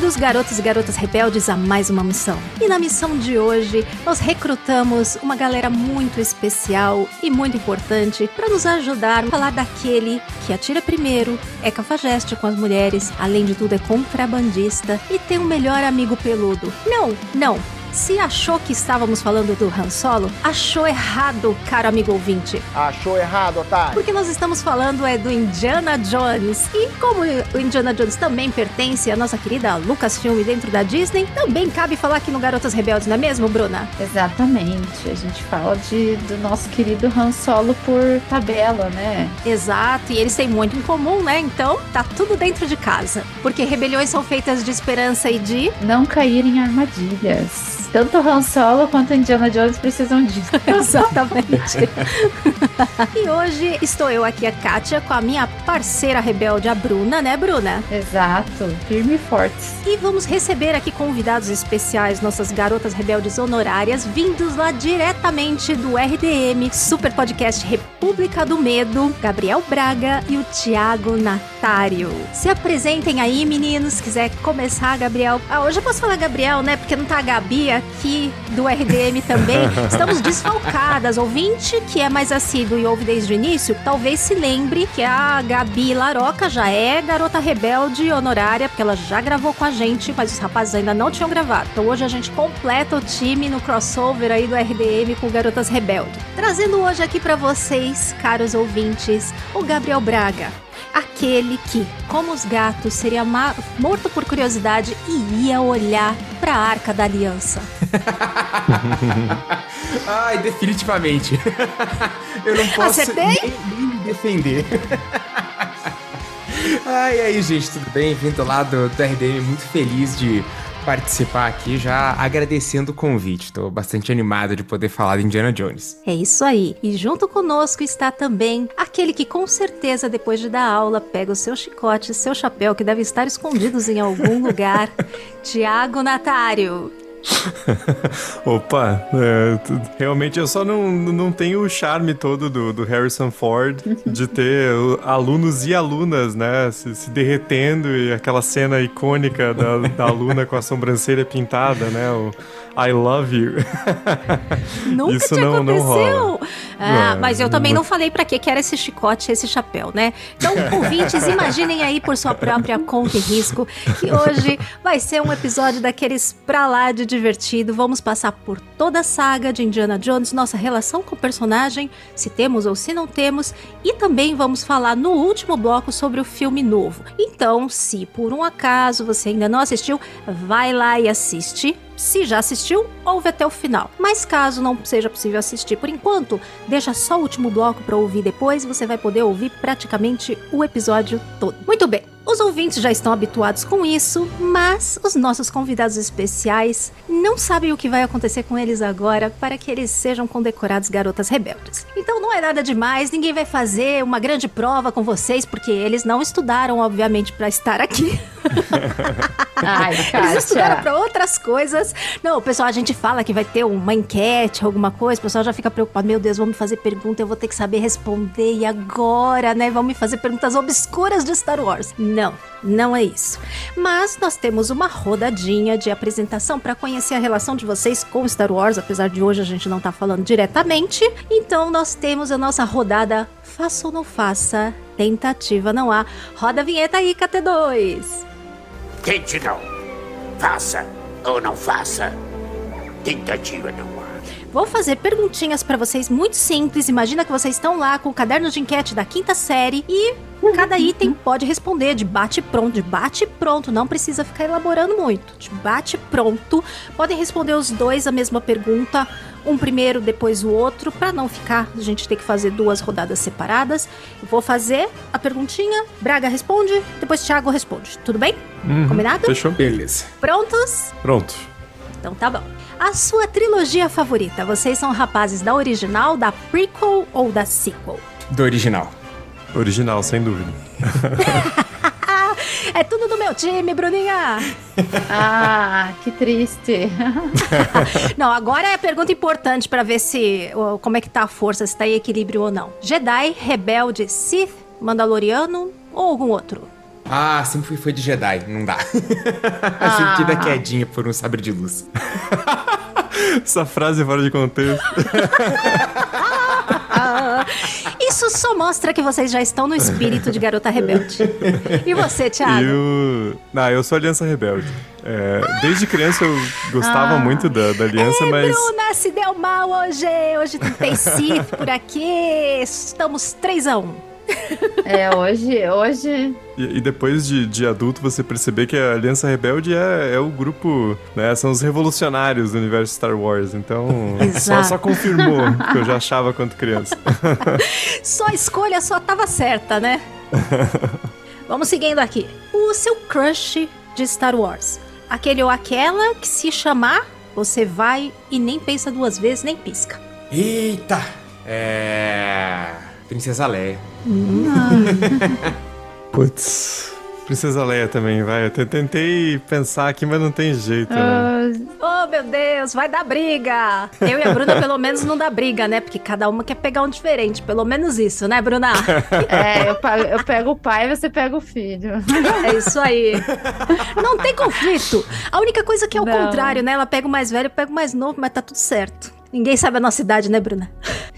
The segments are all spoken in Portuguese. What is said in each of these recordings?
Bem-vindos, garotos e garotas rebeldes, a mais uma missão. E na missão de hoje, nós recrutamos uma galera muito especial e muito importante para nos ajudar a falar daquele que atira primeiro, é cafajeste com as mulheres, além de tudo é contrabandista e tem um melhor amigo peludo. Não, não, se achou que estávamos falando do Han Solo, achou errado, caro amigo ouvinte. Achou errado, otário. Porque nós estamos falando é do Indiana Jones. E como o Indiana Jones também pertence à nossa querida Lucasfilm dentro da Disney, também cabe falar aqui no Garotas Rebeldes, não é mesmo, Bruna? Exatamente. A gente fala de, do nosso querido Han Solo por tabela, né? Exato, e eles têm muito em comum, né? Então, tá tudo dentro de casa. Porque rebeliões são feitas de esperança e de Não cair em armadilhas. Tanto Han Solo quanto Indiana Jones precisam disso. Exatamente. e hoje estou eu aqui, a Kátia, com a minha parceira rebelde, a Bruna, né, Bruna? Exato. Firme e fortes. E vamos receber aqui convidados especiais, nossas garotas rebeldes honorárias, vindos lá diretamente do RDM, Super Podcast República do Medo, Gabriel Braga e o Thiago Natário. Se apresentem aí, meninos. Se quiser começar, Gabriel. Ah, hoje eu posso falar Gabriel, né? Porque não tá a Gabi aqui do RDM também. Estamos desfalcadas. Ouvinte que é mais assíduo e ouve desde o início, talvez se lembre que a Gabi Laroca já é garota rebelde honorária, porque ela já gravou com a gente, mas os rapazes ainda não tinham gravado. Então hoje a gente completa o time no crossover aí do RDM com Garotas Rebelde. Trazendo hoje aqui para vocês, caros ouvintes, o Gabriel Braga. Aquele que, como os gatos, seria morto por curiosidade e ia olhar para a Arca da Aliança. Ai, definitivamente. Eu não posso nem, nem me defender. Ai, aí, gente, tudo bem? Vindo lá do, do RDM, muito feliz de participar aqui, já agradecendo o convite. Tô bastante animado de poder falar de Indiana Jones. É isso aí. E junto conosco está também aquele que com certeza depois de dar aula pega o seu chicote, seu chapéu que deve estar escondidos em algum lugar, Tiago Natário. Opa, é, realmente eu só não, não tenho o charme todo do, do Harrison Ford de ter alunos e alunas, né, se, se derretendo e aquela cena icônica da, da aluna com a sobrancelha pintada, né, o I love you. Nunca Isso te não- não aconteceu. rola. ah, Não, mas eu também não- não falei pra que que era esse chicote, esse chapéu, né? Então, ouvintes, imaginem aí por sua própria conta e risco que hoje vai ser um episódio daqueles pra lá de divertido. Vamos passar por toda a saga de Indiana Jones, nossa relação com o personagem, se temos ou se não temos, e também vamos falar no último bloco sobre o filme novo. Então, se por um acaso você ainda não assistiu, vai lá e assiste. Se já assistiu, ouve até o final. Mas caso não seja possível assistir por enquanto, deixa só o último bloco para ouvir depois você vai poder ouvir praticamente o episódio todo. Muito bem. Os ouvintes já estão habituados com isso, mas os nossos convidados especiais não sabem o que vai acontecer com eles agora para que eles sejam condecorados garotas rebeldes. Então não é nada demais, ninguém vai fazer uma grande prova com vocês, porque eles não estudaram, obviamente, para estar aqui. Ai, Eles estudaram pra outras coisas. Não, o pessoal, a gente fala que vai ter uma enquete, alguma coisa, o pessoal já fica preocupado. Meu Deus, vamos fazer pergunta, eu vou ter que saber responder. E agora, né? Vamos me fazer perguntas obscuras de Star Wars. Não, não é isso. Mas nós temos uma rodadinha de apresentação pra conhecer a relação de vocês com Star Wars, apesar de hoje a gente não tá falando diretamente. Então nós temos a nossa rodada Faça ou não faça, tentativa não há. Roda a vinheta aí, KT2. Tente não. Faça ou não faça. Tentativa não há. Vou fazer perguntinhas pra vocês muito simples. Imagina que vocês estão lá com o caderno de enquete da quinta série e cada item pode responder de bate pronto, de bate pronto, não precisa ficar elaborando muito. De bate pronto. Podem responder os dois a mesma pergunta, um primeiro, depois o outro, pra não ficar a gente ter que fazer duas rodadas separadas. Eu vou fazer a perguntinha, Braga responde, depois Thiago responde. Tudo bem? Combinado? Fechou? Beleza. Prontos? Pronto. Então tá bom. A sua trilogia favorita, vocês são rapazes da original, da prequel ou da sequel? Do original. Original, sem dúvida. É tudo do meu time, Bruninha! Ah, que triste. Não, agora é a pergunta importante pra ver se como é que tá a força, se tá em equilíbrio ou não. Jedi, rebelde, Sith, Mandaloriano ou algum outro? Ah, sempre fui fã de Jedi, não dá. sempre tive a quedinha por um sabre de luz. Essa frase é fora de contexto. Ah, isso só mostra que vocês já estão no espírito de garota rebelde. E você, Thiago? Eu. Ah, eu sou Aliança Rebelde. É, desde criança eu gostava muito da, da Aliança, Ei, mas. Bruna, se deu mal hoje. Hoje tem Sith por aqui. Estamos 3 a 1 É, hoje, hoje. E, e depois de, de adulto você perceber que a Aliança Rebelde é, é o grupo, né? São os revolucionários do universo Star Wars. Então, só, só confirmou o que eu já achava quando criança. Só a escolha só tava certa, né? Vamos seguindo aqui. O seu crush de Star Wars. Aquele ou aquela que se chamar, você vai e nem pensa duas vezes, nem pisca. Eita! É. Princesa Leia. Putz. Princesa Leia também, vai. Eu te- tentei pensar aqui, mas não tem jeito, né? Ah, Oh, meu Deus, vai dar briga! Eu e a Bruna, pelo menos, não dá briga, né? Porque cada uma quer pegar um diferente. Pelo menos isso, né, Bruna? é, eu, eu pego o pai e você pega o filho. É isso aí. Não tem conflito. A única coisa que é o Não. contrário, né? Ela pega o mais velho, eu pego o mais novo, mas tá tudo certo. Ninguém sabe a nossa idade, né, Bruna?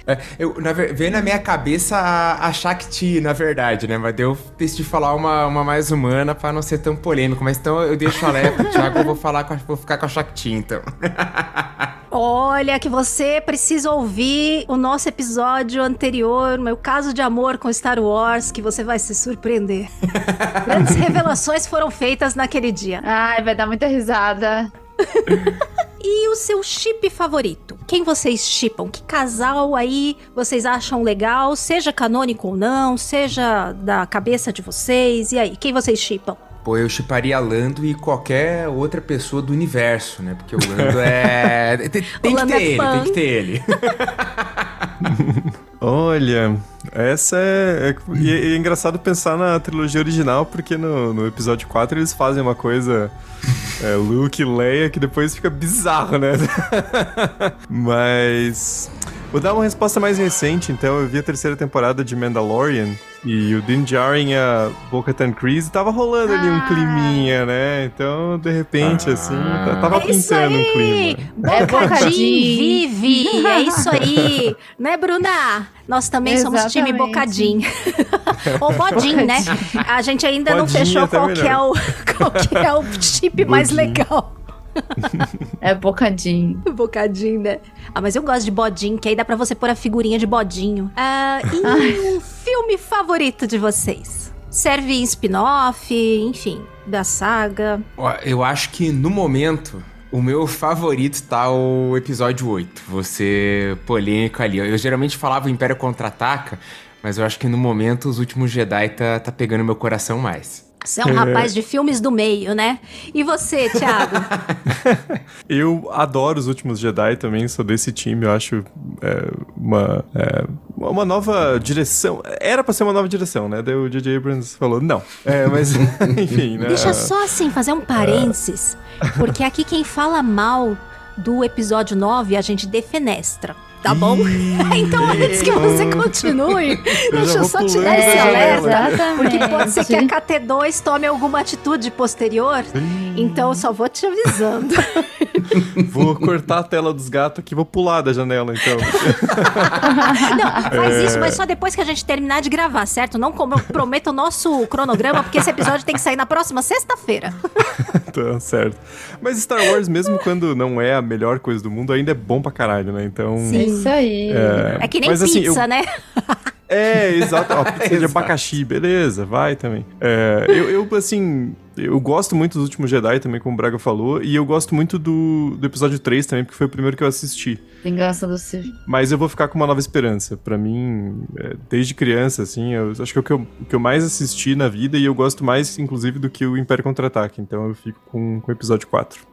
É, eu, na, veio na minha cabeça a, a Shakti, na verdade, né? Mas eu decidi falar uma, uma mais humana pra não ser tão polêmico. Mas então eu deixo a Leia pro Thiago, eu vou, falar com a- vou ficar com a Shakti, então. Olha que você precisa ouvir o nosso episódio anterior, meu caso de amor com Star Wars, que você vai se surpreender. Grandes revelações foram feitas naquele dia. Ai, vai dar muita risada. E o seu chip favorito? Quem vocês chipam? Que casal aí vocês acham legal? Seja canônico ou não, seja da cabeça de vocês. E aí, quem vocês chipam? Pô, eu chiparia Lando e qualquer outra pessoa do universo, né? Porque o Lando é. Tem, tem que Lando ter é ele, tem que ter ele. Olha, essa é. é- é, é engraçado pensar na trilogia original, porque no, no episódio 4 eles fazem uma coisa. É, Luke e Leia que depois fica bizarro, né? Mas. Vou dar uma resposta mais recente, então. Eu vi a terceira temporada de Mandalorian e o Din Djarin e a Bo-Katan Kryze tava rolando ali um Ah. climinha, né? Então, de repente, Ah. assim, tá- tava é pintando um clima. É Bocadinho bocadinho. vive! É isso aí! né, Bruna? Nós também somos time Exatamente. Bocadinho. Ou Bodin, né? A gente ainda não fechou até qual que, é o, qual que é o chip mais legal. É bocadinho. Bocadinho, né? Ah, mas eu gosto de bodinho, que aí dá pra você pôr a figurinha de bodinho. Ah, e um filme favorito de vocês? Serve em spin-off, enfim, da saga. Ó, Eu acho que no momento. O meu favorito tá o episódio 8. Você polêmico ali. Eu geralmente falava o Império Contra-Ataca, mas eu acho que no momento os últimos Jedi tá, tá pegando meu coração mais. Você é um rapaz de filmes do meio, né? E você, Thiago? Eu adoro os últimos Jedi também, sou desse time, eu acho é, uma, é, uma nova direção. Era pra ser uma nova direção, né? Daí o J.J. Abrams falou, não. É, mas, enfim, né? Deixa só assim, fazer um parênteses. Porque aqui quem fala mal do episódio 9, a gente defenestra. Tá bom? então, antes que você continue, deixa eu só te dar esse alerta. Porque pode ser que a KT2 tome alguma atitude posterior. Então, eu só vou te avisando. Vou cortar a tela dos gatos aqui, vou pular da janela, então. Não, faz É. isso, mas só depois que a gente terminar de gravar, certo? Não comprometa o nosso cronograma, porque esse episódio tem que sair na próxima sexta-feira. tá certo. Mas Star Wars, mesmo quando não é a melhor coisa do mundo, ainda é bom pra caralho, né? Então. É isso aí. É que nem Mas, assim, pizza, eu- né? É, exato. Ó, pizza de abacaxi, beleza, vai também. É, eu, eu, assim, eu gosto muito dos últimos Jedi também, como o Braga falou, e eu gosto muito do, do episódio 3 também, porque foi o primeiro que eu assisti. Vingança do Sith. Mas eu vou ficar com uma nova esperança. Pra mim, é, desde criança, assim, eu acho que é o que eu, o que eu mais assisti na vida e eu gosto mais, inclusive, do que o Império Contra-Ataque. Então eu fico com, com o episódio 4.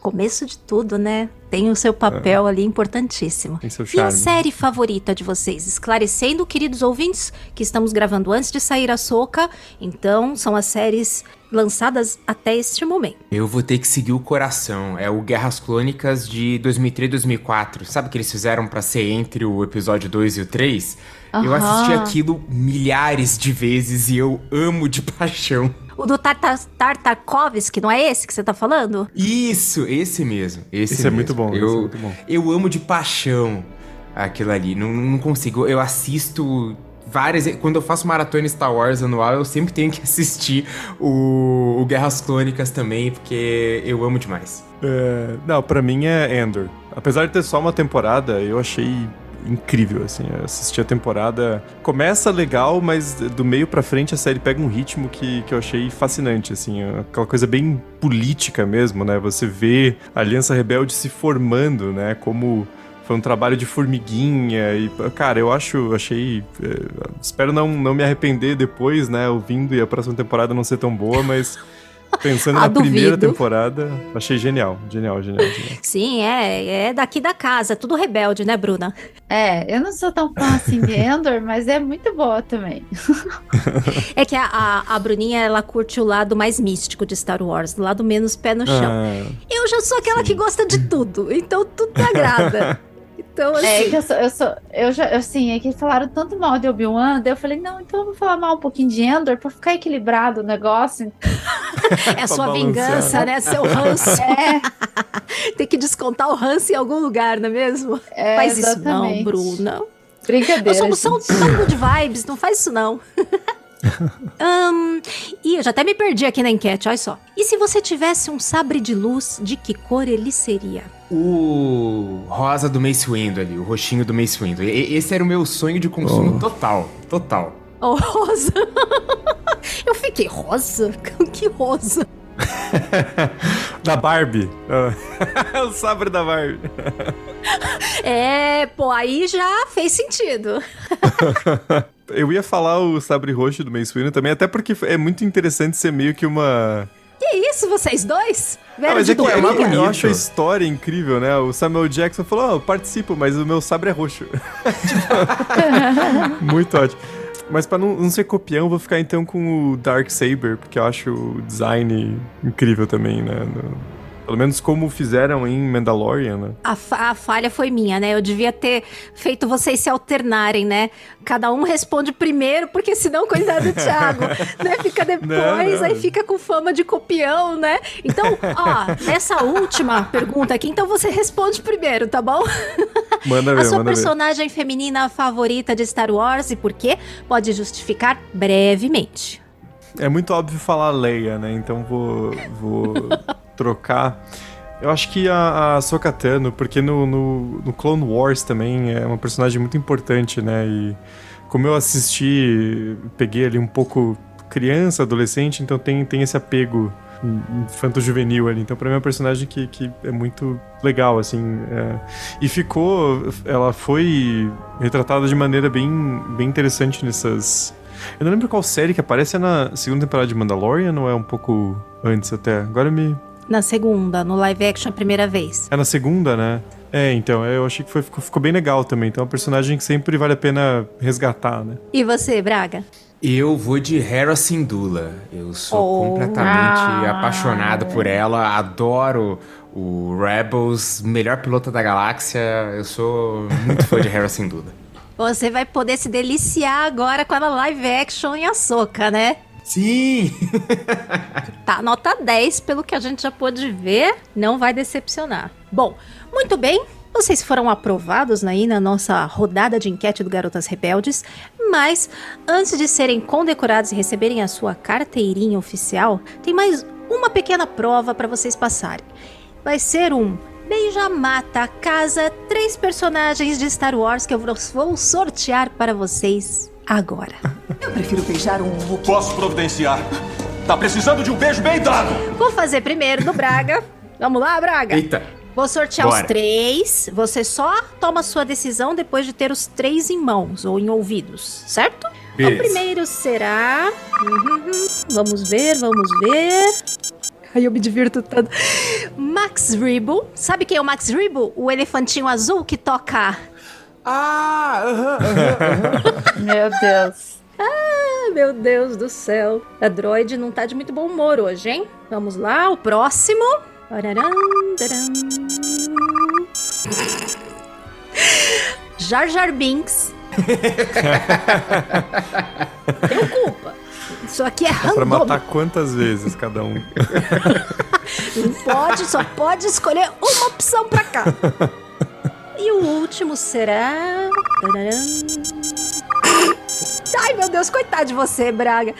Começo de tudo, né? Tem o seu papel ali importantíssimo. Tem seu E a série favorita de vocês? Esclarecendo, queridos ouvintes, que estamos gravando antes de sair a soca, então são as séries lançadas até este momento. Eu vou ter que seguir o coração. É o Guerras Clônicas de 2003 e 2004. Sabe o que eles fizeram pra ser entre o episódio 2 e o 3? Eu Aham. assisti aquilo milhares de vezes e eu amo de paixão. O do Tartar Tartakovsky, não é esse que você tá falando? Isso, esse mesmo. Esse, Esse é mesmo. muito bom, esse é Eu, muito bom. eu amo de paixão aquilo ali. Não, não consigo. Eu assisto várias. Quando eu faço maratona Star Wars anual, eu sempre tenho que assistir o, o Guerras Clônicas também, porque eu amo demais. É, não, pra mim é Endor. Apesar de ter só uma temporada, eu achei incrível, assim. Eu assisti a temporada. Começa legal, mas do meio pra frente a série pega um ritmo que, que eu achei fascinante, assim. Aquela coisa bem política mesmo, né? Você vê a Aliança Rebelde se formando, né? Como foi um trabalho de formiguinha e, cara, eu acho, achei... é, espero não, não me arrepender depois, né? Ouvindo e a próxima temporada não ser tão boa, mas... Pensando Ah, na primeira duvido. temporada, achei genial, genial, genial, genial. Sim, é, é daqui da casa, tudo rebelde, né, Bruna? É, eu não sou tão fã assim de Endor, mas é muito boa também. É que a, a, a Bruninha, ela curte o lado mais místico de Star Wars, o lado menos pé no chão. Ah, Eu já sou aquela que gosta de tudo, então tudo me agrada. Então, assim, É que eu sou, eu sou, eu já, assim, é que falaram tanto mal de Obi-Wan, daí eu falei, não, então eu vou falar mal um pouquinho de Endor pra ficar equilibrado o negócio. é a sua balancear. vingança, né? Seu ranço. É, Tem que descontar o ranço em algum lugar, não é mesmo? é faz isso não, exatamente. Bruna. Brincadeira. Nós somos gente. tão, tão good vibes, não faz isso não. Ahn, Ih, eu já até me perdi aqui na enquete, olha só. E se você tivesse um sabre de luz, de que cor ele seria? O rosa do Mace Windu ali, o roxinho do Mace Windu. E- Esse era o meu sonho de consumo total, total. Oh, rosa. eu fiquei rosa? Que rosa? da Barbie. O sabre da Barbie. É, pô, aí já fez sentido. Eu ia falar o sabre roxo do Mace Windu também, até porque é muito interessante ser meio que uma... Que isso, vocês dois? Ah, mas é que é bonito. eu acho a história incrível, né? O Samuel Jackson falou, oh, eu participo, mas o meu sabre é roxo. Tipo, muito ótimo. Mas pra não, não ser copião, eu vou ficar então com o Dark Saber, porque eu acho o design incrível também, né? No- pelo menos como fizeram em Mandalorian, né? A, fa- a falha foi minha, né? Eu devia ter feito vocês se alternarem, né? Cada um responde primeiro, porque senão, coitado do Thiago, né? Fica depois, Não, não. aí fica com fama de copião, né? Então, ó, nessa última pergunta aqui, então você responde primeiro, tá bom? Manda A ver, sua manda ver. personagem feminina favorita de Star Wars e por quê? Pode justificar brevemente. É muito óbvio falar Leia, né? Então vou, vou trocar. Eu acho que a, a Ahsoka Tano, porque no, no, no Clone Wars também é uma personagem muito importante, né? E como eu assisti, peguei ali um pouco criança, adolescente, então tem, tem esse apego infanto-juvenil ali. Então pra mim é uma personagem que, que é muito legal, assim. é. E ficou... Ela foi retratada de maneira bem, bem interessante nessas... Eu não lembro qual série que aparece, é na segunda temporada de Mandalorian ou é um pouco antes até? Agora me... Na segunda, no live action, a primeira vez. É na segunda, né? É, então, eu achei que foi, ficou, ficou bem legal também. Então é um personagem que sempre vale a pena resgatar, né? E você, Braga? Eu vou de Hera Syndulla. Eu sou Oh. completamente Ah. apaixonado por ela. Adoro o Rebels, melhor pilota da galáxia. Eu sou muito fã de Hera Syndulla. Você vai poder se deliciar agora com a live action em Ahsoka, né? Sim! Tá, nota 10, pelo que a gente já pôde ver, não vai decepcionar. Bom, muito bem. Vocês foram aprovados aí na nossa rodada de enquete do Garotas Rebeldes, mas antes de serem condecorados e receberem a sua carteirinha oficial, tem mais uma pequena prova para vocês passarem. Vai ser um Beija-Mata Casa, três personagens de Star Wars que eu vou sortear para vocês agora. Eu prefiro beijar um. Posso providenciar. Tá precisando de um beijo bem dado. Vou fazer primeiro do Braga. Vamos lá, Braga? Eita! Vou sortear os Bora. três. Você só toma sua decisão depois de ter os três em mãos ou em ouvidos, certo? O Beleza. primeiro será. Uhum, Vamos ver, vamos ver. Ai, eu me divirto tanto. Max Rebo. Sabe quem é o Max Rebo? O elefantinho azul que toca. Ah! Meu Deus. Ah, meu Deus do céu. A droid não tá de muito bom humor hoje, hein? Vamos lá, o próximo. Jar Jar Binks. Tenho culpa. Isso aqui é Pra random. matar quantas vezes cada um? Não pode, só pode escolher uma opção pra cá. E o último será. Ai, meu Deus, coitado de você, Braga.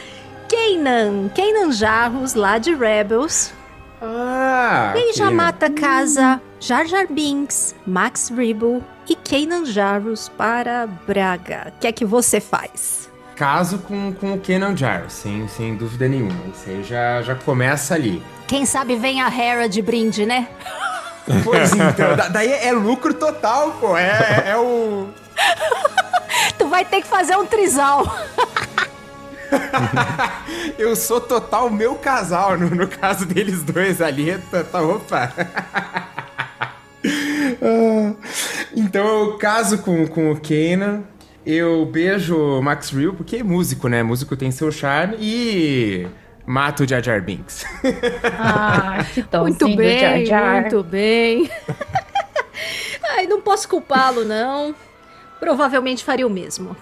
Kanan. Kanan Jarros, lá de Rebels. Ah! Kanan. Mata Casa, Jar Jar Binks, Max Rebo e Kanan Jarros para Braga. O que é que você faz? Caso com, com o Kenan Jarrus, sem, sem dúvida nenhuma. Isso aí já, já começa ali. Quem sabe vem a Hera de brinde, né? Pois então, da- daí é lucro total, pô. É, é o. Tu vai ter que fazer um trisal. Eu sou total meu casal. No, no caso deles dois ali, tá, tá opa. Então eu caso com, com o Kanan. Eu beijo o Max Real, porque é músico, né? Músico tem seu charme. E mato o Jar Jar Binks. Ah, que Muito bem, Jar Jar. muito bem. Ai, não posso culpá-lo, não. Provavelmente faria o mesmo.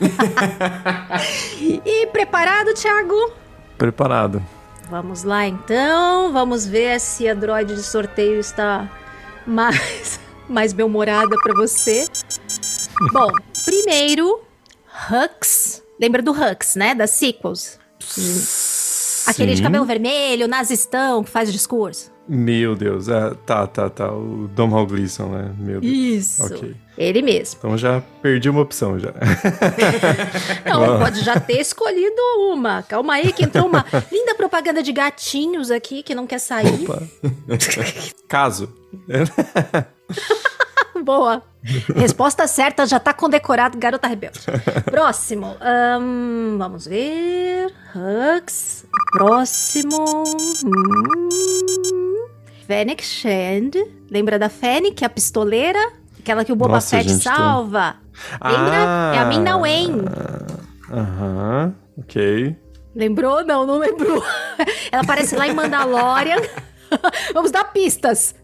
e preparado, Thiago? Preparado. Vamos lá, então. Vamos ver se a droid de sorteio está mais, mais bem-humorada para você. Bom, primeiro, Hux. Lembra do Hux, né? Das sequels. Aquele de cabelo vermelho, nazistão, que faz discurso. Meu Deus. é, tá, tá, tá. O Dom Gleason, né? Meu Deus. Isso. Ok. Ele mesmo. Então já perdi uma opção já. Não, ele pode já ter escolhido uma. Calma aí, que entrou uma linda propaganda de gatinhos aqui que não quer sair. Opa. Caso. Boa. Resposta certa, já tá condecorado Garota Rebelde. Próximo. ahn, vamos ver. Hux. Próximo. Hum, Fennec Shand. Lembra da Fennec, a pistoleira? Aquela que o Boba Nossa, Fett salva. Lembra? É a Mina Wen. Aham. Ok. Lembrou? Não, não lembrou. Ela aparece lá em Mandalorian. Vamos dar pistas.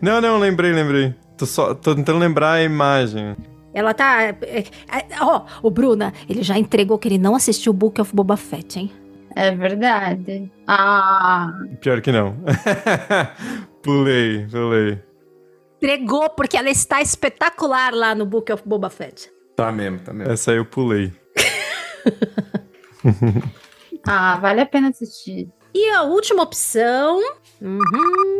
Não, não, lembrei, lembrei. Tô, só, tô tentando lembrar a imagem. Ela tá. é, é, é, Ó, o Bruna, ele já entregou que ele não assistiu o Book of Boba Fett, hein? É verdade. Ah, Pior que não. pulei, pulei. Entregou porque ela está espetacular lá no Book of Boba Fett. Tá mesmo, tá mesmo. Essa aí eu pulei. ah, vale a pena assistir. E a última opção. Uhum.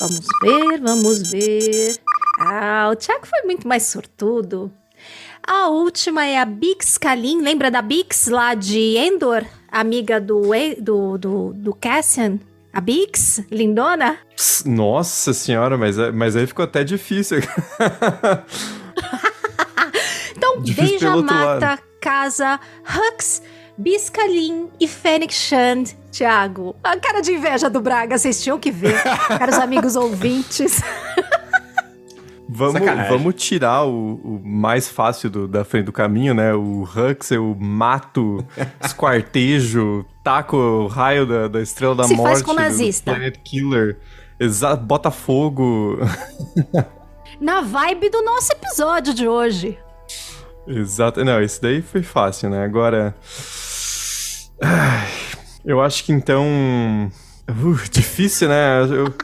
Vamos ver, vamos ver. Ah, o Thiago foi muito mais sortudo. A última é a Bix Kalin. Lembra da Bix lá de Endor? Amiga do, do, do, do Cassian? A Bix? Lindona? Nossa senhora, mas, é- mas aí ficou até difícil. Então, Difícil Beija Mata, Casa, Hux, Biscalin e Fênix Shand. Thiago, a cara de inveja do Braga, vocês tinham que ver, caros amigos ouvintes. Vamos, Sacanagem. vamos tirar o, o mais fácil do- da frente do caminho, né? O Huxel, mato, esquartejo, taca o raio da, da estrela da Se faz morte. com do- do nazista. Planet Killer. Exa bota fogo. Na vibe do nosso episódio de hoje. Exato. Não, esse daí foi fácil, né? Agora. Ai, eu acho que então. Uh, difícil, né? Eu...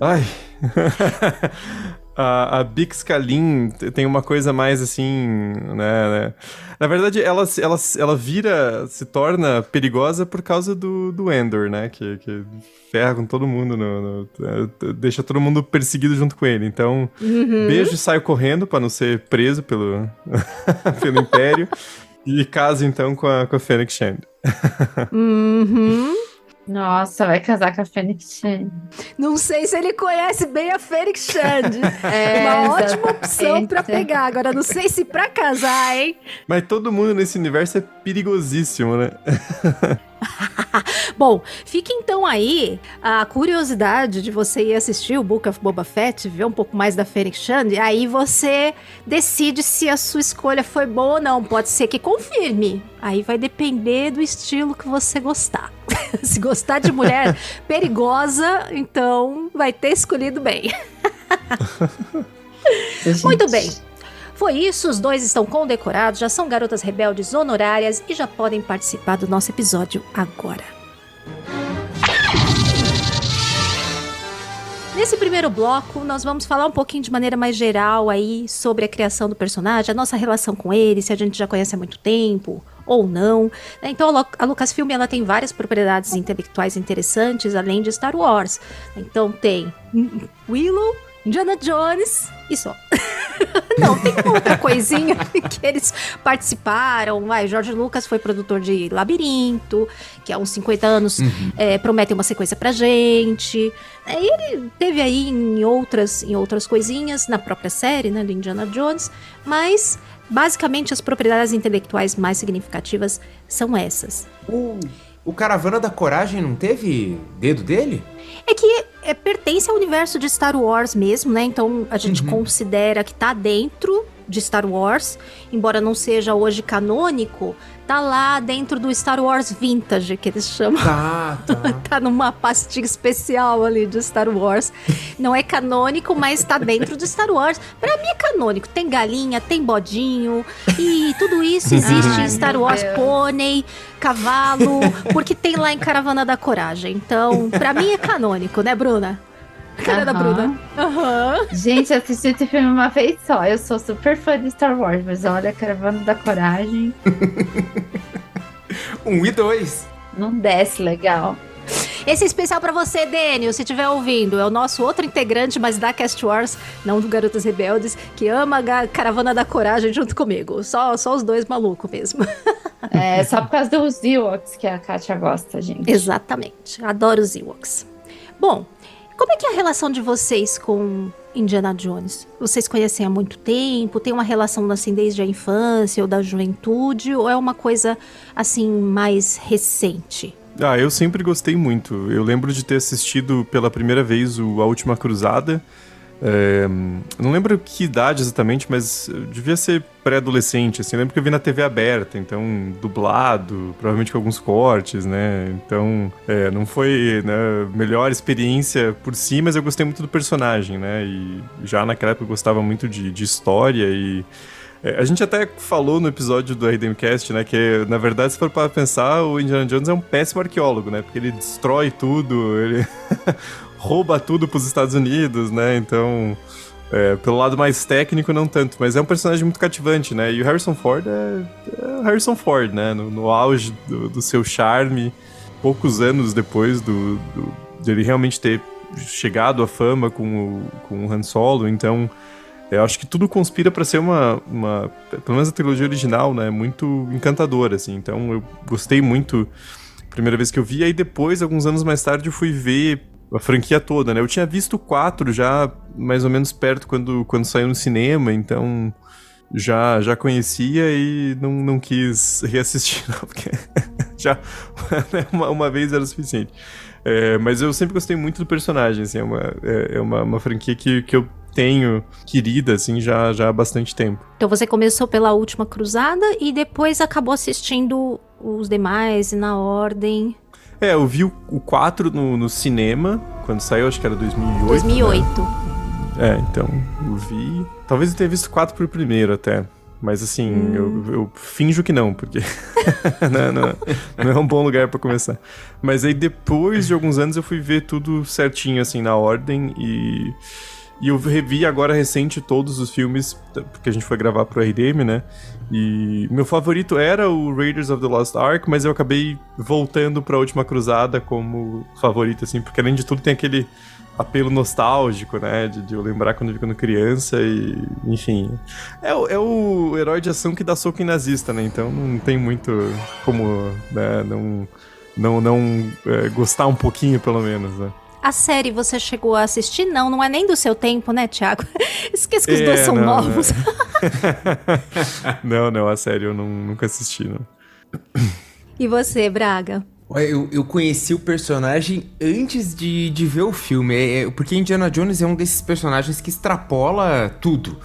Ai. A, a Bix Kalin tem uma coisa mais assim, né, né? Na verdade, ela, ela, ela vira, se torna perigosa por causa do, do Endor, né? Que, que ferra com todo mundo, no, no- deixa todo mundo perseguido junto com ele. Então, beijo e saio correndo pra não ser preso pelo, pelo Império. E casa então com a, com a Fennec Shand. Uhum. Nossa, vai casar com a Fênix Shand. Não sei se ele conhece bem a Fênix Shand. É, Uma ótima opção pra exatamente. pegar. Agora, não sei se pra casar, hein? Mas todo mundo nesse universo é perigosíssimo, né? Bom, fica então aí a curiosidade de você ir assistir o Book of Boba Fett, ver um pouco mais da Fênix Shand, e aí você decide se a sua escolha foi boa ou não. Pode ser que confirme. Aí vai depender do estilo que você gostar. se gostar de mulher perigosa, então vai ter escolhido bem. Muito bem. Foi isso, os dois estão condecorados, já são garotas rebeldes honorárias e já podem participar do nosso episódio agora. Nesse primeiro bloco, nós vamos falar um pouquinho de maneira mais geral aí sobre a criação do personagem, a nossa relação com ele, se a gente já conhece há muito tempo ou não. né? Então, a Lu- a Lucasfilm ela tem várias propriedades intelectuais interessantes, além de Star Wars. Então, tem Willow, Indiana Jones e só. Não, tem uma outra coisinha que eles participaram. Vai, George Lucas foi produtor de Labirinto, que há uns 50 anos é, promete uma sequência pra gente. É, ele teve aí em outras, em outras coisinhas, na própria série, né, do Indiana Jones, mas basicamente as propriedades intelectuais mais significativas são essas. O, o Caravana da Coragem não teve dedo dele? É que é, pertence ao universo de Star Wars mesmo, né? Então a gente considera que tá dentro de Star Wars, embora não seja hoje canônico, tá lá dentro do Star Wars Vintage, que eles chamam. Tá, tá. tá numa pastinha especial ali de Star Wars. Não é canônico, mas tá dentro de Star Wars. Pra mim é canônico. Tem galinha, tem bodinho e tudo isso existe em Star Wars Deus. pônei, cavalo, porque tem lá em Caravana da Coragem. Então, pra mim é canônico, né, Bruna? Cara da Aham. Bruna. Aham. Gente, eu assisti esse filme uma vez só. Eu sou super fã de Star Wars, mas olha, Caravana da Coragem Um e dois. não desce legal. Esse é especial pra você, Dênio, se estiver ouvindo. É o nosso outro integrante, mas da Cast Wars, não do Garotas Rebeldes, que ama a Caravana da Coragem junto comigo. Só, só os dois malucos mesmo. É só por causa dos Ewoks que a Kátia gosta, gente. Exatamente. Adoro os Ewoks. Bom, como é que é a relação de vocês com Indiana Jones? Vocês conhecem há muito tempo? Tem uma relação assim desde a infância ou da juventude? Ou é uma coisa assim mais recente? Ah, eu sempre gostei muito. Eu lembro de ter assistido pela primeira vez o A Última Cruzada. É, não lembro que idade exatamente, mas devia ser pré-adolescente, assim. Eu lembro que eu vi na TV aberta, então dublado, provavelmente com alguns cortes, né? Então, é, não foi né, melhor experiência por si, mas eu gostei muito do personagem, né? E já naquela época eu gostava muito de, de história e é, a gente até falou no episódio do RDMcast, né, que na verdade, se for para pensar, o Indiana Jones é um péssimo arqueólogo, né, porque ele destrói tudo, ele rouba tudo pros Estados Unidos, né, então, é, pelo lado mais técnico, não tanto, mas é um personagem muito cativante, né, e o Harrison Ford é, é Harrison Ford, né, no, no auge do, do seu charme, poucos anos depois do, do, de ele realmente ter chegado à fama com o, com o Han Solo, então... Eu acho que tudo conspira pra ser uma, uma, pelo menos a trilogia original, né, muito encantadora, assim. Então eu gostei muito. Primeira vez que eu vi, aí depois, alguns anos mais tarde, eu fui ver a franquia toda, né? Eu tinha visto quatro já mais ou menos perto quando, quando saiu no cinema, então já, já conhecia e não, não quis reassistir, não, porque já né, uma, uma vez era o suficiente. É, mas eu sempre gostei muito do personagem, assim, é uma, é, é uma, uma franquia que, que eu tenho querida, assim, já, já há bastante tempo. Então você começou pela Última Cruzada e depois acabou assistindo os demais na ordem. É, eu vi o, o 4 no, no cinema, quando saiu, acho que era 2008. 2008. Né? É, então, eu vi. Talvez eu tenha visto 4 por primeiro até. Mas assim, hum. eu, eu, finjo que não, porque não, não, não, é um bom lugar para começar. Mas aí depois de alguns anos eu fui ver tudo certinho, assim, na ordem e. E eu revi agora recente todos os filmes, porque a gente foi gravar pro RDM, né? E meu favorito era o Raiders of the Lost Ark, mas eu acabei voltando pra Última Cruzada como favorito, assim, porque além de tudo tem aquele apelo nostálgico, né? De, de eu lembrar quando eu vi quando criança e, enfim. É, é, o herói de ação que dá soco em nazista, né? Então não tem muito como, né? Não, não, não é, gostar um pouquinho, pelo menos, né? A série você chegou a assistir? Não, não é nem do seu tempo, né, Thiago? Esqueça que os é, dois são não, novos. não, não, a série eu não, nunca assisti, não. E você, Braga? Eu, eu conheci o personagem antes de, de ver o filme, é, é, porque Indiana Jones é um desses personagens que extrapola tudo.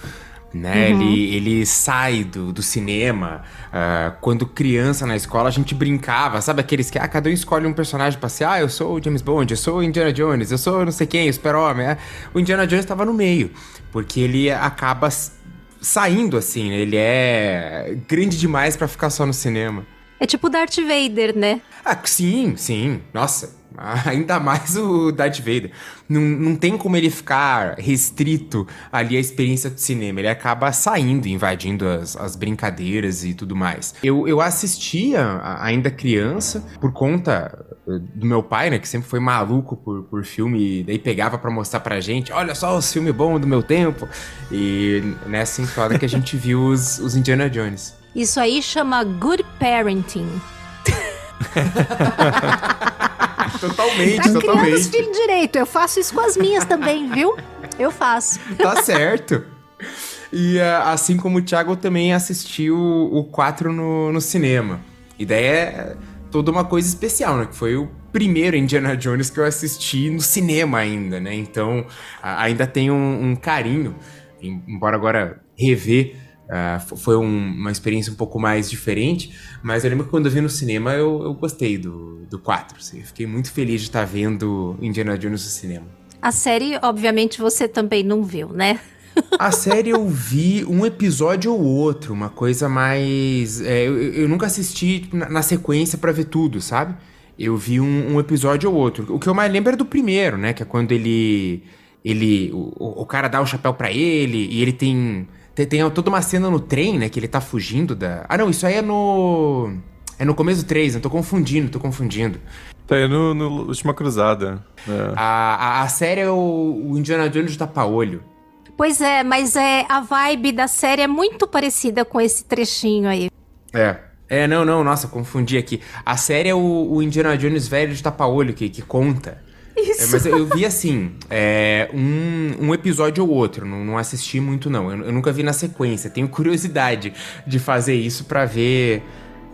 Né? Uhum. Ele, ele sai do, do cinema. Uh, quando criança na escola, a gente brincava, sabe? Aqueles que, ah, cada um escolhe um personagem pra ser, ah, eu sou o James Bond, eu sou o Indiana Jones, eu sou não sei quem, o Super-Homem. É. O Indiana Jones estava no meio, porque ele acaba saindo assim, né? ele é grande demais para ficar só no cinema. É tipo Darth Vader, né? Ah, sim, sim. Nossa, ainda mais o Darth Vader. Não, não tem como ele ficar restrito ali à experiência do cinema. Ele acaba saindo, invadindo as, as brincadeiras e tudo mais. Eu, eu assistia ainda criança por conta eh, do meu pai, né, que sempre foi maluco por, por filme, e daí pegava para mostrar pra gente, olha só os filmes bons do meu tempo. E nessa entrada que a gente viu os, os Indiana Jones. Isso aí chama good parenting. totalmente, tá totalmente. os filhos direito. Eu faço isso com as minhas também, viu? Eu faço. Tá certo. E uh, assim como o Thiago também assistiu o 4 no, no cinema. E daí é toda uma coisa especial, né? Que foi o primeiro Indiana Jones que eu assisti no cinema ainda, né? Então ainda tem um, um carinho, embora agora rever Uh, foi um, uma experiência um pouco mais diferente, mas eu lembro que quando eu vi no cinema eu, eu gostei do, do 4. Assim, fiquei muito feliz de estar vendo Indiana Jones no cinema. A série, obviamente, você também não viu, né? A série eu vi um episódio ou outro, uma coisa mais. É, eu, eu, nunca assisti na, na sequência para ver tudo, sabe? Eu vi um, um, episódio ou outro. O que eu mais lembro é do primeiro, né? Que é quando ele. ele o, o cara dá o chapéu para ele e ele tem tem, tem, toda uma cena no trem, né? Que ele tá fugindo da. Ah, não, isso aí é no. É no começo do 3, eu tô confundindo, tô confundindo. Tá aí no, no Última Cruzada. É. A, a, a, série é o, o Indiana Jones de tapa-olho. Pois é, mas é a vibe da série é muito parecida com esse trechinho aí. É. É, não, não, nossa, confundi aqui. A série é o, o Indiana Jones velho de tapa-olho que, que conta. Isso. É, mas eu vi assim, é, um, um episódio ou outro, não, não assisti muito não. Eu, eu, nunca vi na sequência. Tenho curiosidade de fazer isso para ver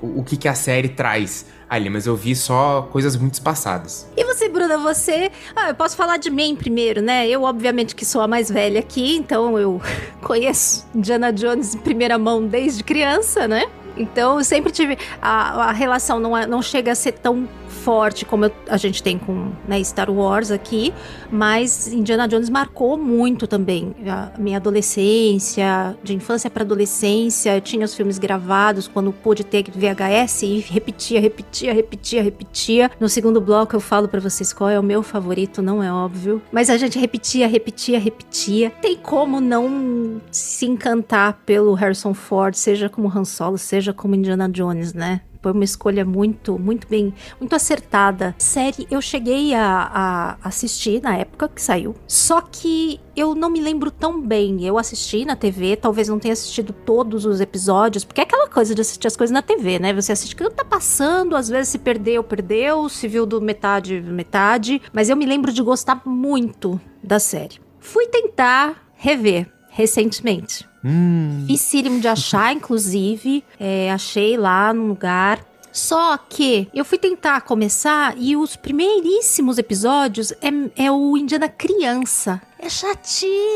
o, o, que, que a série traz ali, mas eu vi só coisas muito espaçadas. E você, Bruna, você. Ah, eu posso falar de mim primeiro, né? Eu, obviamente, que sou a mais velha aqui, então eu conheço Diana Jones em primeira mão desde criança, né? Então eu sempre tive. A, a relação não, é, não chega a ser tão forte como eu, a gente tem com né, Star Wars aqui, mas Indiana Jones marcou muito também a minha adolescência, de infância para adolescência. Eu tinha os filmes gravados quando pude ter VHS e repetia, repetia, repetia, repetia. No segundo bloco eu falo para vocês qual é o meu favorito, não é óbvio, mas a gente repetia, repetia, repetia. Tem como não se encantar pelo Harrison Ford, seja como Han Solo, seja como Indiana Jones, né? Foi uma escolha muito, muito bem, muito acertada. Série, eu cheguei a, a assistir na época que saiu. Só que eu não me lembro tão bem. Eu assisti na TV, talvez não tenha assistido todos os episódios, porque é aquela coisa de assistir as coisas na TV, né? Você assiste o que tá passando, às vezes se perdeu, perdeu, se viu do metade, metade. Mas eu me lembro de gostar muito da série. Fui tentar rever recentemente. Hum. Dificílimo de achar, inclusive. É, achei lá no lugar. Só que eu fui tentar começar e os primeiríssimos episódios é, é o Indiana criança. É chatíssimo,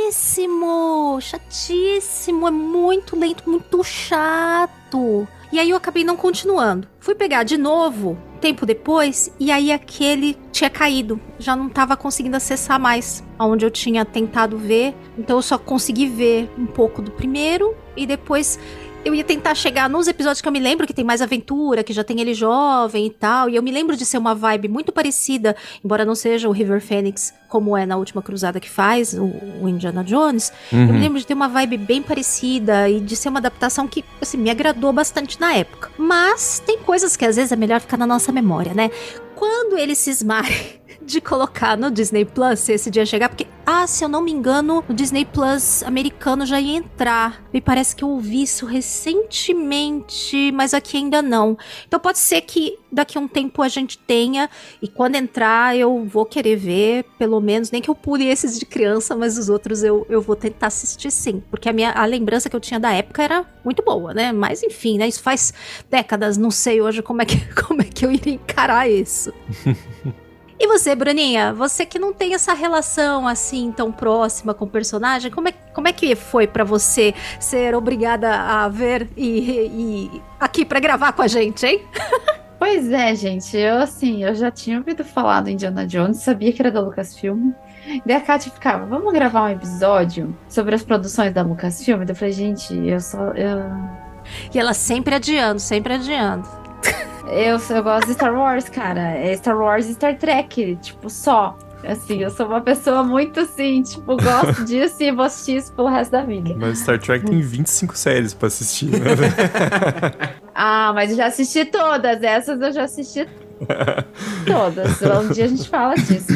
chatíssimo, é muito lento, muito chato. E aí eu acabei não continuando. Fui pegar de novo, tempo depois, e aí aquele tinha caído. Já não estava conseguindo acessar mais aonde eu tinha tentado ver. Então eu só consegui ver um pouco do primeiro e depois eu ia tentar chegar nos episódios que eu me lembro que tem mais aventura, que já tem ele jovem e tal. E eu me lembro de ser uma vibe muito parecida, embora não seja o River Phoenix como é na última cruzada que faz, o, o Indiana Jones. Uhum. Eu me lembro de ter uma vibe bem parecida e de ser uma adaptação que, assim, me agradou bastante na época. Mas tem coisas que às vezes é melhor ficar na nossa memória, né? Quando eles cismarem de colocar no Disney Plus se esse dia chegar, porque, ah, se eu não me engano, o Disney Plus americano já ia entrar. Me parece que eu ouvi isso recentemente, mas aqui ainda não. Então pode ser que daqui a um tempo a gente tenha, e quando entrar eu vou querer ver, pelo menos, nem que eu pule esses de criança, mas os outros eu, eu vou tentar assistir sim, porque a minha a lembrança que eu tinha da época era muito boa, né? Mas enfim, né? Isso faz décadas, não sei hoje como é que, como é que eu iria encarar isso. E você, Bruninha? Você que não tem essa relação assim tão próxima com o personagem, como é, como é que foi pra você ser obrigada a ver e, e aqui pra gravar com a gente, hein? Pois é, gente. Eu, assim, eu já tinha ouvido falar do Indiana Jones, sabia que era da Lucasfilm. Daí a Kátia ficava, vamos gravar um episódio sobre as produções da Lucasfilm? Daí eu falei, gente, eu só. Eu, E ela sempre adiando, sempre adiando. Eu, eu gosto de Star Wars, cara. É Star Wars e Star Trek, tipo, só. Assim, eu sou uma pessoa muito assim, tipo, gosto disso e vou assistir isso pelo resto da vida. Mas Star Trek tem 25 séries pra assistir, né? Ah, mas eu já assisti todas. Essas eu já assisti todas. Um dia a gente fala disso.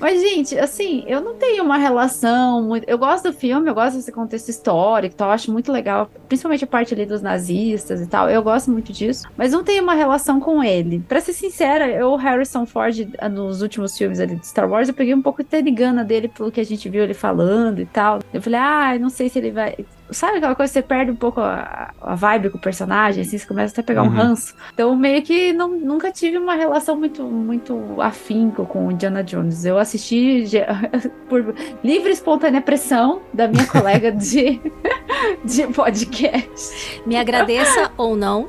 Mas, gente, assim, eu não tenho uma relação muito. Eu gosto do filme, eu gosto desse contexto histórico, então eu acho muito legal, principalmente a parte ali dos nazistas e tal. Eu gosto muito disso, mas não tenho uma relação com ele. Pra ser sincera, eu, Harrison Ford, nos últimos filmes ali de Star Wars, eu peguei um pouco de gana dele pelo que a gente viu ele falando e tal. Eu falei, ah, não sei se ele vai. Sabe aquela coisa que você perde um pouco a, a vibe com o personagem, assim, você começa até a pegar um Uhum. ranço. Então, meio que não, nunca tive uma relação muito, muito afinco com o Indiana Jones. Eu assisti por livre e espontânea pressão da minha colega de, de podcast. Me agradeça ou não.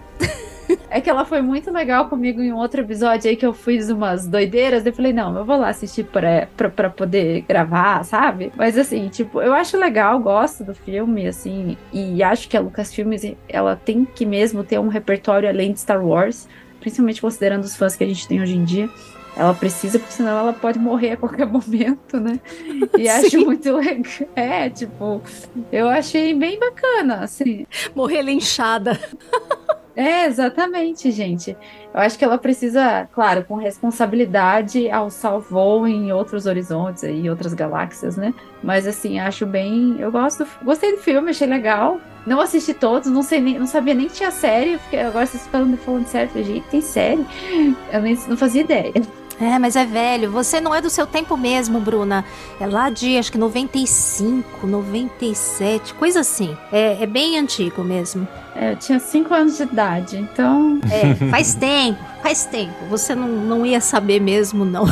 É que ela foi muito legal comigo em um outro episódio aí que eu fiz umas doideiras. Eu falei, não, eu vou lá assistir pra, pra, pra poder gravar, sabe? Mas assim, tipo, eu acho legal, gosto do filme, assim, e acho que a Lucasfilm, ela tem que mesmo ter um repertório além de Star Wars, principalmente considerando os fãs que a gente tem hoje em dia. Ela precisa, porque senão ela pode morrer a qualquer momento, né? E acho muito legal. É, tipo, eu achei bem bacana, assim. Morrer linchada. É, exatamente, gente. Eu acho que ela precisa, claro, com responsabilidade, alçar o voo em outros horizontes e outras galáxias, né? Mas assim, acho bem. Eu gosto, gostei do filme, achei legal. Não assisti todos, não sei nem, não sabia nem que tinha série. Fiquei, agora vocês falando, falando sério, falei, gente, tem série? Eu nem, não fazia ideia. É, mas é velho. Você não é do seu tempo mesmo, Bruna. É lá de, acho que 95, 97, coisa assim. É, é bem antigo mesmo. É, eu tinha 5 anos de idade, então. É, faz tempo, faz tempo. Você não, não ia saber mesmo, não.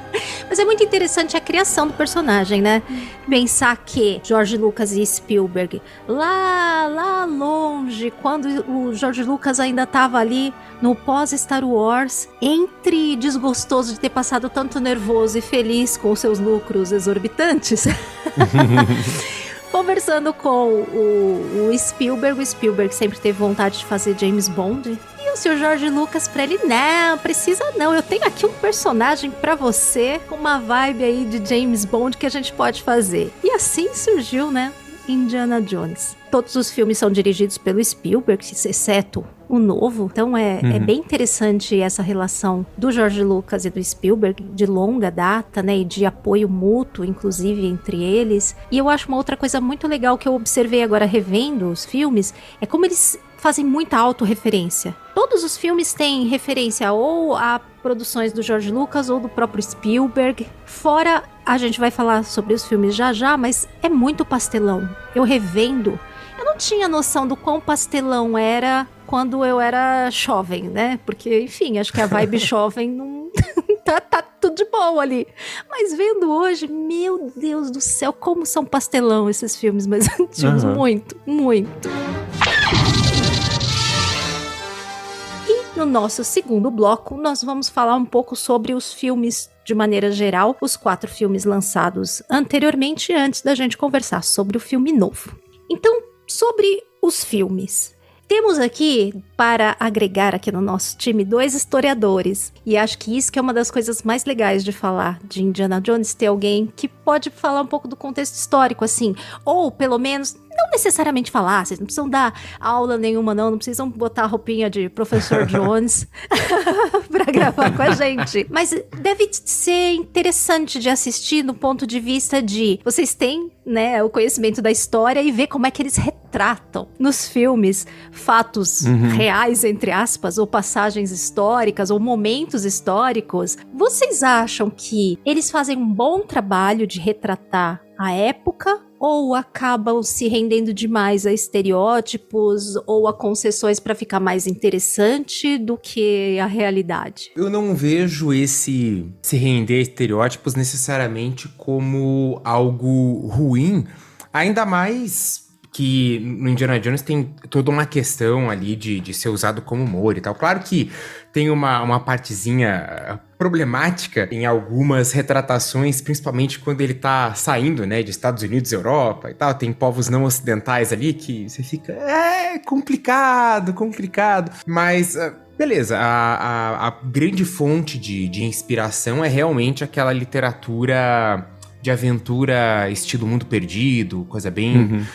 Mas é muito interessante a criação do personagem, né? Pensar que George Lucas e Spielberg, lá, lá longe, quando o George Lucas ainda estava ali no pós-Star Wars, entre desgostoso de ter passado tanto nervoso e feliz com os seus lucros exorbitantes. Conversando com o, o Spielberg, o Spielberg sempre teve vontade de fazer James Bond. E o seu Jorge Lucas pra ele, não, precisa não. Eu tenho aqui um personagem pra você, uma vibe aí de James Bond que a gente pode fazer. E assim surgiu, né? Indiana Jones. Todos os filmes são dirigidos pelo Spielberg, exceto o novo. Então é, é Uhum. bem interessante essa relação do George Lucas e do Spielberg, de longa data, né? E de apoio mútuo, inclusive, entre eles. E eu acho uma outra coisa muito legal que eu observei agora revendo os filmes, é como eles fazem muita autorreferência. Todos os filmes têm referência ou a produções do George Lucas ou do próprio Spielberg. Fora, a gente vai falar sobre os filmes já já, mas é muito pastelão. Eu revendo, eu não tinha noção do quão pastelão era quando eu era jovem, né? Porque, enfim, acho que a vibe jovem não tá, tá tudo de bom ali. Mas vendo hoje, meu Deus do céu, como são pastelão esses filmes mais antigos. Uhum. Muito, muito. No nosso segundo bloco, nós vamos falar um pouco sobre os filmes de maneira geral, os quatro filmes lançados anteriormente, antes da gente conversar sobre o filme novo. Então, sobre os filmes. Temos aqui, para agregar aqui no nosso time, dois historiadores. E acho que isso que é uma das coisas mais legais de falar de Indiana Jones, ter alguém que pode falar um pouco do contexto histórico, assim. Ou, pelo menos, não necessariamente falar, vocês não precisam dar aula nenhuma, não, não precisam botar a roupinha de professor Jones para gravar com a gente. Mas deve ser interessante de assistir no ponto de vista de vocês têm, né, o conhecimento da história e ver como é que eles retratam nos filmes fatos uhum. reais, entre aspas, ou passagens históricas, ou momentos históricos. Vocês acham que eles fazem um bom trabalho de retratar a época ou acabam se rendendo demais a estereótipos ou a concessões para ficar mais interessante do que a realidade? Eu não vejo esse se render a estereótipos necessariamente como algo ruim, ainda mais que no Indiana Jones tem toda uma questão ali de, de ser usado como humor e tal. Claro que tem uma, uma partezinha problemática em algumas retratações, principalmente quando ele tá saindo, né, de Estados Unidos, Europa e tal. Tem povos não ocidentais ali que você fica, é complicado, complicado. Mas. Uh, beleza, a, a, a, grande fonte de, de inspiração é realmente aquela literatura de aventura estilo Mundo Perdido, coisa bem uhum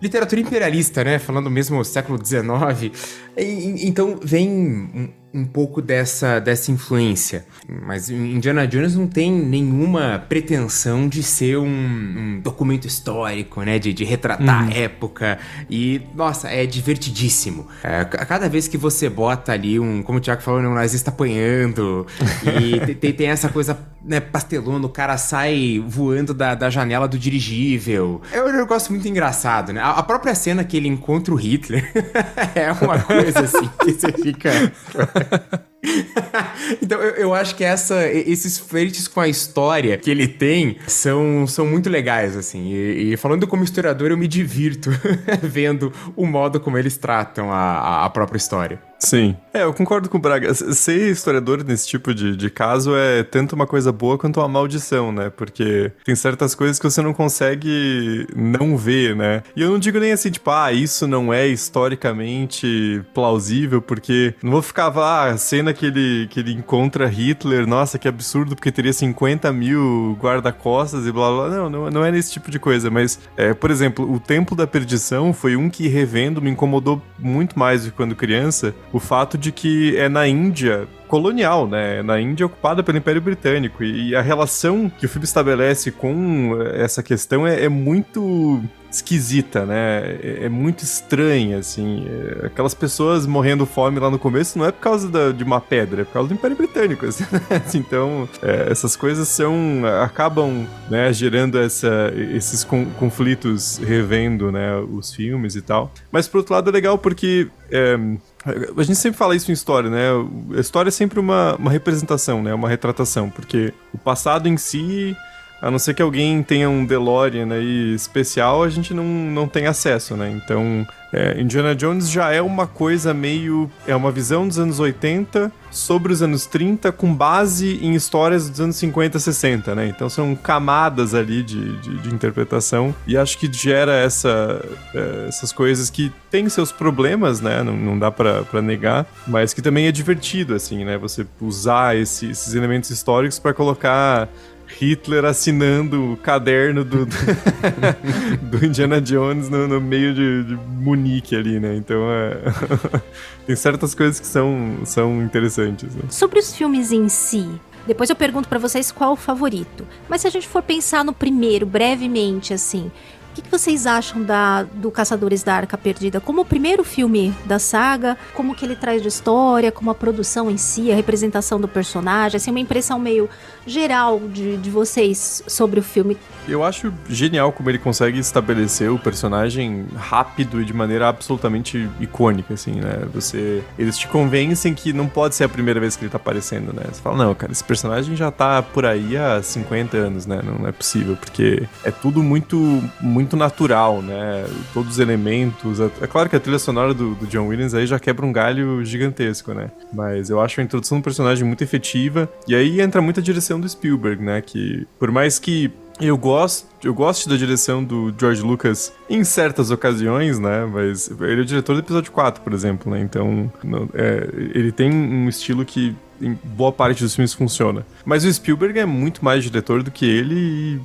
literatura imperialista, né? Falando mesmo século XIX. E, então vem um pouco dessa, dessa influência. Mas Indiana Jones não tem nenhuma pretensão de ser um, um documento histórico, né? De, de retratar uhum. a época. E, nossa, é divertidíssimo. É, cada vez que você bota ali um, como o Tiago falou, um nazista apanhando, e tem, tem essa coisa né, pastelona, o cara sai voando da, da janela do dirigível. É um negócio muito engraçado, né? A, a própria cena que ele encontra o Hitler é uma coisa assim que você fica. então eu, eu, acho que essa, esses flertes com a história que ele tem são, são muito legais, assim. E, e falando como historiador, eu me divirto vendo o modo como eles tratam a, a própria história. Sim. É, eu concordo com o Braga. Ser historiador nesse tipo de, de caso é tanto uma coisa boa quanto uma maldição, né? Porque tem certas coisas que você não consegue não ver, né? E eu não digo nem assim, tipo, ah, isso não é historicamente plausível, porque não vou ficar, ah, cena que ele, que ele encontra Hitler, nossa, que absurdo, porque teria 50 mil guarda-costas e blá blá. Não, não, não é nesse tipo de coisa, mas, é, por exemplo, o Templo da Perdição foi um que revendo me incomodou muito mais do que quando criança o fato de que é na Índia colonial, né? Na Índia ocupada pelo Império Britânico. E, a relação que o filme estabelece com essa questão é, é muito esquisita, né? É, é, muito estranha, assim. É, aquelas pessoas morrendo fome lá no começo não é por causa da, de uma pedra, é por causa do Império Britânico. Assim, né? então, é, essas coisas são acabam né, gerando essa, esses con conflitos revendo né, os filmes e tal. Mas por outro lado é legal porque é, a gente sempre fala isso em história, né? A história é sempre uma, uma representação, né? Uma retratação, porque o passado em si a não ser que alguém tenha um DeLorean aí especial, a gente não, não tem acesso, né? Então, é, Indiana Jones já é uma coisa meio. É uma visão dos anos 80 sobre os anos 30, com base em histórias dos anos 50, 60, né? Então são camadas ali de, de, de interpretação. E acho que gera essa, é, essas coisas que têm seus problemas, né? Não, não dá para negar, mas que também é divertido, assim, né? Você usar esse, esses elementos históricos para colocar Hitler assinando o caderno do, do Indiana Jones no, no meio de, de, Munique ali, né? Então é... tem certas coisas que são, são interessantes. Né? Sobre os filmes em si, depois eu pergunto para vocês qual o favorito. Mas se a gente for pensar no primeiro, brevemente, assim, O que, que vocês acham da, do Caçadores da Arca Perdida? Como o primeiro filme da saga, como que ele traz de história, como a produção em si, a representação do personagem, assim, uma impressão meio geral de, de vocês sobre o filme. Eu acho genial como ele consegue estabelecer o personagem rápido e de maneira absolutamente icônica, assim, né? Você, eles te convencem que não pode ser a primeira vez que ele tá aparecendo, né? Você fala, não, cara, esse personagem já tá por aí há 50 anos, né? Não é possível, porque é tudo muito, muito natural, né? Todos os elementos. É claro que a trilha sonora do, do John Williams aí já quebra um galho gigantesco, né? Mas eu acho a introdução do personagem muito efetiva. E aí entra muita direção do Spielberg, né? Que por mais que eu gosto, eu gosto da direção do George Lucas em certas ocasiões, né? Mas ele é o diretor do episódio 4, por exemplo, né? Então, não, é, ele tem um estilo que em boa parte dos filmes funciona. Mas o Spielberg é muito mais diretor do que ele e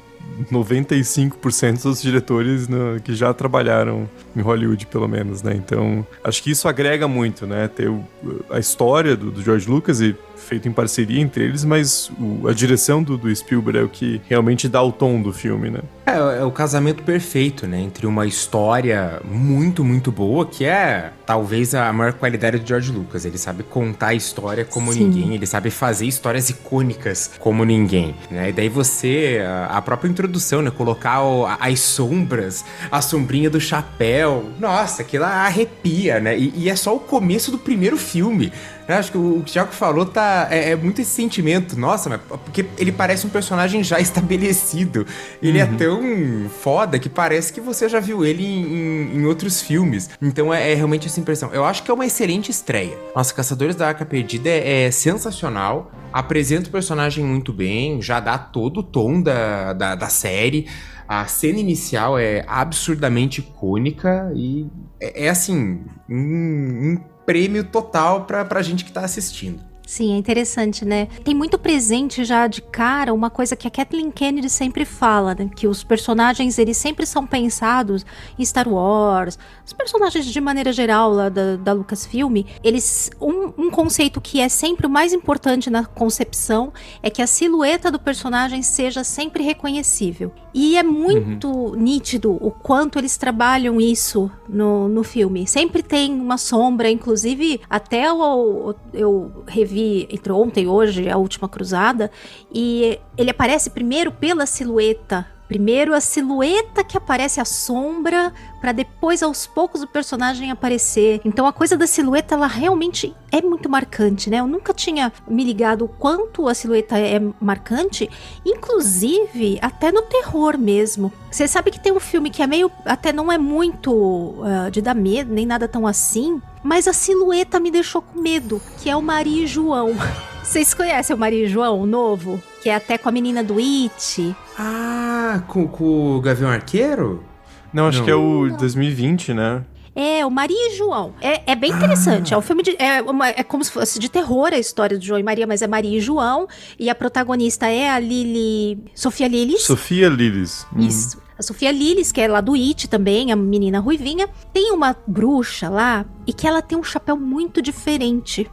95% dos diretores no, que já trabalharam em Hollywood, pelo menos, né? Então, acho que isso agrega muito, né? Ter o, a história do, do George Lucas e feito em parceria entre eles, mas o, a direção do, do, Spielberg é o que realmente dá o tom do filme, né? É, é o casamento perfeito, né? Entre uma história muito, muito boa, que é talvez a maior qualidade do George Lucas. Ele sabe contar a história como Sim. ninguém, ele sabe fazer histórias icônicas como ninguém, né? E daí você, a, a própria introdução, né? Colocar o, as sombras, a sombrinha do chapéu, nossa, aquilo arrepia, né? E, e é só o começo do primeiro filme. Eu acho que o que o Thiago falou tá, é, é, muito esse sentimento. Nossa, mas porque ele parece um personagem já estabelecido. Ele é uhum. é tão foda que parece que você já viu ele em, em, em outros filmes. Então é, é, realmente essa impressão. Eu acho que é uma excelente estreia. Nossa, Caçadores da Arca Perdida é, é sensacional. Apresenta o personagem muito bem, já dá todo o tom da, da, da série. A cena inicial é absurdamente icônica e é, é assim, um, um prêmio total pra, pra gente que tá assistindo. Sim, é interessante, né? Tem muito presente já de cara uma coisa que a Kathleen Kennedy sempre fala, né? Que os personagens, eles sempre são pensados em Star Wars, os personagens de maneira geral lá da, da Lucasfilm, eles... Um, um conceito que é sempre o mais importante na concepção é que a silhueta do personagem seja sempre reconhecível. E é muito uhum. nítido o quanto eles trabalham isso no, no filme. Sempre tem uma sombra, inclusive até eu, eu revi entre ontem e hoje, a última cruzada, e ele aparece primeiro pela silhueta Primeiro a silhueta que aparece a sombra, para depois aos poucos o personagem aparecer. Então a coisa da silhueta ela realmente é muito marcante, né? Eu nunca tinha me ligado o quanto a silhueta é marcante, inclusive até no terror mesmo. Você sabe que tem um filme que é meio até não é muito uh, de dar medo, nem nada tão assim, mas a silhueta me deixou com medo, que é o Maria e João. Vocês conhecem o Maria e João, o novo? Que é até com a menina do It. Ah, com, com o Gavião Arqueiro? Não, acho Não. que é o 2020, né? É, o Maria e João. É, é bem interessante. Ah. É um filme de. É, uma, é como se fosse de terror a história do João e Maria, mas é Maria e João. E a protagonista é a Lili. Sofia Lilis. Sofia Lilis. Uhum. Isso. A Sofia Lilis, que é lá do It também, a menina ruivinha, tem uma bruxa lá e que ela tem um chapéu muito diferente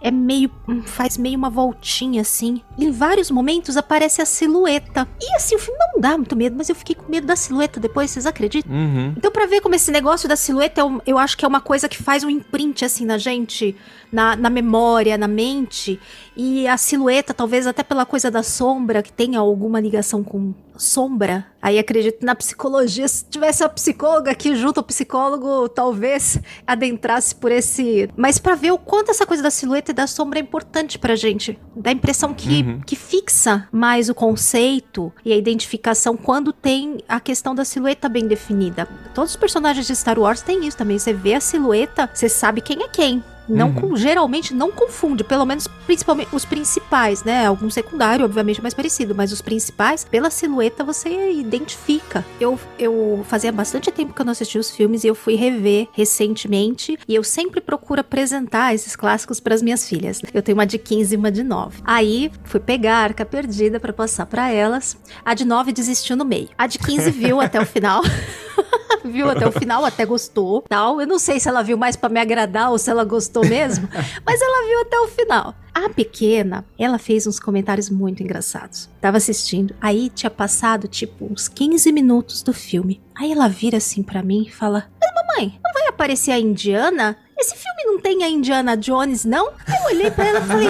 é meio. faz meio uma voltinha assim. Em vários momentos aparece a silhueta. E assim, o filme não dá muito medo, mas eu fiquei com medo da silhueta depois, vocês acreditam? Uhum. Então, para ver como esse negócio da silhueta, eu, eu acho que é uma coisa que faz um imprint assim na gente, na, na memória, na mente. E a silhueta, talvez até pela coisa da sombra, que tenha alguma ligação com sombra. Aí acredito na psicologia. Se tivesse a psicóloga aqui junto, o psicólogo talvez adentrasse por esse. Mas para ver o quanto essa coisa da silhueta e da sombra é importante pra gente. Dá a impressão que, uhum. que fixa mais o conceito e a identificação quando tem a questão da silhueta bem definida. Todos os personagens de Star Wars têm isso também. Você vê a silhueta, você sabe quem é quem. Não, uhum. geralmente não confunde, pelo menos principalmente os principais, né? Algum secundário, obviamente, mais parecido, mas os principais, pela silhueta você identifica. Eu, eu fazia bastante tempo que eu não assistia os filmes e eu fui rever recentemente e eu sempre procuro apresentar esses clássicos para as minhas filhas. Eu tenho uma de 15 e uma de 9. Aí fui pegar a Arca Perdida para passar para elas. A de 9 desistiu no meio. A de 15 viu até o final. viu até o final, até gostou, tal. Eu não sei se ela viu mais para me agradar ou se ela gostou mesmo, mas ela viu até o final. A pequena, ela fez uns comentários muito engraçados. Tava assistindo, aí tinha passado tipo uns 15 minutos do filme. Aí ela vira assim para mim e fala: "Mas mamãe, não vai aparecer a Indiana?" Esse filme não tem a Indiana Jones, não? Eu olhei pra ela e falei,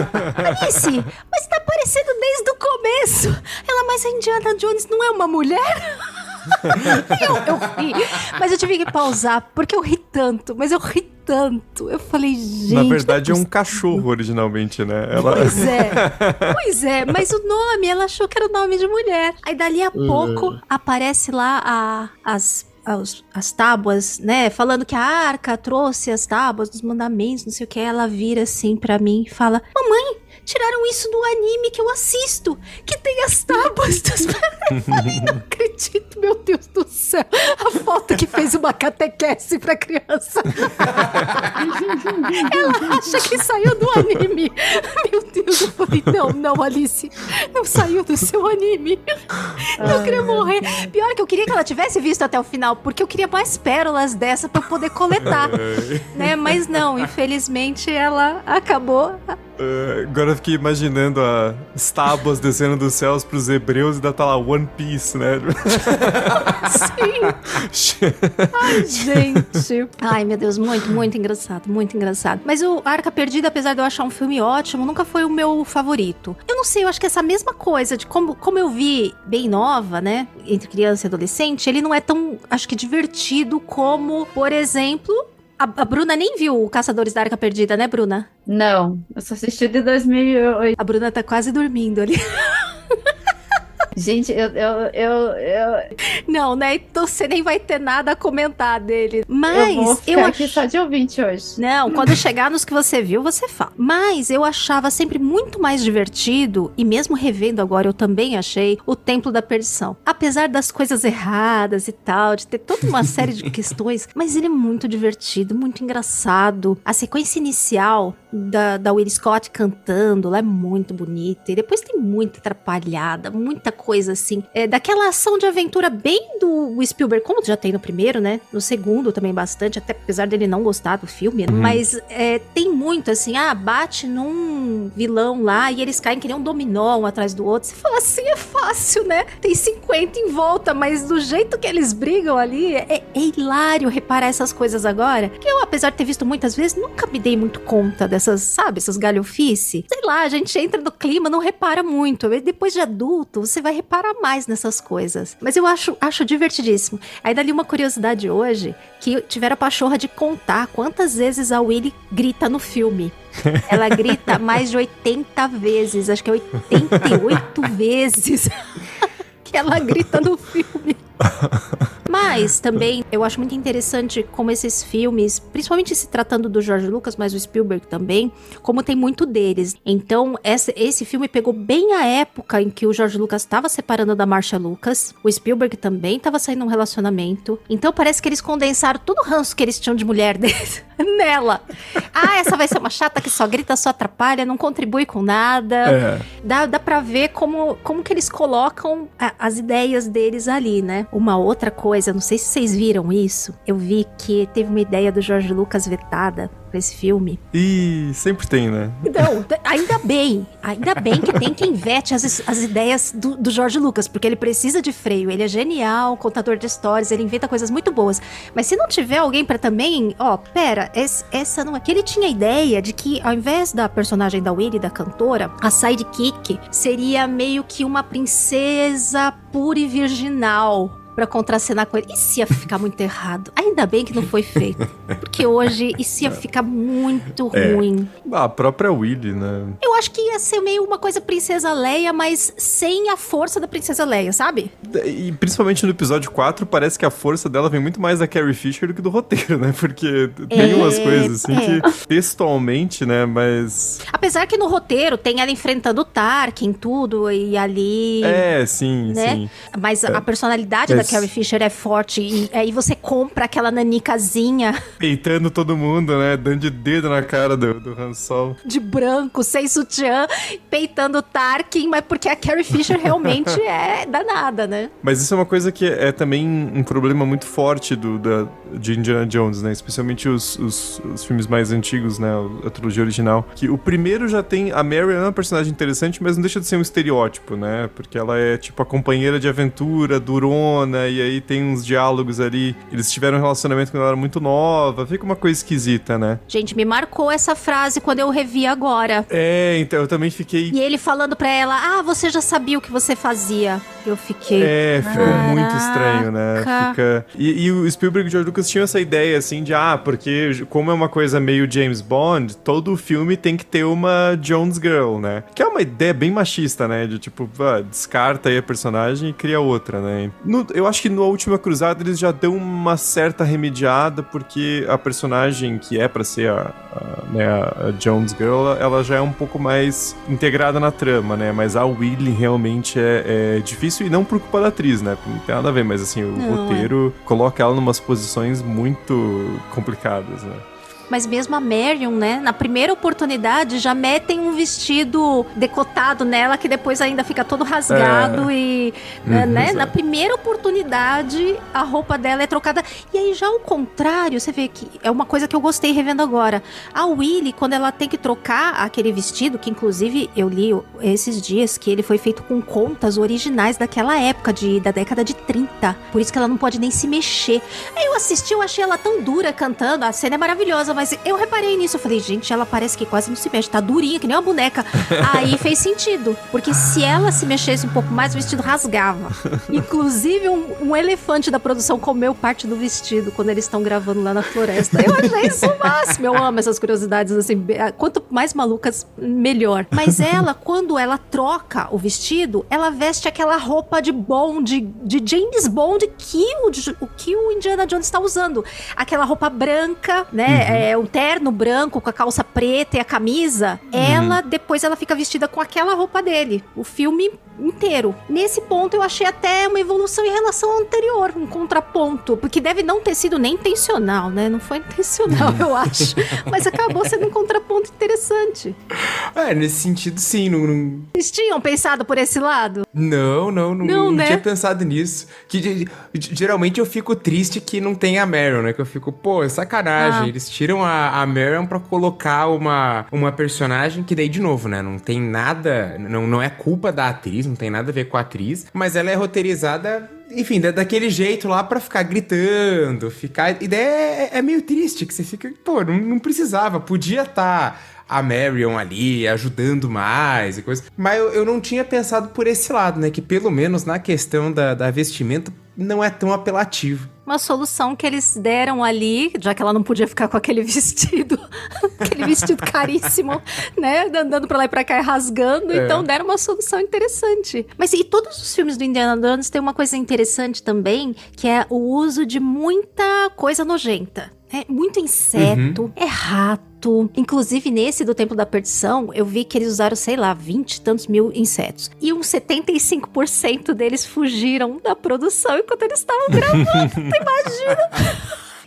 Alice, mas tá aparecendo desde o começo. Ela, mas a Indiana Jones não é uma mulher? eu, eu ri, mas eu tive que pausar, porque eu ri tanto, mas eu ri tanto. Eu falei, gente. Na verdade, é um cachorro originalmente, né? Ela... Pois é. Pois é, mas o nome, ela achou que era o nome de mulher. Aí dali a pouco uh. aparece lá a, as as, as tábuas, né? Falando que a arca trouxe as tábuas dos mandamentos, não sei o que. Ela vira assim para mim e fala: Mamãe, tiraram isso do anime que eu assisto, que tem as tábuas dos. eu falei, não acredito, meu Deus do céu. A foto que fez uma catequese pra criança. Ela acha que saiu do anime. Meu Deus, eu falei, não, não, Alice, não saiu do seu anime. Eu queria morrer. Pior que eu queria que ela tivesse visto até o final, porque eu queria mais pérolas dessa pra poder coletar. né? Mas não, infelizmente ela acabou Uh, agora eu fiquei imaginando as tábuas descendo dos céus pros hebreus e ainda tá lá One Piece, né? Sim! Ai, gente! Ai, meu Deus, muito, muito engraçado, muito engraçado. Mas o Arca Perdida, apesar de eu achar um filme ótimo, nunca foi o meu favorito. Eu não sei, eu acho que essa mesma coisa de como, como eu vi bem nova, né? Entre criança e adolescente, ele não é tão, acho que, divertido como, por exemplo, a, a, Bruna nem viu o Caçadores da Arca Perdida, né, Bruna? Não, eu só assisti de 2008. A Bruna tá quase dormindo ali. Gente, eu, eu, eu, eu, Não, né? Então você nem vai ter nada a comentar dele. Mas eu, vou ficar eu aqui só de ouvinte hoje. Não, quando chegar nos que você viu, você fala. Mas eu achava sempre muito mais divertido, e mesmo revendo agora, eu também achei o Templo da Perdição. Apesar das coisas erradas e tal, de ter toda uma série de questões, mas ele é muito divertido, muito engraçado. A sequência inicial da, da Will Scott cantando lá é muito bonita. E depois tem muita atrapalhada, muita coisa assim. É, daquela ação de aventura bem do Spielberg, como já tem no primeiro, né? No segundo também bastante, até apesar dele não gostar do filme. Uhum. Mas é, tem muito assim, ah, bate num vilão lá e eles caem que nem um dominó um atrás do outro. Você fala assim, é fácil, né? Tem 50 em volta, mas do jeito que eles brigam ali, é, é hilário reparar essas coisas agora. Que eu, apesar de ter visto muitas vezes, nunca me dei muito conta dessas, sabe, essas galhofice. Sei lá, a gente entra no clima, não repara muito. Depois de adulto, você vai reparar mais nessas coisas. Mas eu acho, acho divertidíssimo. Aí dali uma curiosidade hoje, que tiveram a pachorra de contar quantas vezes a Willy grita no filme. Ela grita mais de 80 vezes, acho que é 88 vezes que ela grita no filme. Mas também eu acho muito interessante como esses filmes, principalmente se tratando do George Lucas, mas o Spielberg também, como tem muito deles. Então, esse, esse filme pegou bem a época em que o George Lucas estava separando da Marcia Lucas, o Spielberg também estava saindo um relacionamento. Então, parece que eles condensaram todo o ranço que eles tinham de mulher deles nela. Ah, essa vai ser uma chata que só grita, só atrapalha, não contribui com nada. É. Dá, dá pra ver como, como que eles colocam a, as ideias deles ali, né? Uma outra coisa, não sei se vocês viram isso, eu vi que teve uma ideia do Jorge Lucas vetada pra esse filme. E sempre tem, né? Não, ainda bem. Ainda bem que tem quem vete as, as ideias do, do Jorge Lucas, porque ele precisa de freio. Ele é genial, contador de histórias, ele inventa coisas muito boas. Mas se não tiver alguém para também, ó, pera, esse, essa não é. Que ele tinha a ideia de que ao invés da personagem da Willy, da cantora, a sidekick seria meio que uma princesa pura e virginal para contracenar com ele. Isso ia ficar muito errado. Ainda bem que não foi feito. Porque hoje isso ia ficar muito é. ruim. A própria Willy, né? Eu acho que ia ser meio uma coisa Princesa Leia, mas sem a força da Princesa Leia, sabe? E principalmente no episódio 4, parece que a força dela vem muito mais da Carrie Fisher do que do roteiro, né? Porque tem é, umas coisas assim é. que textualmente, né? Mas. Apesar que no roteiro tem ela enfrentando o Tarkin, tudo, e ali. É, sim, né? sim. Mas a é. personalidade da Carrie Fisher é forte e aí você compra aquela nanicazinha Peitando todo mundo, né? Dando de dedo na cara do, do Han Solo. de branco, sem sutiã, peitando o Tarkin, mas porque a Carrie Fisher realmente é danada, né? Mas isso é uma coisa que é também um problema muito forte do, da, de Indiana Jones, né? Especialmente os, os, os filmes mais antigos, né? A trilogia original. Que o primeiro já tem. A Mary é uma personagem interessante, mas não deixa de ser um estereótipo, né? Porque ela é tipo a companheira de aventura, durona, e aí tem uns diálogos ali. Eles tiveram um relacionamento quando ela era muito nova. Fica uma coisa esquisita, né? Gente, me marcou essa frase quando eu revi agora. É, então eu também fiquei. E ele falando pra ela: Ah, você já sabia o que você fazia. Eu fiquei. É, ficou muito Caraca. estranho, né? Fica... E, e o Spielberg e o George Lucas tinham essa ideia, assim, de ah, porque como é uma coisa meio James Bond, todo filme tem que ter uma Jones Girl, né? Que é uma ideia bem machista, né? De tipo, ah, descarta aí a personagem e cria outra, né? No- eu acho que no Última Cruzada eles já dão uma certa remediada, porque a personagem que é pra ser a, a, né, a Jones Girl, ela já é um pouco mais integrada na trama, né? Mas a Willy realmente é, é difícil e não por culpa da atriz, né? Não tem nada a ver, mas assim, o Não, roteiro coloca ela em umas posições muito complicadas, né? Mas mesmo a Marion, né? Na primeira oportunidade já metem um vestido decotado nela que depois ainda fica todo rasgado e, né, né? exato. Na primeira oportunidade a roupa dela é trocada. E aí já ao contrário, você vê que é uma coisa que eu gostei revendo agora. A Willy, quando ela tem que trocar aquele vestido, que inclusive eu li esses dias que ele foi feito com contas originais daquela época, de, da década de 30. Por isso que ela não pode nem se mexer. Aí eu assisti, eu achei ela tão dura cantando. A cena é maravilhosa, mas eu reparei nisso. Eu falei, gente, ela parece que quase não se mexe. Tá durinha, que nem uma boneca. Aí fez sentido. Porque se ela se mexesse um pouco mais, o vestido rasgava. Inclusive, um, um elefante da produção comeu parte do vestido quando eles estão gravando lá na floresta. Eu achei isso o máximo. Eu amo essas curiosidades, assim. be- Quanto mais malucas, melhor. Mas ela, quando ela troca o vestido, ela veste aquela roupa de Bond, de James Bond, que o, o que o Indiana Jones está usando. Aquela roupa branca, né? É, um terno branco com a calça preta e a camisa. Ela, depois, ela fica vestida com aquela roupa dele. O filme inteiro. Nesse ponto, eu achei até uma evolução em relação ao anterior, um contraponto. Porque deve não ter sido nem intencional, né? Não foi intencional, eu acho. Mas acabou sendo um contraponto interessante. É, nesse sentido, sim. Não, não, Vocês tinham pensado por esse lado? não, não, não, Não, não né? tinha pensado nisso. Que ge- ge- geralmente eu fico triste que não tem a Marion, né? Que eu fico, pô, é sacanagem. Ah. Eles tiram a, a Marion pra colocar uma, uma personagem que daí, de novo, né? Não tem nada. Não, não é culpa da atriz, não tem nada a ver com a atriz, mas ela é roteirizada. Enfim, da- daquele jeito lá pra ficar gritando, ficar. E daí é, é meio triste que você fica, pô, não, não precisava, podia estar a Marion ali ajudando mais e coisa. Mas eu, eu não tinha pensado por esse lado, né? Que pelo menos na questão da, da vestimenta não é tão apelativo. Uma solução que eles deram ali, já que ela não podia ficar com aquele vestido, aquele vestido caríssimo, né? Andando pra lá e pra cá e rasgando. É. Então deram uma solução interessante. Mas e todos os filmes do Indiana Jones tem uma coisa interessante também, que é o uso de muita coisa nojenta. É muito inseto, é rato. Inclusive, nesse do Templo da Perdição, eu vi que eles usaram, sei lá, 20 e tantos mil insetos. E uns 75% deles fugiram da produção enquanto eles estavam gravando. tu imagina?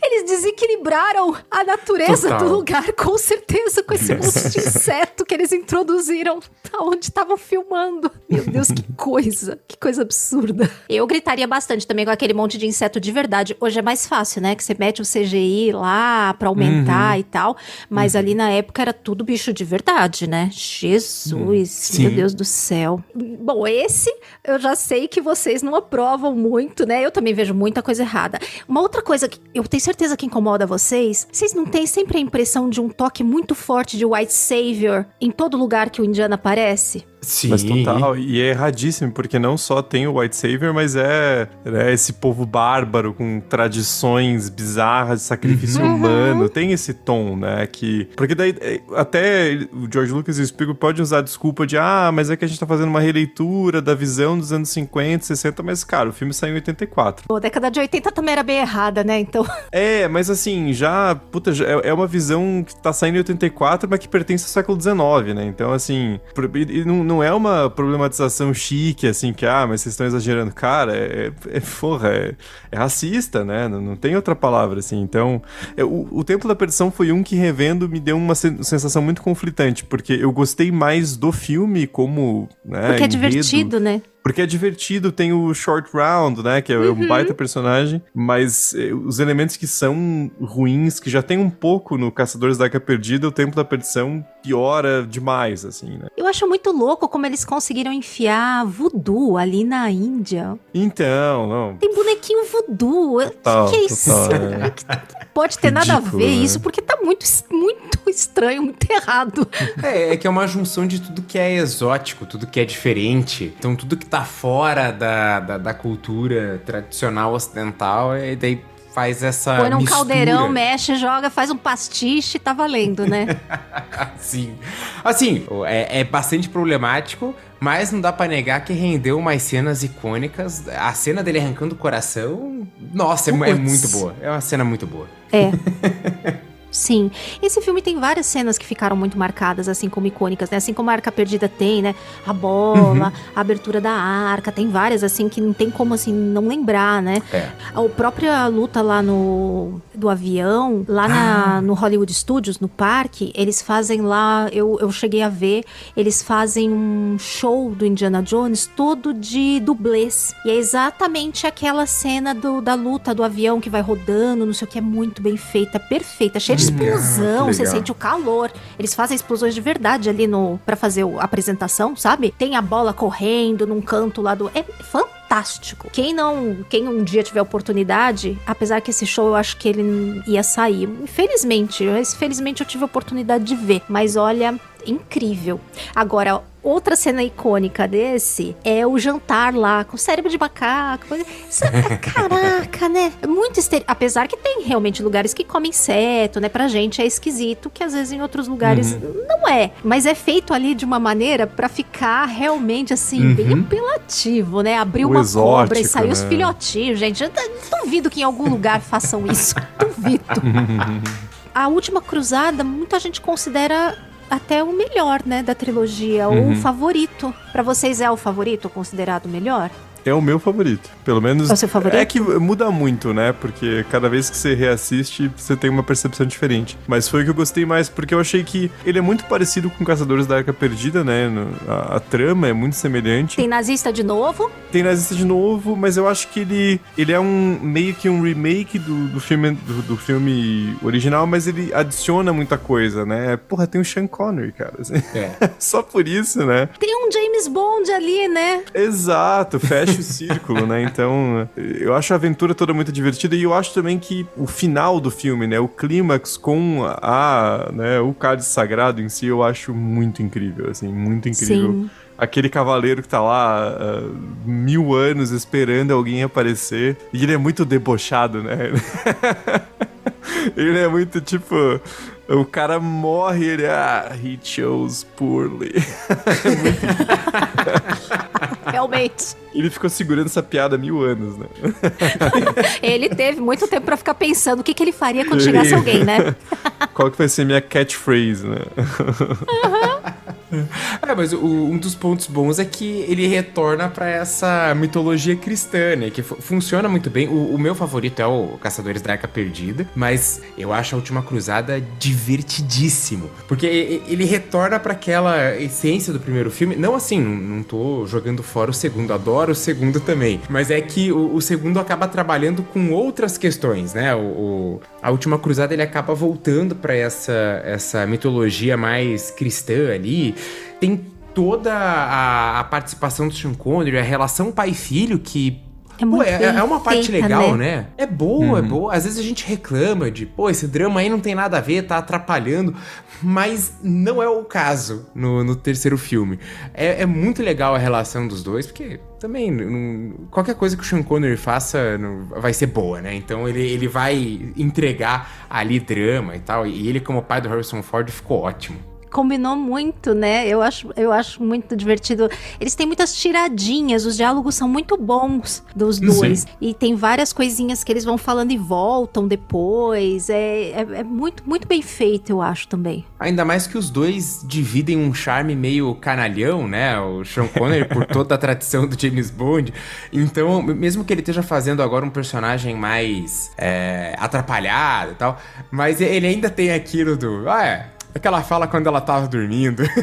Eles desequilibraram a natureza Total. do lugar, com certeza, com esse monte de inseto que eles introduziram onde estavam filmando. Meu Deus, que coisa, que coisa absurda. Eu gritaria bastante também com aquele monte de inseto de verdade. Hoje é mais fácil, né? Que você mete o CGI lá pra aumentar e tal. Mas ali na época era tudo bicho de verdade, né? Jesus, Sim. meu Deus do céu. Bom, esse eu já sei que vocês não aprovam muito, né? Eu também vejo muita coisa errada. Uma outra coisa que eu tenho certeza que incomoda vocês, vocês não têm sempre a impressão de um toque muito forte de White Savior em todo lugar que o Indiana aparece? Sim. Mas total, e é erradíssimo, porque não só tem o White Savior, mas é, é esse povo bárbaro com tradições bizarras de sacrifício Uhum. humano. Tem esse tom, né? Que. Porque daí é, até o George Lucas e o Spielberg podem usar a desculpa de ah, mas é que a gente tá fazendo uma releitura da visão dos anos 50, 60, mas, cara, o filme saiu em 84. Pô, a década de 80 também era bem errada, né? Então, É, mas assim, já. Puta, já é é uma visão que tá saindo em 84, mas que pertence ao século XIX, né? Então, assim. E, não, não é uma problematização chique, assim, que, ah, mas vocês estão exagerando. Cara, é, é, porra, é, é racista, né? Não, não, tem outra palavra, assim. Então, é, o, o Templo da Perdição foi um que, revendo, me deu uma sensação muito conflitante, porque eu gostei mais do filme como. Né, porque é divertido, né? Porque é divertido, tem o Short Round, né? Que é uhum. um baita personagem. Mas eh, os elementos que são ruins, que já tem um pouco no Caçadores da Arca Perdida, o Tempo da Perdição piora demais, assim, né? Eu acho muito louco como eles conseguiram enfiar voodoo ali na Índia. Então, não. Tem bonequinho voodoo. O que, que é isso? É. Pode ter Ridículo, nada a ver né? isso, porque tá muito, muito estranho, muito errado. É, é que é uma junção de tudo que é exótico, tudo que é diferente. Então, tudo que tá fora da, da, da cultura tradicional ocidental, e daí faz essa Põe num mistura. caldeirão, mexe, joga, faz um pastiche, tá valendo, né? Sim. Assim, é, é, bastante problemático, mas não dá para negar que rendeu umas cenas icônicas. A cena dele arrancando o coração, nossa, é, é muito boa. É uma cena muito boa. É. Sim. Esse filme tem várias cenas que ficaram muito marcadas, assim como icônicas, né? Assim como a Arca Perdida tem, né? A bola, uhum. a abertura da arca, tem várias, assim, que não tem como, assim, não lembrar, né? É. A própria luta lá no... do avião, lá na, ah. no Hollywood Studios, no parque, eles fazem lá, eu, eu cheguei a ver, eles fazem um show do Indiana Jones todo de dublês. E é exatamente aquela cena do, da luta do avião que vai rodando, não sei o que, é muito bem feita, perfeita, cheia explosão, você sente o calor. Eles fazem explosões de verdade ali no para fazer a apresentação, sabe? Tem a bola correndo num canto lá do é fantástico. Quem não, quem um dia tiver oportunidade, apesar que esse show eu acho que ele ia sair. Infelizmente, infelizmente eu tive a oportunidade de ver, mas olha, incrível. Agora, outra cena icônica desse é o jantar lá com cérebro de macaco. Caraca, né? É muito ester... Apesar que tem realmente lugares que comem inseto, né? Pra gente é esquisito, que às vezes em outros lugares uhum. não é. Mas é feito ali de uma maneira para ficar realmente assim, uhum. bem apelativo, né? Abriu uma exótico, cobra e saiu né? os filhotinhos, gente. Eu duvido que em algum lugar façam isso. duvido. A última cruzada, muita gente considera até o melhor, né, da trilogia, uhum. o favorito. Para vocês é o favorito considerado o melhor? É o meu favorito. Pelo menos. É o seu favorito? É que muda muito, né? Porque cada vez que você reassiste, você tem uma percepção diferente. Mas foi o que eu gostei mais, porque eu achei que ele é muito parecido com Caçadores da Arca Perdida, né? A, a trama é muito semelhante. Tem nazista de novo? Tem nazista de novo, mas eu acho que ele, ele é um meio que um remake do, do, filme, do, do filme original, mas ele adiciona muita coisa, né? Porra, tem o Sean Connery, cara. Assim. É. Só por isso, né? Tem um James Bond ali, né? Exato, fecha o círculo, né? Então, eu acho a aventura toda muito divertida e eu acho também que o final do filme, né? O clímax com a, né, o cálice sagrado em si, eu acho muito incrível, assim, muito incrível. Sim aquele cavaleiro que tá lá uh, mil anos esperando alguém aparecer. E ele é muito debochado, né? ele é muito tipo. O cara morre ele. Ah, he chose poorly. Realmente. Ele ficou segurando essa piada há mil anos, né? ele teve muito tempo para ficar pensando o que, que ele faria quando chegasse alguém, né? Qual que vai ser minha catchphrase, né? Uhum. É, mas o, um dos pontos bons é que ele retorna para essa mitologia cristã, né? Que funciona muito bem. O, o, meu favorito é o Caçadores da Arca Perdida, mas eu acho a Última Cruzada divertidíssimo. Porque ele retorna para aquela essência do primeiro filme. Não assim, não, tô jogando fora o segundo, adoro o segundo também. Mas é que o, o segundo acaba trabalhando com outras questões, né? O, a Última Cruzada ele acaba voltando para essa, essa mitologia mais cristã ali tem toda a, a participação do Sean Connery, a relação pai-filho que é, pô, é, é, uma parte feita, legal, né? né? É boa, é uhum. é boa. Às vezes a gente reclama de, pô, esse drama aí não tem nada a ver, tá atrapalhando. Mas não é o caso no, no terceiro filme. É, é, muito legal a relação dos dois, porque também não, qualquer coisa que o Sean Connery faça não, vai ser boa, né? Então ele, ele vai entregar ali drama e tal. E ele, como pai do Harrison Ford, ficou ótimo. Combinou muito, né? Eu acho, eu acho muito divertido. Eles têm muitas tiradinhas, os diálogos são muito bons dos dois. E tem várias coisinhas que eles vão falando e voltam depois. É, é, é muito, muito bem feito, eu acho também. Ainda mais que os dois dividem um charme meio canalhão, né? O Sean Connery, por toda a tradição do James Bond. Então, mesmo que ele esteja fazendo agora um personagem mais é, atrapalhado e tal, mas ele ainda tem aquilo do. Ah, é. Aquela fala quando ela tava dormindo.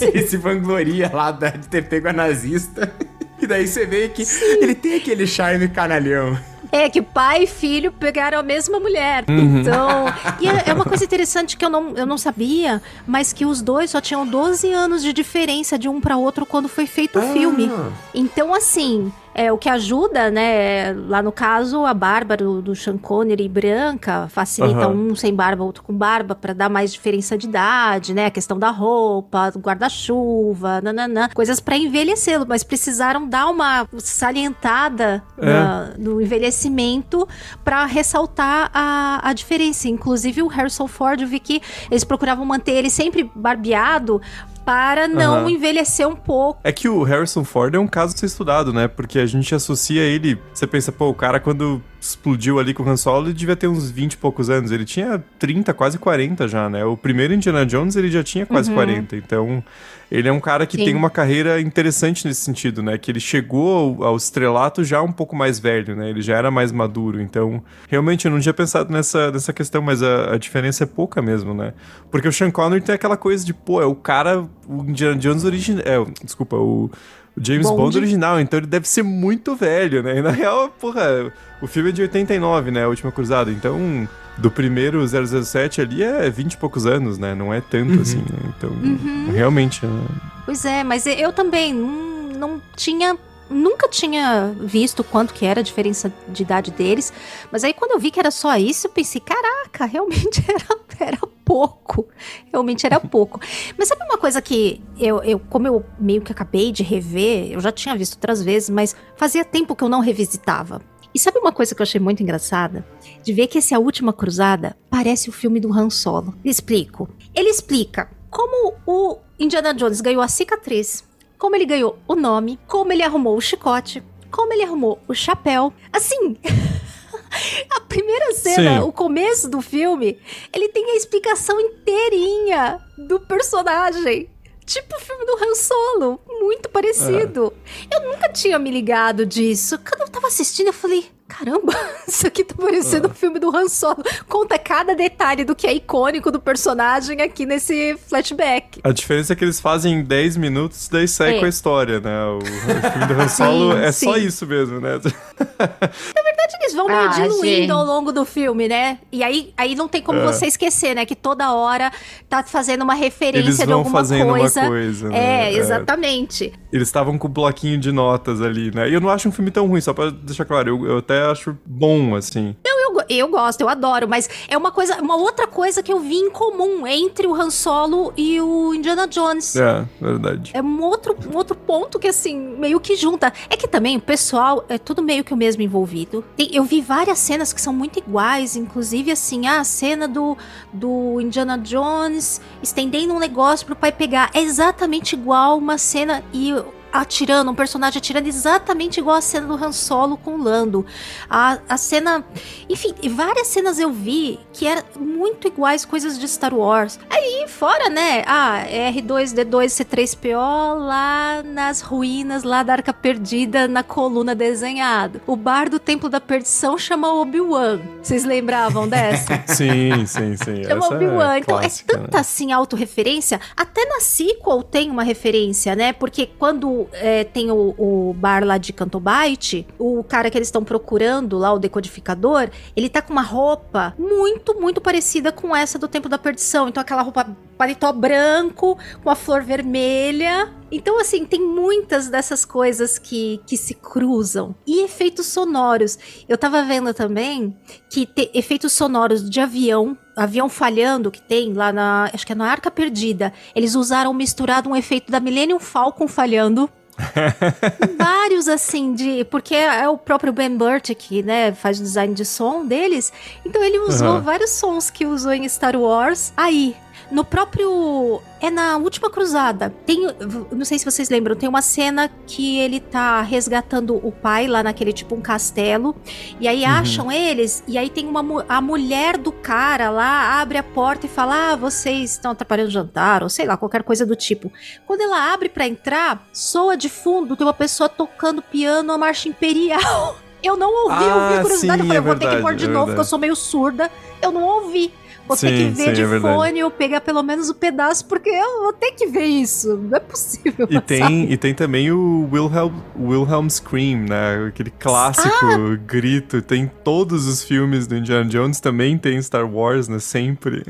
ele se vangloria lá de ter pego a nazista. E daí você vê que Sim. ele tem aquele charme canalhão. É que pai e filho pegaram a mesma mulher. Uhum. Então, e é, é, uma coisa interessante que eu não, eu não sabia, mas que os dois só tinham 12 anos de diferença de um para outro quando foi feito o ah. filme. Então, assim, é, o que ajuda, né? Lá no caso, a barba do, do Sean Connery branca facilita uhum. um sem barba, outro com barba, para dar mais diferença de idade, né? A questão da roupa, guarda-chuva, nananã, coisas para envelhecê-lo, mas precisaram dar uma salientada é. na, no envelhecimento para ressaltar a, a diferença. Inclusive, o Harrison Ford, eu vi que eles procuravam manter ele sempre barbeado para não uhum. envelhecer um pouco. É que o Harrison Ford é um caso a ser estudado, né? Porque a gente associa ele. Você pensa, pô, o cara quando explodiu ali com o Han Solo, ele devia ter uns 20 e poucos anos. Ele tinha 30, quase 40 já, né? O primeiro Indiana Jones, ele já tinha quase uhum. 40. Então, ele é um cara que Sim. tem uma carreira interessante nesse sentido, né? Que ele chegou ao, ao, estrelato já um pouco mais velho, né? Ele já era mais maduro. Então, realmente, eu não tinha pensado nessa, nessa questão, mas a, a diferença é pouca mesmo, né? Porque o Sean Connery tem aquela coisa de, pô, é o cara, o Indiana Jones original. É, desculpa, o o James Bond. Bond original, então ele deve ser muito velho, né? E na real, porra, o filme é de 89, né? A Última Cruzada. Então, do primeiro 007 ali é 20 e poucos anos, né? Não é tanto uhum. assim, né? Então, uhum. realmente. Né? Pois é, mas eu também não, não tinha nunca tinha visto quanto que era a diferença de idade deles, mas aí quando eu vi que era só isso, eu pensei, caraca, realmente era, era pouco, realmente era pouco. Mas sabe uma coisa que eu, eu, como eu meio que acabei de rever, eu já tinha visto outras vezes, mas fazia tempo que eu não revisitava. E sabe uma coisa que eu achei muito engraçada? De ver que esse A Última Cruzada parece o filme do Han Solo. Explico. Ele explica como o Indiana Jones ganhou a cicatriz como ele ganhou o nome, como ele arrumou o chicote, como ele arrumou o chapéu. Assim. a primeira cena, Sim. o começo do filme, ele tem a explicação inteirinha do personagem. Tipo o filme do Han Solo, muito parecido. É. Eu nunca tinha me ligado disso. Quando eu tava assistindo, eu falei, Caramba, isso aqui tá parecendo ah. um filme do Han Solo. Conta cada detalhe do que é icônico do personagem aqui nesse flashback. A diferença é que eles fazem 10 minutos, daí segue é. com a história, né? O, o filme do Han Solo sim, é sim. só isso mesmo, né? Na verdade, eles vão meio ah, diluindo gente. ao longo do filme, né? E aí, aí não tem como é. você esquecer, né? Que toda hora tá fazendo uma referência eles de alguma fazendo coisa. Uma coisa né? É, exatamente. Eles estavam com o um bloquinho de notas ali, né? E eu não acho um filme tão ruim, só pra deixar claro, eu, eu até até acho bom, assim. Não, eu, eu gosto, eu adoro, mas é uma coisa, uma outra coisa que eu vi em comum entre o Han Solo e o Indiana Jones. É, verdade. É um outro, um outro ponto que, assim, meio que junta. É que também o pessoal é tudo meio que o mesmo envolvido. Tem, eu vi várias cenas que são muito iguais, inclusive, assim, a cena do, do Indiana Jones estendendo um negócio pro pai pegar. É exatamente igual uma cena e atirando, um personagem atirando exatamente igual a cena do Han Solo com o Lando. A, a cena. Enfim, várias cenas eu vi que eram muito iguais coisas de Star Wars. Aí, fora, né? Ah, R2D2 C3PO lá nas ruínas lá da Arca Perdida na coluna desenhado. O bar do Templo da Perdição chama Obi-Wan. Vocês lembravam dessa? sim, sim, sim. Chama Obi-Wan. É então é tanta né? assim autorreferência. Até na sequel tem uma referência, né? Porque quando é, tem o, o, bar lá de Cantobite, o cara que eles estão procurando lá, o decodificador, ele tá com uma roupa muito, muito parecida com essa do Tempo da Perdição. Então aquela roupa paletó branco, com a flor vermelha. Então, assim, tem muitas dessas coisas que, que se cruzam. E efeitos sonoros. Eu tava vendo também que efeitos sonoros de avião, avião falhando que tem lá na. Acho que é na Arca Perdida. Eles usaram misturado um efeito da Millennium Falcon falhando. Vários, assim, de. Porque é o próprio Ben Burt que, né, faz o design de som deles. Então ele usou uhum. vários sons que usou em Star Wars aí No próprio. É na última cruzada. Tem. Não sei se vocês lembram, tem uma cena que ele tá resgatando o pai lá naquele tipo um castelo. E aí acham eles. E aí tem uma. A mulher do cara lá abre a porta e fala: Ah, vocês estão atrapalhando o jantar, ou sei lá, qualquer coisa do tipo. Quando ela abre pra entrar, soa de fundo, tem uma pessoa tocando piano a marcha imperial. Eu não ouvi, eu ouvi Ah, a curiosidade. sim, eu falei, é eu vou ter que pôr verdade, de é novo, porque eu verdade. sou meio surda. Eu não ouvi. Vou ter Sim, que ver sim, de é fone ou pegar pelo menos o pedaço, porque eu vou ter que ver isso. Não é possível. E sabe? tem, e tem também o Wilhelm, Wilhelm Scream, né? Aquele clássico Ah! grito. Tem todos os filmes do Indiana Jones, também tem Star Wars, né? Sempre.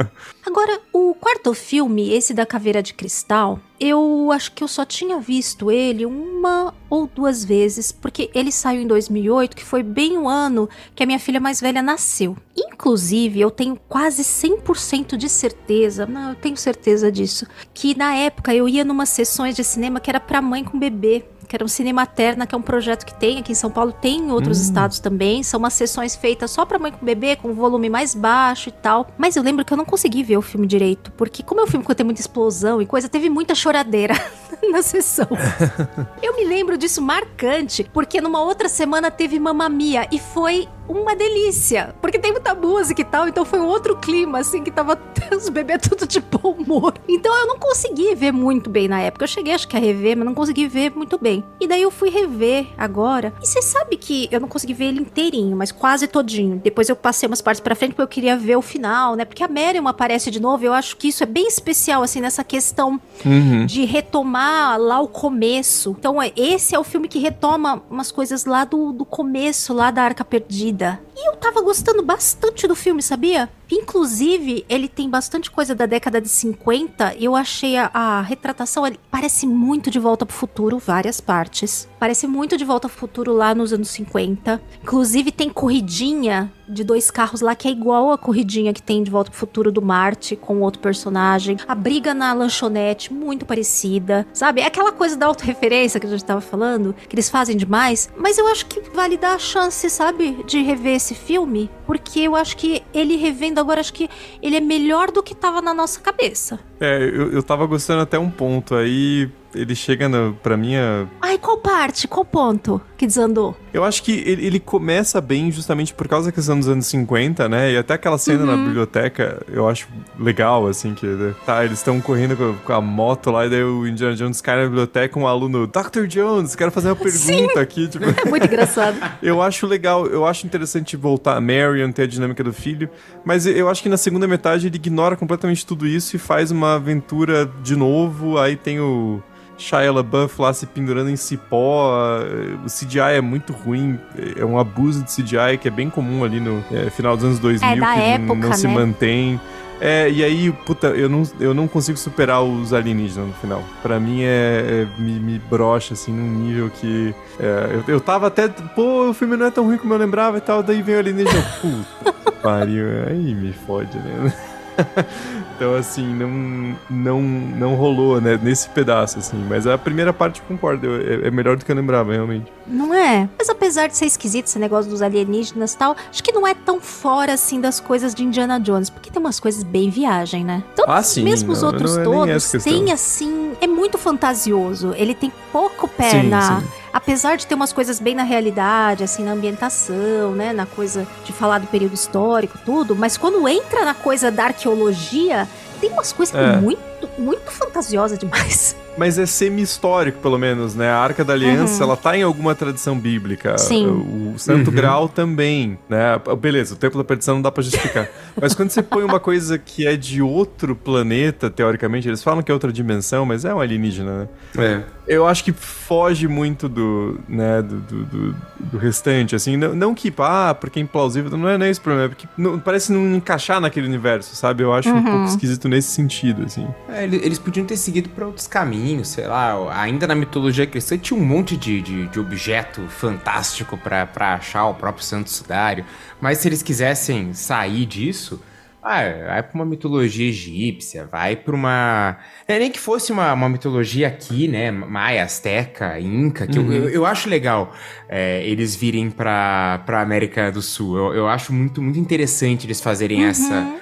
Agora, o quarto filme, esse da Caveira de Cristal, eu acho que eu só tinha visto ele uma ou duas vezes, porque ele saiu em 2008, que foi bem o ano que a minha filha mais velha nasceu. Inclusive, eu tenho quase 100% de certeza, não, eu tenho certeza disso, que na época eu ia numas sessões de cinema que era pra mãe com bebê. Que era um Cinema Terna, que é um projeto que tem aqui em São Paulo, tem em outros estados também. São umas sessões feitas só pra mãe com bebê, com volume mais baixo e tal. Mas eu lembro que eu não consegui ver o filme direito, porque como é um filme que tem muita explosão e coisa, teve muita choradeira na sessão. Eu me lembro disso marcante, porque numa outra semana teve Mamma Mia e foi uma delícia, porque tem muita música e tal, então foi um outro clima, assim, que tava os bebês tudo de bom humor. Então eu não consegui ver muito bem na época. Eu cheguei, acho que a rever, mas não consegui ver muito bem. E daí eu fui rever agora. E você sabe que eu não consegui ver ele inteirinho, mas quase todinho. Depois eu passei umas partes pra frente porque eu queria ver o final, né? Porque a Marion aparece de novo. Eu acho que isso é bem especial, assim, nessa questão Uhum. de retomar lá o começo. Então, é- esse é o filme que retoma umas coisas lá do, do começo, lá da Arca Perdida. E eu tava gostando bastante do filme, sabia? Inclusive, ele tem bastante coisa da década de 50. Eu achei a, a retratação, parece muito de Volta pro Futuro, várias partes. Parece muito de Volta pro Futuro lá nos anos 50. Inclusive, tem corridinha de dois carros lá que é igual a corridinha que tem de Volta pro Futuro do Marte com outro personagem. A briga na lanchonete, muito parecida. Sabe? É aquela coisa da autorreferência que a gente tava falando, que eles fazem demais. Mas eu acho que vale dar a chance, sabe? De rever esse filme. Porque eu acho que ele revendo agora, acho que ele é melhor do que tava na nossa cabeça. É, eu, eu tava gostando até um ponto. Aí ele chega no, pra minha. Ai, qual parte? Qual ponto que desandou? Eu acho que ele, ele começa bem justamente por causa da questão dos anos 50, né? E até aquela cena na biblioteca eu acho legal, assim, que né, tá, eles estão correndo com, com a moto lá, e daí o Indiana Jones cai na biblioteca, um aluno, Dr. Jones, quero fazer uma pergunta aqui, tipo. É muito engraçado. Eu acho legal, eu acho interessante voltar a Marion, ter a dinâmica do filho, mas eu acho que na segunda metade ele ignora completamente tudo isso e faz uma aventura de novo, aí tem o Shia LaBeouf lá se pendurando em cipó, eh, o CGI é muito ruim, é um abuso de CGI que é bem comum ali no eh, final dos anos 2000, É, da que época, não se né? mantém. É, e aí, puta, eu não, eu não consigo superar os alienígenas no final. Pra mim é, é- me, me brocha, assim, num nível que. é, eu, eu tava até. Pô, o filme não é tão ruim como eu lembrava e tal. Daí vem o alienígena. Puta que pariu. Aí me fode, né? então, assim, não, não, não rolou, né? Nesse pedaço, assim. Mas a primeira parte eu concordo. é, é melhor do que eu lembrava, realmente. Não é? Mas apesar de ser esquisito esse negócio dos alienígenas e tal, acho que não é tão fora assim das coisas de Indiana Jones, porque tem umas coisas bem viagem, né? Então, Ah, sim, mesmo os não- outros não é todos tem assim, é muito fantasioso. Ele tem pouco pé Sim, na, sim. Apesar de ter umas coisas bem na realidade, assim, na ambientação, né, na coisa de falar do período histórico, tudo, mas quando entra na coisa da arqueologia, tem umas coisas É. é muito, muito fantasiosa demais. Mas é semi-histórico, pelo menos, né? A Arca da Aliança, ela tá em alguma tradição bíblica. Sim. O Santo Uhum. Grau também, né? Beleza, o Templo da Perdição não dá pra justificar. mas quando você põe uma coisa que é de outro planeta, teoricamente, eles falam que é outra dimensão, mas é um alienígena, né? É. Eu acho que foge muito do, né, do, do, do- do restante, assim, não, não que, ah, porque é implausível, não é nem esse problema, é porque não- parece não encaixar naquele universo, sabe? Eu acho um pouco esquisito nesse sentido, assim. É, ele- eles podiam ter seguido pra outros caminhos, sei lá. Ainda na mitologia cristã tinha um monte de, de, de objeto fantástico pra pra achar o próprio Santo Sudário. Mas se eles quisessem sair disso, ah, vai pra uma mitologia egípcia, vai pra uma. É, nem que fosse uma, uma mitologia aqui, né? Maia, Azteca, Inca, que eu, eu, eu acho legal é, eles virem pra, pra América do Sul. Eu, eu acho muito, muito interessante eles fazerem essa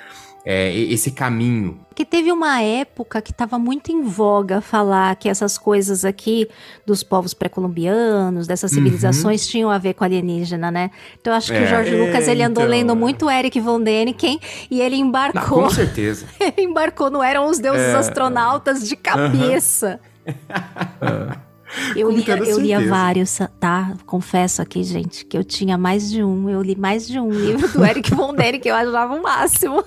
é, esse caminho. Que teve uma época que estava muito em voga falar que essas coisas aqui dos povos pré-colombianos, dessas civilizações, uhum. tinham a ver com alienígena, né? Então acho que é, o Jorge é, Lucas ele andou então, lendo muito Eric von Däniken e ele embarcou. Não, com certeza. ele embarcou no Eram os Deuses é. Astronautas de cabeça. Uhum. Eu, lia, eu lia vários, tá? Confesso aqui, gente, que eu tinha mais de um. Eu li mais de um livro do Eric Von Däniken que eu achava o máximo.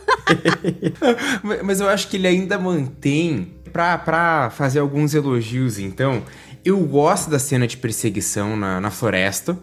Mas eu acho que ele ainda mantém, pra, pra fazer alguns elogios, então, eu gosto da cena de perseguição na, na floresta.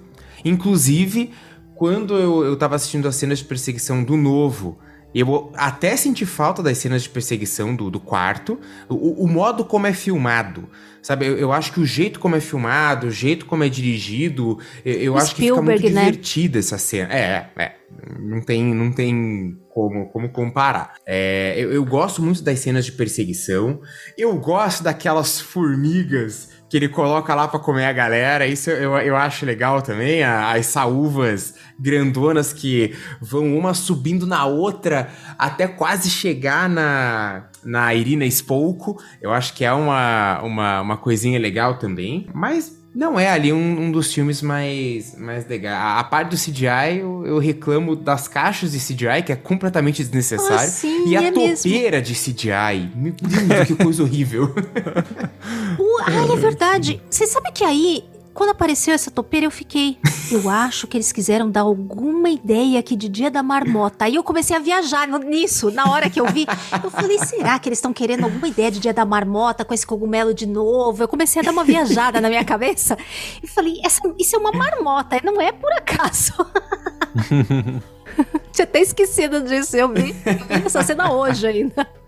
Inclusive, quando eu, eu tava assistindo as cenas de perseguição do novo, eu até senti falta das cenas de perseguição do, do quarto, o, o modo como é filmado. Sabe, eu, eu, acho que o jeito como é filmado, o jeito como é dirigido, eu, eu acho que fica muito né? divertida essa cena. É, é. Não tem, não tem como, como comparar. É, eu, eu gosto muito das cenas de perseguição. Eu gosto daquelas formigas que ele coloca lá para comer a galera. Isso eu, eu acho legal também. As saúvas grandonas que vão uma subindo na outra até quase chegar na, na Irina Spolko. Eu acho que é uma, uma, uma coisinha legal também. Mas não é ali um, um, dos filmes mais, mais legais. A, a parte do CGI, eu, eu, reclamo das caixas de CGI, que é completamente desnecessário. Ah, sim, e a é topeira mesmo. de CGI. Meu Deus, que coisa horrível. ah, é verdade. Você sabe que aí quando apareceu essa topeira, eu fiquei. Eu acho que eles quiseram dar alguma ideia aqui de Dia da Marmota. Aí eu comecei a viajar nisso. Na hora que eu vi, eu falei: será que eles estão querendo alguma ideia de Dia da Marmota com esse cogumelo de novo? Eu comecei a dar uma viajada na minha cabeça e falei: isso é uma marmota, não é por acaso. Tinha até esquecido disso, eu vi, essa cena hoje ainda.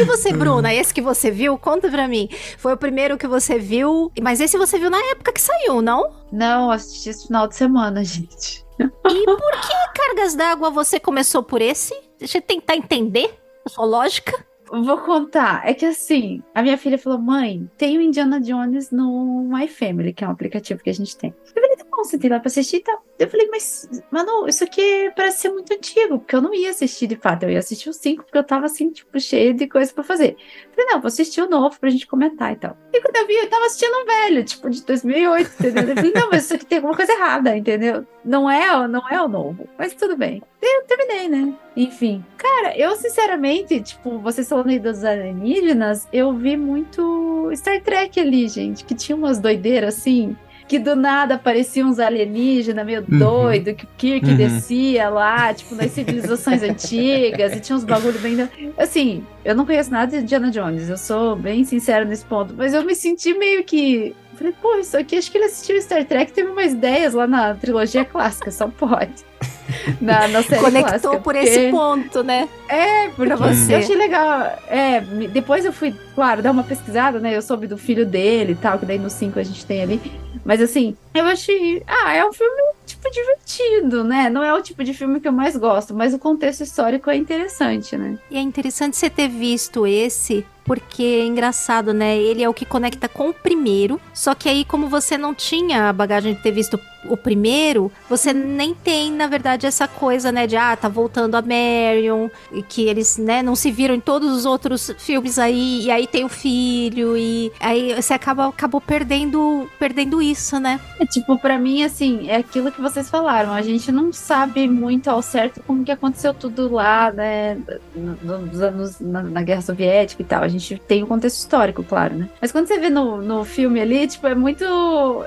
E você, Bruna, esse que você viu, conta pra mim. Foi o primeiro que você viu, mas esse você viu na época que saiu, não? Não, assisti esse final de semana, gente. E por que cargas d'água você começou por esse? Deixa eu tentar entender a sua lógica. Vou contar. É que assim, a minha filha falou: mãe, tem o Indiana Jones no My Family, que é um aplicativo que a gente tem. Eu você tem lá pra assistir e tá. Eu falei, mas, mano, isso aqui parece ser muito antigo, porque eu não ia assistir de fato. Eu ia assistir os cinco, porque eu tava assim, tipo, cheio de coisa pra fazer. Eu falei, não, vou assistir o novo pra gente comentar e tal. E quando eu vi, eu tava assistindo um velho, tipo, de 2008, entendeu? Eu falei, não, mas isso aqui tem alguma coisa errada, entendeu? Não é, não é o novo, mas tudo bem. Eu terminei, né? Enfim. Cara, eu sinceramente, tipo, vocês falando aí dos alienígenas, eu vi muito Star Trek ali, gente, que tinha umas doideiras assim que do nada apareciam uns alienígenas meio uhum. doido, que o Kirk uhum. descia lá, tipo, nas civilizações antigas, e tinha uns bagulho bem. Assim, eu não conheço nada de Diana Jones, eu sou bem sincera nesse ponto, mas eu me senti meio que. Falei, pô, isso aqui, acho que ele assistiu Star Trek, teve umas ideias lá na trilogia clássica, só pode. na, na série Conectou clássica, por porque... esse ponto, né? É, porque você. eu achei legal. É, depois eu fui, claro, dar uma pesquisada, né? Eu soube do filho dele e tal, que daí no 5 a gente tem ali. Mas assim, eu achei. Ah, é um filme, tipo, divertido, né? Não é o tipo de filme que eu mais gosto, mas o contexto histórico é interessante, né? E é interessante você ter visto esse porque é engraçado, né? Ele é o que conecta com o primeiro. Só que aí, como você não tinha a bagagem de ter visto o primeiro, você nem tem, na verdade, essa coisa, né, de ah, tá voltando a Marion, e que eles, né, não se viram em todos os outros filmes aí, e aí tem o filho, e aí você acaba acabou perdendo perdendo isso, né? É tipo, para mim, assim, é aquilo que vocês falaram, a gente não sabe muito ao certo como que aconteceu tudo lá, né, nos anos, na, na Guerra Soviética e tal, a gente tem o contexto histórico, claro, né? Mas quando você vê no, no filme ali, tipo, é muito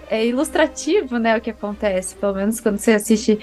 é ilustrativo, né, o que acontece. Pelo menos quando você assiste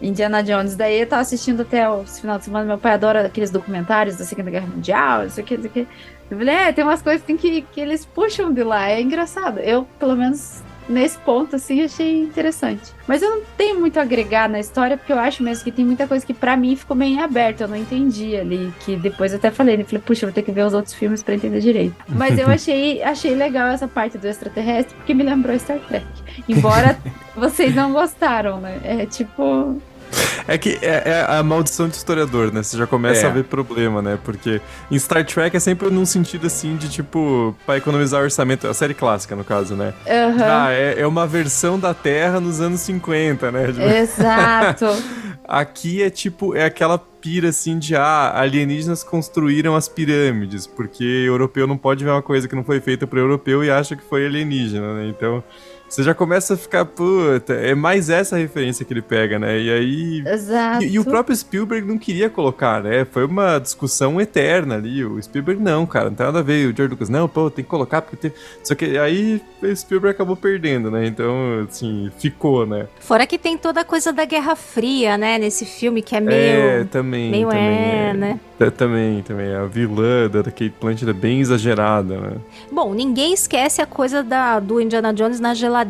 Indiana Jones. Daí eu tava assistindo até o final de semana. Meu pai adora aqueles documentários da Segunda Guerra Mundial, isso aqui, isso aqui. Eu falei, é, tem umas coisas assim, que, que eles puxam de lá. É engraçado. Eu, pelo menos, nesse ponto, assim, achei interessante. Mas eu não tenho muito a agregar na história, porque eu acho mesmo que tem muita coisa que para mim ficou meio aberta, eu não entendi ali, que depois eu até falei, né? Falei, puxa, vou ter que ver os outros filmes para entender direito. Mas eu achei, achei legal essa parte do extraterrestre, porque me lembrou Star Trek. Embora vocês não gostaram, né? É tipo, é que é, é, a maldição de historiador, né? Você já começa é. a ver problema, né? Porque em Star Trek é sempre num sentido assim de tipo, pra economizar orçamento, a série clássica, no caso, né? Uhum. Ah, é, é, uma versão da Terra nos anos 50, né? Exato. Aqui é tipo, é aquela pira assim de ah, alienígenas construíram as pirâmides, porque europeu não pode ver uma coisa que não foi feita para europeu e acha que foi alienígena, né? Então, você já começa a ficar, puta, é mais essa referência que ele pega, né? E aí. Exato. E, e, o próprio Spielberg não queria colocar, né? Foi uma discussão eterna ali. O Spielberg, não, cara, não tem nada a ver. O George Lucas, não, pô, tem que colocar porque tem. Só que aí o Spielberg acabou perdendo, né? Então, assim, ficou, né? Fora que tem toda a coisa da Guerra Fria, né? Nesse filme que é meio. É, também. Meio também, é, é. né? Também, também. A vilã da Kate Blanchett é bem exagerada, né? Bom, ninguém esquece a coisa da, do Indiana Jones na geladeira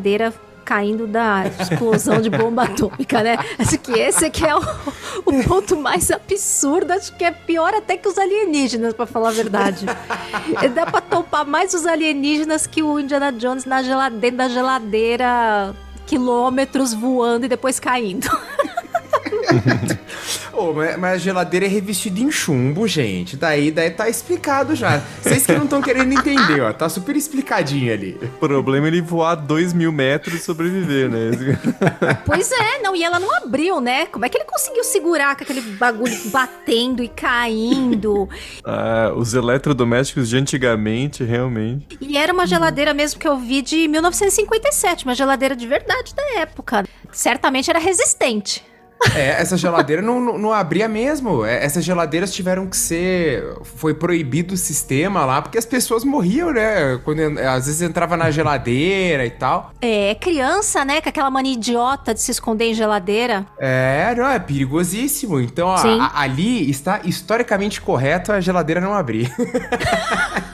caindo da explosão de bomba atômica, né? Acho que esse aqui é o, o, ponto mais absurdo. Acho que é pior até que os alienígenas, para falar a verdade. Dá pra topar mais os alienígenas que o Indiana Jones na geladeira, dentro da geladeira, quilômetros voando e depois caindo. oh, mas a geladeira é revestida em chumbo, gente. Daí, daí tá explicado já. Vocês que não estão querendo entender, ó. Tá super explicadinho ali. O problema é ele voar dois mil metros e sobreviver, né? pois é, não. E ela não abriu, né? Como é que ele conseguiu segurar com aquele bagulho batendo e caindo? Ah, os eletrodomésticos de antigamente, realmente. E era uma geladeira mesmo que eu vi de 1957, uma geladeira de verdade da época. Certamente era resistente. É, essa geladeira não, não, não, abria mesmo. É, essas geladeiras tiveram que ser. Foi proibido o sistema lá, porque as pessoas morriam, né? Quando às vezes entrava na geladeira e tal. É, criança, né? Com aquela mania idiota de se esconder em geladeira. É, não, é perigosíssimo. Então, a, ali está historicamente correto a geladeira não abrir.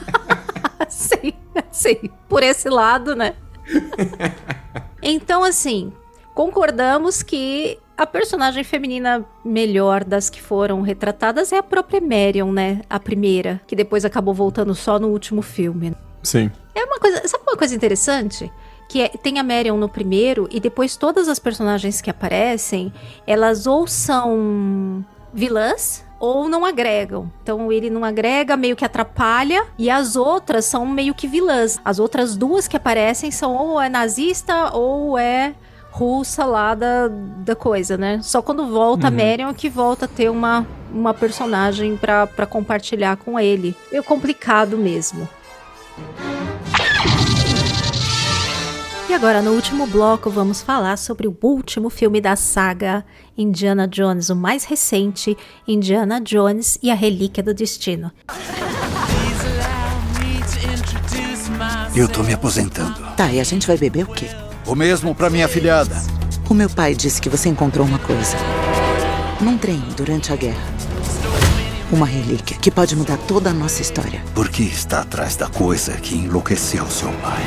sim, sim. Por esse lado, né? então, assim, concordamos que a personagem feminina melhor das que foram retratadas é a própria Marion, né? A primeira, que depois acabou voltando só no último filme. Sim. É uma coisa, sabe uma coisa interessante? Que é, tem a Marion no primeiro e depois todas as personagens que aparecem, elas ou são vilãs ou não agregam. Então ele não agrega, meio que atrapalha, e as outras são meio que vilãs. As outras duas que aparecem são ou é nazista ou é russa lá da, da coisa, né? Só quando volta uhum. a Marion que volta a ter uma, uma personagem para compartilhar com ele. Meio complicado mesmo. E agora, no último bloco, vamos falar sobre o último filme da saga Indiana Jones, o mais recente, Indiana Jones e a Relíquia do Destino. Eu tô me aposentando. Tá, e a gente vai beber o quê? O mesmo para minha filhada. O meu pai disse que você encontrou uma coisa. Num trem durante a guerra. Uma relíquia que pode mudar toda a nossa história. Por que está atrás da coisa que enlouqueceu seu pai?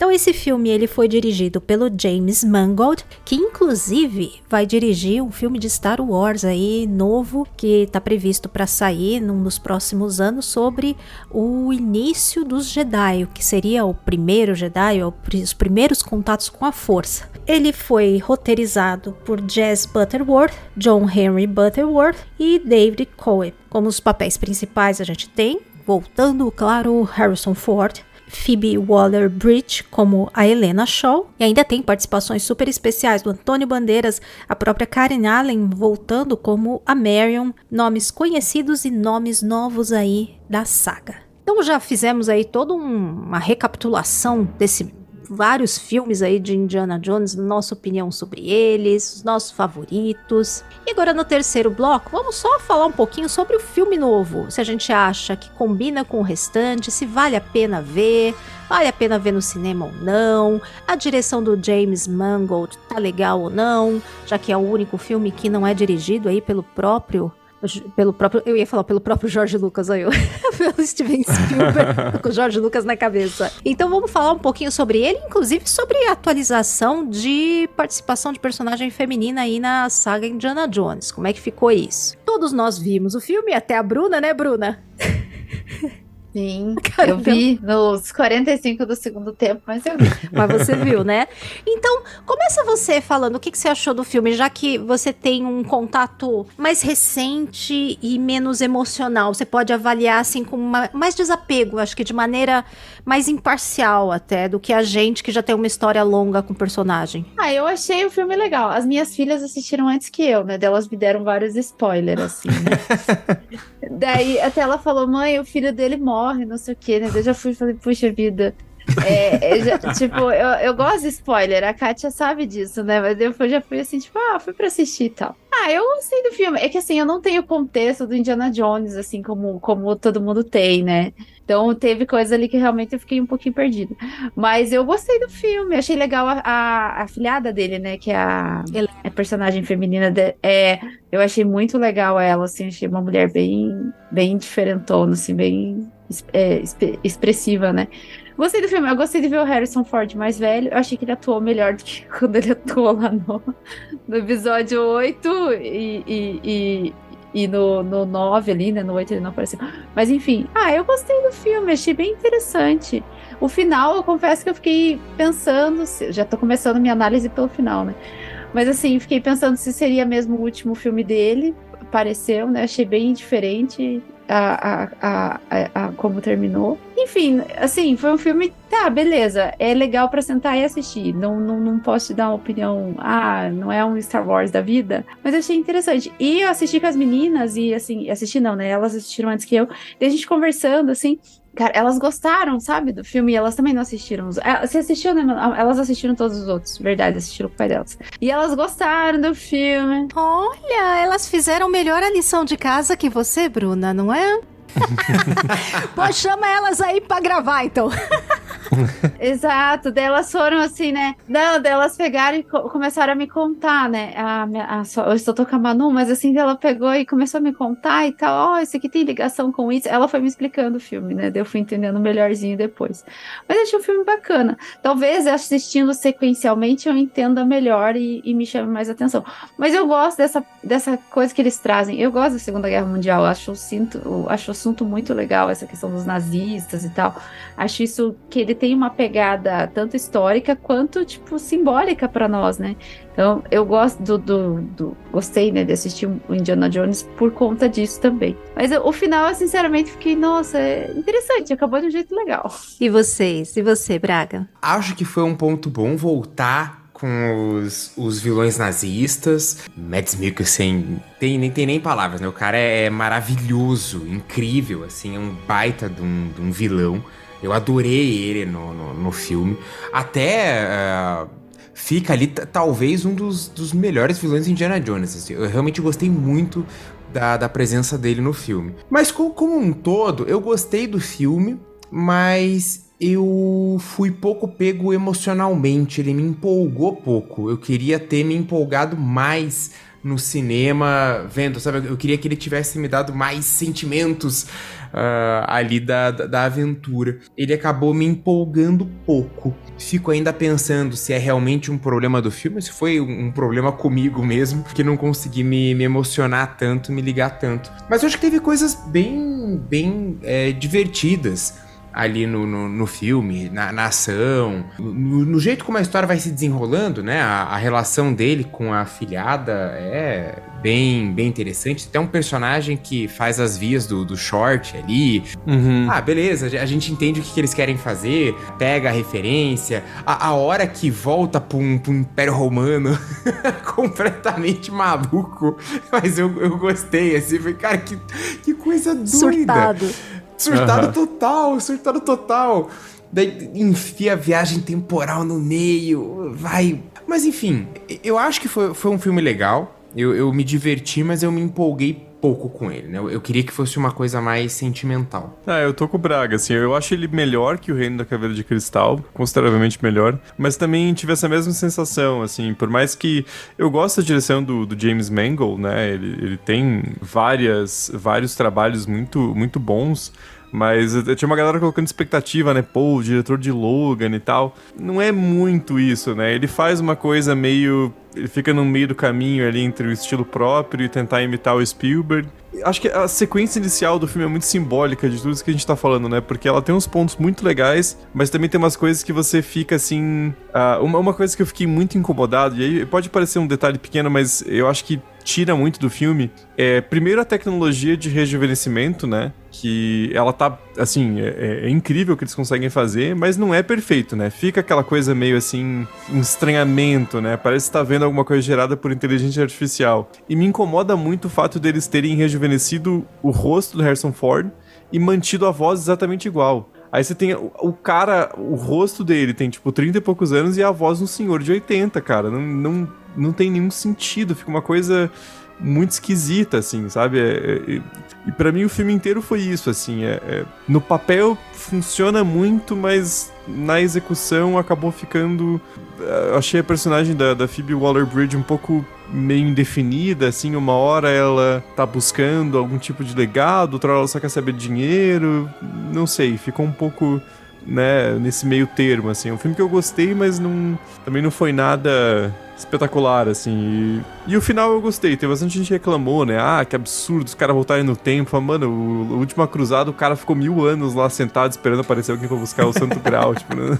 Então esse filme ele foi dirigido pelo James Mangold, que inclusive vai dirigir um filme de Star Wars aí novo que está previsto para sair num dos próximos anos sobre o início dos Jedi, que seria o primeiro Jedi, os primeiros contatos com a Força. Ele foi roteirizado por Jess Butterworth, John Henry Butterworth e David Coe. Como os papéis principais a gente tem, voltando, claro, Harrison Ford, Phoebe Waller-Bridge como a Helena Shaw. E ainda tem participações super especiais do Antônio Bandeiras, a própria Karen Allen voltando como a Marion, nomes conhecidos e nomes novos aí da saga. Então já fizemos aí toda um, uma recapitulação desse vários filmes aí de Indiana Jones, nossa opinião sobre eles, os nossos favoritos. E agora no terceiro bloco, vamos só falar um pouquinho sobre o filme novo. Se a gente acha que combina com o restante, se vale a pena ver, vale a pena ver no cinema ou não, a direção do James Mangold tá legal ou não, já que é o único filme que não é dirigido aí pelo próprio pelo próprio, eu ia falar pelo próprio Jorge Lucas, aí eu, pelo Steven Spielberg, com o Jorge Lucas na cabeça. Então vamos falar um pouquinho sobre ele, inclusive sobre a atualização de participação de personagem feminina aí na saga Indiana Jones. Como é que ficou isso? Todos nós vimos o filme, até a Bruna, né, Bruna? Sim, eu vi nos 45 do segundo tempo, mas eu vi. Mas você viu, né? Então, começa você falando o que, que você achou do filme, já que você tem um contato mais recente e menos emocional. Você pode avaliar, assim, com uma, mais desapego, acho que de maneira mais imparcial até, do que a gente que já tem uma história longa com o personagem. Ah, eu achei o filme legal. As minhas filhas assistiram antes que eu, né? Delas me deram vários spoilers, assim, né? Daí até ela falou, mãe, o filho dele morre, não sei o quê, né? Eu já fui e falei, puxa vida. É, já, tipo, eu, eu gosto de spoiler, a Kátia sabe disso, né? Mas eu já fui assim, tipo, ah, fui pra assistir e tal. Ah, eu gostei do filme. É que assim, eu não tenho o contexto do Indiana Jones, assim, como, como todo mundo tem, né? Então teve coisa ali que realmente eu fiquei um pouquinho perdida. Mas eu gostei do filme, achei legal a, a, a filhada dele, né? Que é a, a personagem feminina. De, é, eu achei muito legal ela, assim, achei uma mulher bem, bem diferentona, assim, bem é, expressiva, né? Gostei do filme, eu gostei de ver o Harrison Ford mais velho. Eu achei que ele atuou melhor do que quando ele atuou lá no, no episódio 8 e, e, e, e no, no 9 ali, né? No 8 ele não apareceu. Mas enfim, ah, eu gostei do filme, achei bem interessante. O final, eu confesso que eu fiquei pensando, já tô começando minha análise pelo final, né? Mas assim, fiquei pensando se seria mesmo o último filme dele. Pareceu, né? Achei bem diferente a, a, a, a, como terminou. Enfim, assim, foi um filme, tá, beleza, é legal para sentar e assistir. Não, não, não posso te dar uma opinião, ah, não é um Star Wars da vida, mas achei interessante. E eu assisti com as meninas, e assim, assisti não, né? Elas assistiram antes que eu, e a gente conversando, assim, Cara, elas gostaram, sabe, do filme e elas também não assistiram. É, você assistiu, né? Elas assistiram todos os outros, verdade, assistiram com o pai delas. E elas gostaram do filme. Olha, elas fizeram melhor a lição de casa que você, Bruna, não é? Pô, chama elas aí pra gravar, então. Exato, delas foram assim, né? Não, delas pegaram e co começaram a me contar, né? A, a, a, eu estou tocando a Manu, mas assim, ela pegou e começou a me contar e tal. Ó, oh, isso aqui tem ligação com isso. Ela foi me explicando o filme, né? Eu fui entendendo melhorzinho depois. Mas achei um filme bacana. Talvez assistindo sequencialmente eu entenda melhor e, e me chame mais atenção. Mas eu gosto dessa, dessa coisa que eles trazem. Eu gosto da Segunda Guerra Mundial. Acho, sinto, acho assunto muito legal, essa questão dos nazistas e tal. Acho isso que ele tem uma pegada tanto histórica quanto, tipo, simbólica para nós, né? Então, eu gosto do, do, do, Gostei, né, de assistir o Indiana Jones por conta disso também. Mas o final, eu, sinceramente, fiquei, nossa, é interessante, acabou de um jeito legal. E vocês? E você, Braga? Acho que foi um ponto bom voltar com os, os vilões nazistas. Mads Mikkelsen tem, nem tem nem palavras, né? O cara é maravilhoso, incrível, assim, é um baita de um, de um vilão. Eu adorei ele no, no, no filme. Até uh, fica ali, talvez, um dos, dos melhores vilões de Indiana Jones. Assim. Eu realmente gostei muito da, da presença dele no filme. Mas como, como um todo, eu gostei do filme, mas eu fui pouco pego emocionalmente. Ele me empolgou pouco. Eu queria ter me empolgado mais no cinema, vendo, sabe? Eu queria que ele tivesse me dado mais sentimentos uh, ali da, da, aventura. Ele acabou me empolgando pouco. Fico ainda pensando se é realmente um problema do filme, se foi um, um problema comigo mesmo, que não consegui me, me, emocionar tanto, me ligar tanto. Mas eu acho que teve coisas bem, bem é, divertidas ali no, no, no filme, na, na ação, no, no, jeito como a história vai se desenrolando, né? A, a, relação dele com a filhada é bem, bem interessante. Tem um personagem que faz as vias do, do short ali. Uhum. Ah, beleza, a gente entende o que, que, eles querem fazer, pega a referência. A, a hora que volta pro, um, pro Império Romano, completamente maluco. Mas eu, eu gostei, assim, falei, cara, que, que coisa doida. Surtado. Surtado uhum. total, surtado total. Daí enfia a viagem temporal no meio, vai. Mas enfim, eu acho que foi, foi um filme legal. Eu, eu me diverti, mas eu me empolguei pouco com ele, né? Eu queria que fosse uma coisa mais sentimental. Ah, eu tô com o Braga, assim, eu acho ele melhor que o Reino da Caveira de Cristal, consideravelmente melhor, mas também tive essa mesma sensação, assim, por mais que eu gosto da direção do, do James Mangold, né? Ele, ele tem várias, vários trabalhos muito, muito bons, Mas eu, tinha uma galera colocando expectativa, né? Pô, o diretor de Logan e tal. Não é muito isso, né? Ele faz uma coisa meio. Ele fica no meio do caminho ali entre o estilo próprio e tentar imitar o Spielberg. Acho que a sequência inicial do filme é muito simbólica de tudo isso que a gente tá falando, né? Porque ela tem uns pontos muito legais, mas também tem umas coisas que você fica assim. Uh, uma, uma coisa que eu fiquei muito incomodado, e aí pode parecer um detalhe pequeno, mas eu acho que tira muito do filme é, primeiro, a tecnologia de rejuvenescimento, né? Que ela tá, assim, é, é, incrível o que eles conseguem fazer, mas não é perfeito, né? Fica aquela coisa meio assim, um estranhamento, né? Parece estar tá vendo alguma coisa gerada por inteligência artificial. E me incomoda muito o fato deles terem rejuvenescido o rosto do Harrison Ford e mantido a voz exatamente igual. Aí você tem o, cara, o rosto dele tem tipo 30 e poucos anos e a voz de um senhor de 80, cara. Não, não, não tem nenhum sentido, fica uma coisa muito esquisita, assim, sabe? É, é, e para mim o filme inteiro foi isso, assim. É, é, no papel funciona muito, mas na execução acabou ficando. Eu achei a personagem da, da Phoebe Waller-Bridge um pouco meio indefinida, assim, uma hora ela tá buscando algum tipo de legado, outra hora ela só quer saber dinheiro, não sei, ficou um pouco, né, nesse meio termo, assim, é um filme que eu gostei, mas não, também não foi nada espetacular, assim. E, e, o final eu gostei. Tem bastante gente que reclamou, né? Ah, que absurdo os caras voltarem no tempo. Mano, o, o Última Cruzada, o cara ficou mil anos lá sentado esperando aparecer alguém pra buscar o Santo Grau, tipo, né?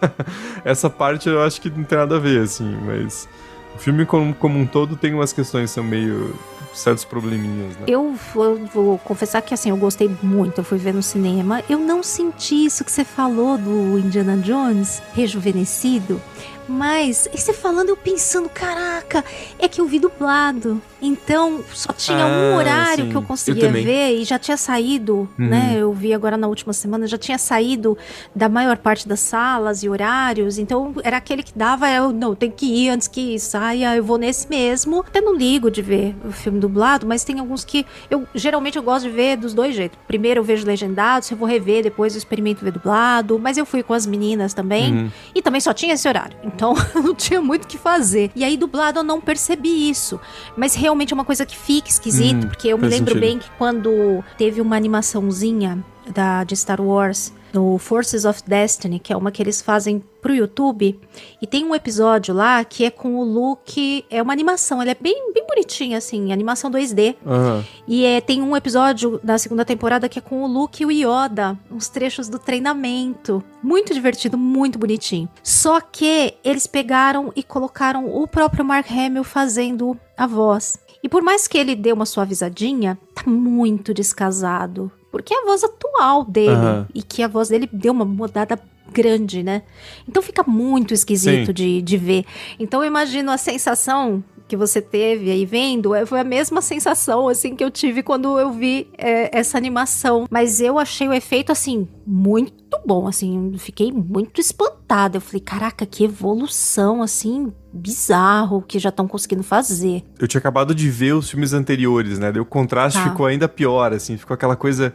Essa parte eu acho que não tem nada a ver, assim, mas. O filme como, como um todo tem umas questões que são meio certos probleminhas, né? Eu vou, vou, confessar que assim, eu gostei muito, eu fui ver no cinema. Eu não senti isso que você falou do Indiana Jones rejuvenescido. Mas, e você falando, eu pensando, caraca, é que eu vi dublado. Então, só tinha ah, um horário sim. que eu conseguia eu ver e já tinha saído, uhum. né? Eu vi agora na última semana, já tinha saído da maior parte das salas e horários. Então, era aquele que dava, eu não, tem que ir antes que saia, eu vou nesse mesmo. Até não ligo de ver o filme dublado, mas tem alguns que eu geralmente eu gosto de ver dos dois jeitos. Primeiro eu vejo legendado, se eu vou rever, depois eu experimento ver dublado. Mas eu fui com as meninas também uhum. e também só tinha esse horário. Então, não tinha muito o que fazer. E aí dublado eu não percebi isso, mas realmente é uma coisa que fica esquisito, hum, porque eu me lembro sentido. bem que quando teve uma animaçãozinha da, de Star Wars no Forces of Destiny, que é uma que eles fazem pro YouTube, e tem um episódio lá que é com o Luke, é uma animação, ele é bem, bem bonitinha, assim, animação 2D. Uhum. E é, tem um episódio da segunda temporada que é com o Luke e o Yoda, uns trechos do treinamento. Muito divertido, muito bonitinho. Só que eles pegaram e colocaram o próprio Mark Hamill fazendo a voz. E por mais que ele dê uma suavizadinha, tá muito descasado. Porque é a voz atual dele. Uhum. E que a voz dele deu uma mudada grande, né? Então fica muito esquisito de, de ver. Então eu imagino a sensação que você teve aí vendo, é, foi a mesma sensação, assim, que eu tive quando eu vi é, essa animação. Mas eu achei o efeito, assim, muito bom, assim, fiquei muito espantada. Eu falei, caraca, que evolução, assim, bizarro que já estão conseguindo fazer. Eu tinha acabado de ver os filmes anteriores, né? Daí o contraste tá. ficou ainda pior, assim, ficou aquela coisa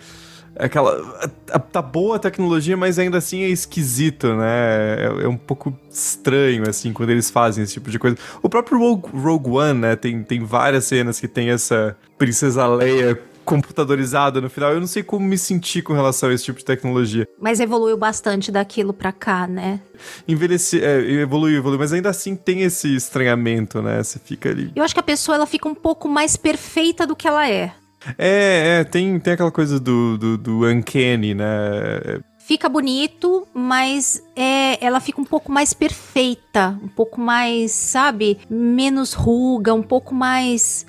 aquela tá boa a tecnologia, mas ainda assim é esquisito, né? É, é, um pouco estranho assim quando eles fazem esse tipo de coisa. O próprio Rogue, Rogue One, né, tem, tem várias cenas que tem essa princesa Leia computadorizada no final. Eu não sei como me sentir com relação a esse tipo de tecnologia. Mas evoluiu bastante daquilo pra cá, né? Envelhecer, é, evoluiu, evoluiu, mas ainda assim tem esse estranhamento, né? Você fica ali. Eu acho que a pessoa ela fica um pouco mais perfeita do que ela é. É, é, tem, tem aquela coisa do, do, do uncanny, né? Fica bonito, mas é, ela fica um pouco mais perfeita, um pouco mais, sabe, menos ruga, um pouco mais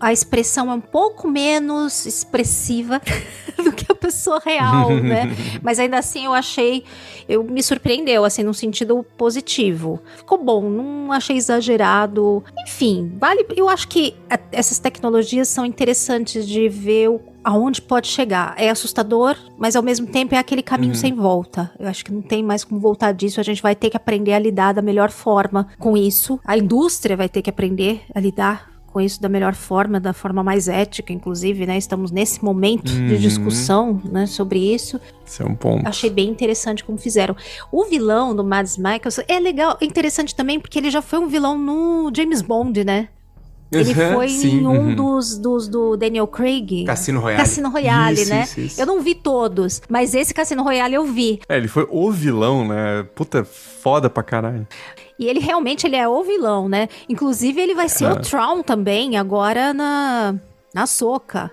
a expressão é um pouco menos expressiva do que a pessoa real, né? Mas ainda assim eu achei, eu me surpreendeu, assim, num sentido positivo. Ficou bom, não achei exagerado. Enfim, vale. Eu acho que a, essas tecnologias são interessantes de ver o, aonde pode chegar. É assustador, mas ao mesmo tempo é aquele caminho uhum. sem volta. Eu acho que não tem mais como voltar disso. A gente vai ter que aprender a lidar da melhor forma com isso. A indústria vai ter que aprender a lidar com isso da melhor forma, da forma mais ética, inclusive, né? Estamos nesse momento uhum. de discussão, né, sobre isso. Isso é um ponto. Achei bem interessante como fizeram. O vilão do Mads Mikkelsen é legal, é interessante também porque ele já foi um vilão no James Bond, né? Ele Uhum, foi sim, em um uhum. dos, dos do Daniel Craig. Cassino Royale. Cassino Royale, Isso, né? isso, isso. Eu não vi todos, mas esse Cassino Royale eu vi. É, ele foi o vilão, né? Puta, foda pra caralho. E ele realmente ele é o vilão, né? Inclusive ele vai ser É. o Tron também, agora na na Soca.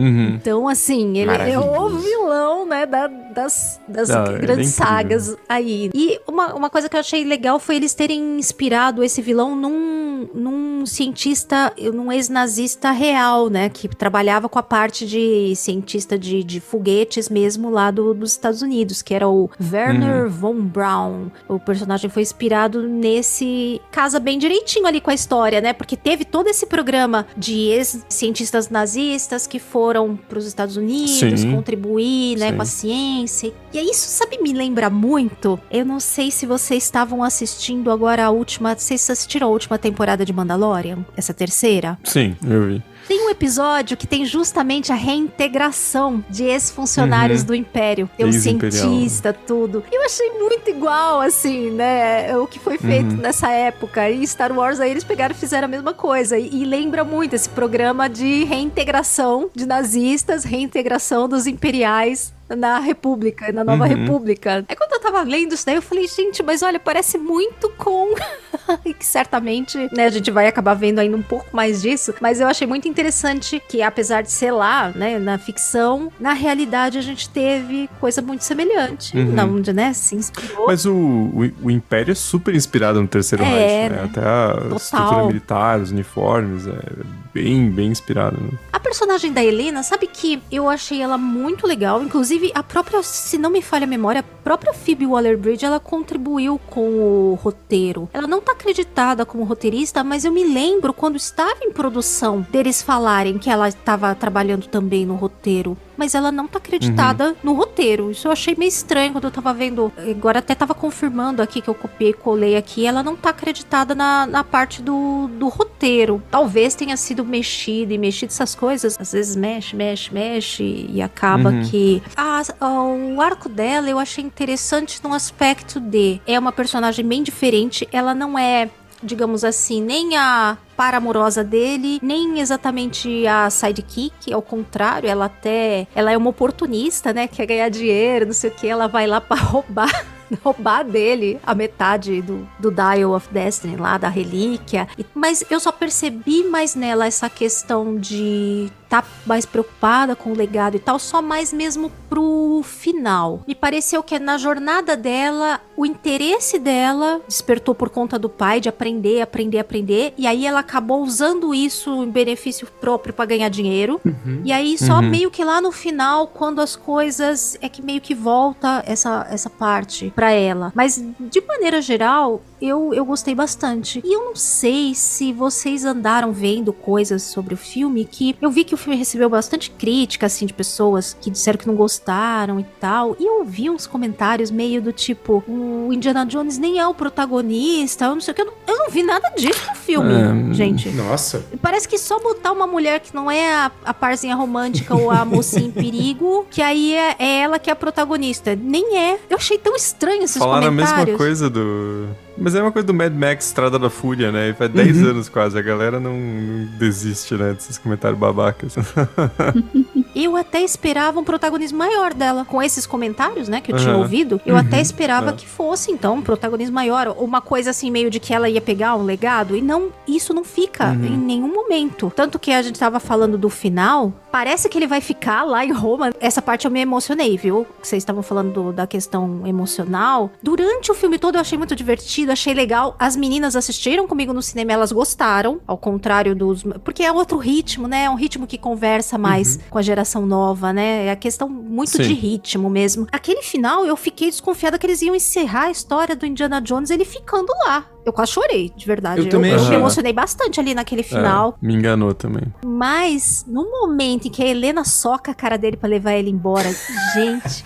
Uhum. Então, assim, ele é o vilão, né, da- das, das Não, é grandes incrível. sagas aí. E uma, uma coisa que eu achei legal foi eles terem inspirado esse vilão num, num cientista, num ex-nazista real, né, que trabalhava com a parte de cientista de, de foguetes mesmo lá do- dos Estados Unidos, que era o Werner Uhum. von Braun. O personagem foi inspirado nesse... Casa bem direitinho ali com a história, né, porque teve todo esse programa de ex-cientistas nazistas que foram para os Estados Unidos Sim. contribuir, né, Sim. com a ciência. E aí isso, sabe, me lembra muito. Eu não sei se vocês estavam assistindo agora a última. Vocês assistiram a última temporada de Mandalorian? Essa terceira? Sim, eu vi. Tem um episódio que tem justamente a reintegração de ex-funcionários Uhum. do Império. Tem um cientista, tudo. Eu achei muito igual, assim, né? O que foi feito Uhum. nessa época. E Star Wars aí eles pegaram e fizeram a mesma coisa. E, e lembra muito esse programa de reintegração de nazistas, reintegração dos imperiais na República, na Nova Uhum. República. Aí quando eu tava lendo isso daí, eu falei, gente, mas olha, parece muito com. e que certamente, né, a gente vai acabar vendo ainda um pouco mais disso. Mas eu achei muito interessante que, apesar de ser lá, né, na ficção, na realidade a gente teve coisa muito semelhante. Uhum. Não, né? Se inspirou. Mas o, o, o Império é super inspirado no Terceiro É, Reich, né? né? Até a Total. estrutura militar, os uniformes, é bem, bem inspirado. Né? A personagem da Helena, sabe que eu achei ela muito legal. Inclusive, a própria, se não me falha a memória, a própria Phoebe Waller-Bridge, ela contribuiu com o roteiro. Ela não tá acreditada como roteirista, mas eu me lembro quando estava em produção deles falarem que ela estava trabalhando também no roteiro. Mas ela não tá acreditada no roteiro. Isso eu achei meio estranho quando eu tava vendo. Agora até tava confirmando aqui que eu copiei e colei aqui. Ela não tá acreditada na, na parte do, do roteiro. Talvez tenha sido mexido e mexido essas coisas. Às vezes mexe, mexe, mexe e acaba Uhum. que. Ah, o arco dela eu achei interessante no aspecto de. É uma personagem bem diferente. Ela não é digamos assim, nem a par amorosa dele, nem exatamente a sidekick, ao contrário, ela até, ela é uma oportunista, né, quer ganhar dinheiro, não sei o que, ela vai lá pra roubar roubar dele a metade do, do Dial of Destiny lá, da relíquia. Mas eu só percebi mais nela essa questão de tá mais preocupada com o legado e tal, só mais mesmo pro final. Me pareceu que na jornada dela, o interesse dela despertou por conta do pai de aprender, aprender, aprender, e aí ela acabou usando isso em benefício próprio pra ganhar dinheiro. E aí só Uhum. meio que lá no final, quando as coisas é que meio que volta essa essa parte pra ela. Mas de maneira geral, eu, eu gostei bastante. E eu não sei se vocês andaram vendo coisas sobre o filme que eu vi que o filme recebeu bastante crítica assim de pessoas que disseram que não gostaram e tal. E eu vi uns comentários meio do tipo, o Indiana Jones nem é o protagonista, eu não sei o que, eu não, eu não vi nada disso no filme, É, gente. Nossa. Parece que só botar uma mulher que não é a, a parzinha romântica ou a mocinha em perigo, que aí é, é ela que é a protagonista. Nem é. Eu achei tão estranho esses Falaram a comentários. mesma coisa do. Mas é uma coisa do Mad Max Estrada da Fúria, né? E faz 10 anos quase. A galera não, não desiste, né? Desses comentários babacas. Eu até esperava um protagonismo maior dela. Com esses comentários, né, que eu tinha Aham. ouvido, eu até esperava é. que fosse, então, um protagonismo maior. Uma coisa assim, meio de que ela ia pegar um legado. E não, isso não fica Uhum. em nenhum momento. Tanto que a gente tava falando do final. Parece que ele vai ficar lá em Roma. Essa parte eu me emocionei, viu? Vocês estavam falando do- da questão emocional. Durante o filme todo eu achei muito divertido, achei legal. As meninas assistiram comigo no cinema, elas gostaram. Ao contrário dos. Porque é outro ritmo, né? É um ritmo que conversa mais com a geração nova, né? É a questão muito Sim. de ritmo mesmo. Aquele final, eu fiquei desconfiada que eles iam encerrar a história do Indiana Jones ele ficando lá. Eu quase chorei, de verdade. Eu também eu, me emocionei bastante ali naquele final. É, me enganou também. Mas no momento em que a Helena soca a cara dele pra levar ele embora, gente.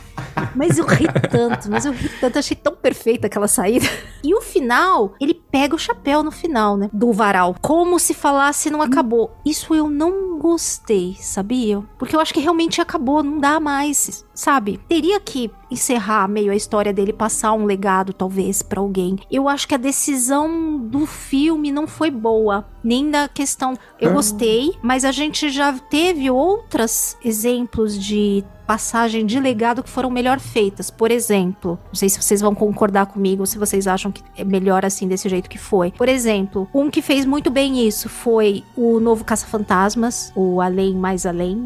Mas eu ri tanto, mas eu ri tanto, achei tão perfeita aquela saída. E o final, ele pega o chapéu no final, né? Do varal. Como se falasse não acabou. Isso eu não gostei, sabia? Porque eu acho que realmente acabou, não dá mais, sabe? Teria que encerrar meio a história dele, passar um legado talvez para alguém. Eu acho que a decisão do filme não foi boa, nem da questão. Eu Ah. gostei, mas a gente já teve outros exemplos de passagem de legado que foram melhor feitas. Por exemplo, não sei se vocês vão concordar comigo, se vocês acham que é melhor assim desse jeito que foi. Por exemplo, um que fez muito bem isso foi o novo Caça-Fantasmas, o Além Mais Além.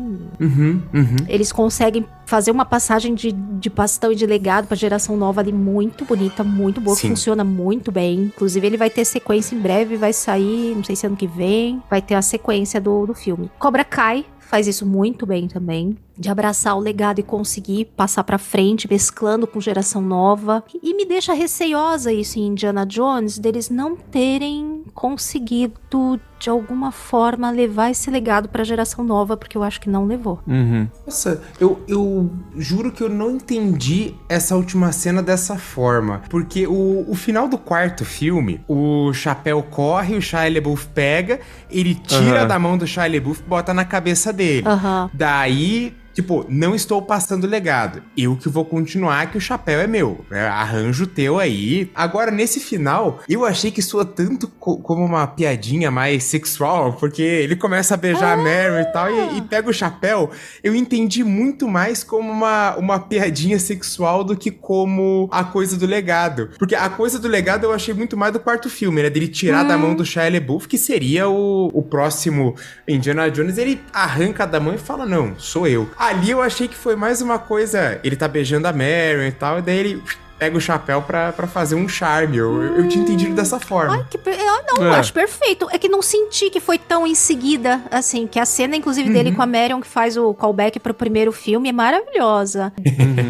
Uhum, uhum. Eles conseguem fazer uma passagem de, de bastão e de legado pra geração nova ali muito bonita, muito boa, Sim. funciona muito bem. Inclusive, ele vai ter sequência em breve, vai sair, não sei se ano que vem, vai ter a sequência do, do filme. Cobra Kai faz isso muito bem também. De abraçar o legado e conseguir passar pra frente, mesclando com geração nova. E me deixa receiosa isso em Indiana Jones, deles não terem conseguido, de alguma forma, levar esse legado pra geração nova, porque eu acho que não levou. Uhum. Nossa, eu, eu juro que eu não entendi essa última cena dessa forma. Porque o, o final do quarto filme, o chapéu corre, o Shia LaBeouf pega, ele tira Aham. da mão do Shia LaBeouf e bota na cabeça dele. Aham. Daí, tipo, não estou passando legado. Eu que vou continuar, que o chapéu é meu. É, arranjo teu aí. Agora, nesse final, eu achei que soa tanto co- como uma piadinha mais sexual, porque ele começa a beijar a Mary e tal, e, e pega o chapéu. Eu entendi muito mais como uma, uma piadinha sexual do que como a coisa do legado. Porque a coisa do legado eu achei muito mais do quarto filme, né? Dele tirar da mão do Shia LaBeouf, que seria o, o próximo Indiana Jones. Ele arranca da mão e fala, não, sou eu. Ali eu achei que foi mais uma coisa, ele tá beijando a Marion e tal, e daí ele pega o chapéu pra, pra fazer um charme. Eu, eu tinha entendido dessa forma. Ai, que per... ah, não, eu É. acho perfeito. É que não senti que foi tão em seguida, assim, que a cena, inclusive, Uhum. dele com a Marion, que faz o callback pro primeiro filme, é maravilhosa.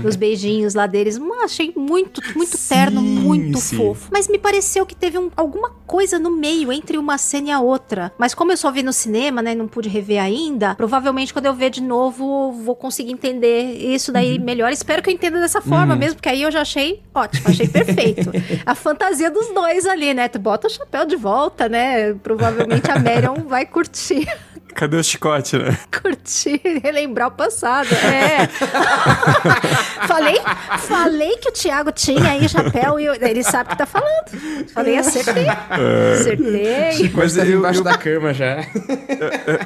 Os beijinhos lá deles. Hum, achei muito, muito Sim, terno, muito sim. fofo. Mas me pareceu que teve um- alguma coisa no meio, entre uma cena e a outra. Mas como eu só vi no cinema, né, não pude rever ainda, provavelmente quando eu ver de novo, vou conseguir entender isso daí Uhum. melhor. Espero que eu entenda dessa forma mesmo, porque aí eu já achei ótimo, achei perfeito. a fantasia dos dois ali, né? Tu bota o chapéu de volta, né? Provavelmente a Marion vai curtir, Cadê o chicote, né? curtir, relembrar o passado. É. falei, falei que o Thiago tinha aí chapéu e eu- ele sabe o que tá falando. Falei, acertei. Acertei. Mas tá eu- embaixo eu- da cama já. É,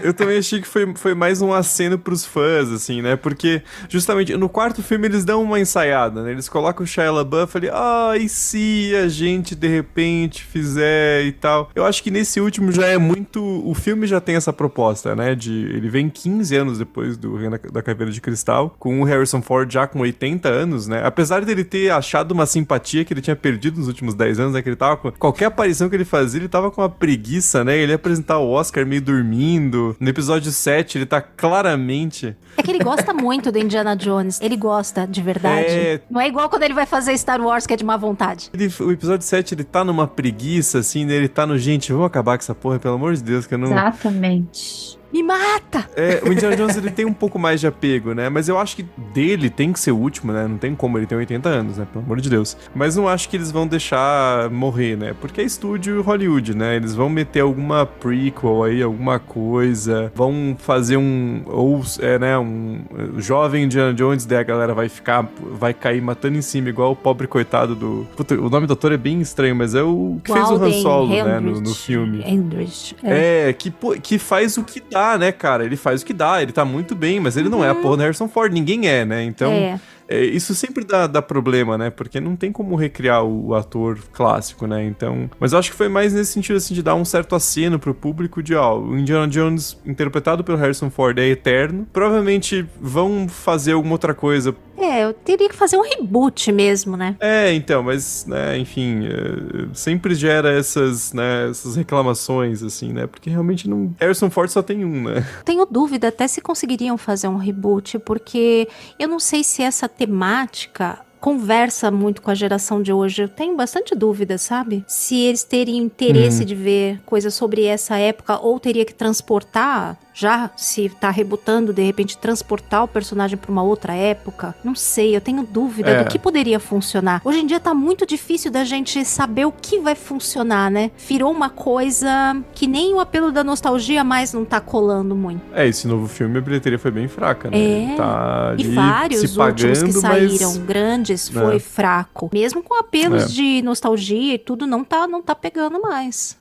Eu também achei que foi, foi mais um aceno pros fãs, assim, né? Porque, justamente, no quarto filme eles dão uma ensaiada, né? Eles colocam o Shia LaBeouf ali, ah, e se a gente, de repente, fizer e tal? Eu acho que nesse último já é muito... O filme já tem essa proposta, né? De, ele vem 15 anos depois do Reino da- da Caveira de Cristal, com o Harrison Ford já com 80 anos, né? Apesar dele ter achado uma simpatia que ele tinha perdido nos últimos 10 anos, né? Que ele tava com... Qualquer aparição que ele fazia, ele tava com uma preguiça, né? Ele ia apresentar o Oscar meio dormindo. No episódio 7, ele tá claramente... É que ele gosta muito do Indiana Jones. Ele gosta, de verdade. É. Não é igual quando ele vai fazer Star Wars, que é de má vontade. Ele, o episódio 7, ele tá numa preguiça, assim, né? Ele tá no, gente, vamos acabar com essa porra, pelo amor de Deus, que eu não... Exatamente. Me mata! É, o Indiana Jones ele tem um pouco mais de apego, né? Mas eu acho que dele tem que ser o último, né? Não tem como, ele tem 80 anos, né? Pelo amor de Deus. Mas não acho que eles vão deixar morrer, né? Porque é estúdio Hollywood, né? Eles vão meter alguma prequel aí, alguma coisa. Vão fazer um. Ou, é, né? Um jovem Indiana Jones, daí a galera vai ficar. Vai cair matando em cima, igual o pobre coitado do. Puta, o nome do ator é bem estranho, mas é o que fez o Han Solo, né? No, no filme. Ehrenreich, é. É, que, que faz o que dá, né, cara? Ele faz o que dá, ele tá muito bem, mas ele não é a porra do Harrison Ford, ninguém é, né? Então, É. é, isso sempre dá, dá problema, né? Porque não tem como recriar o, o ator clássico, né? Então. Mas eu acho que foi mais nesse sentido, assim, de dar um certo aceno pro público de, ó, o Indiana Jones, interpretado pelo Harrison Ford, é eterno. Provavelmente vão fazer alguma outra coisa. É, eu teria que fazer um reboot mesmo, né? É, então, mas, né, enfim, é, sempre gera essas, né, essas reclamações, assim, né? Porque realmente não. Harrison Ford só tem um, né? Tenho dúvida até se conseguiriam fazer um reboot, porque eu não sei se essa temática conversa muito com a geração de hoje. Eu tenho bastante dúvida, sabe? Se eles teriam interesse Hum. de ver coisas sobre essa época ou teria que transportar já se tá rebutando, de repente transportar o personagem para uma outra época. Não sei, eu tenho dúvida É. do que poderia funcionar. Hoje em dia tá muito difícil da gente saber o que vai funcionar, né? Virou uma coisa que nem o apelo da nostalgia mais não tá colando muito. É, esse novo filme, a bilheteria foi bem fraca, né? É. Tá E vários pagando, últimos que saíram mas... grandes foi É. fraco. Mesmo com apelos É. de nostalgia e tudo, não tá, não tá pegando mais.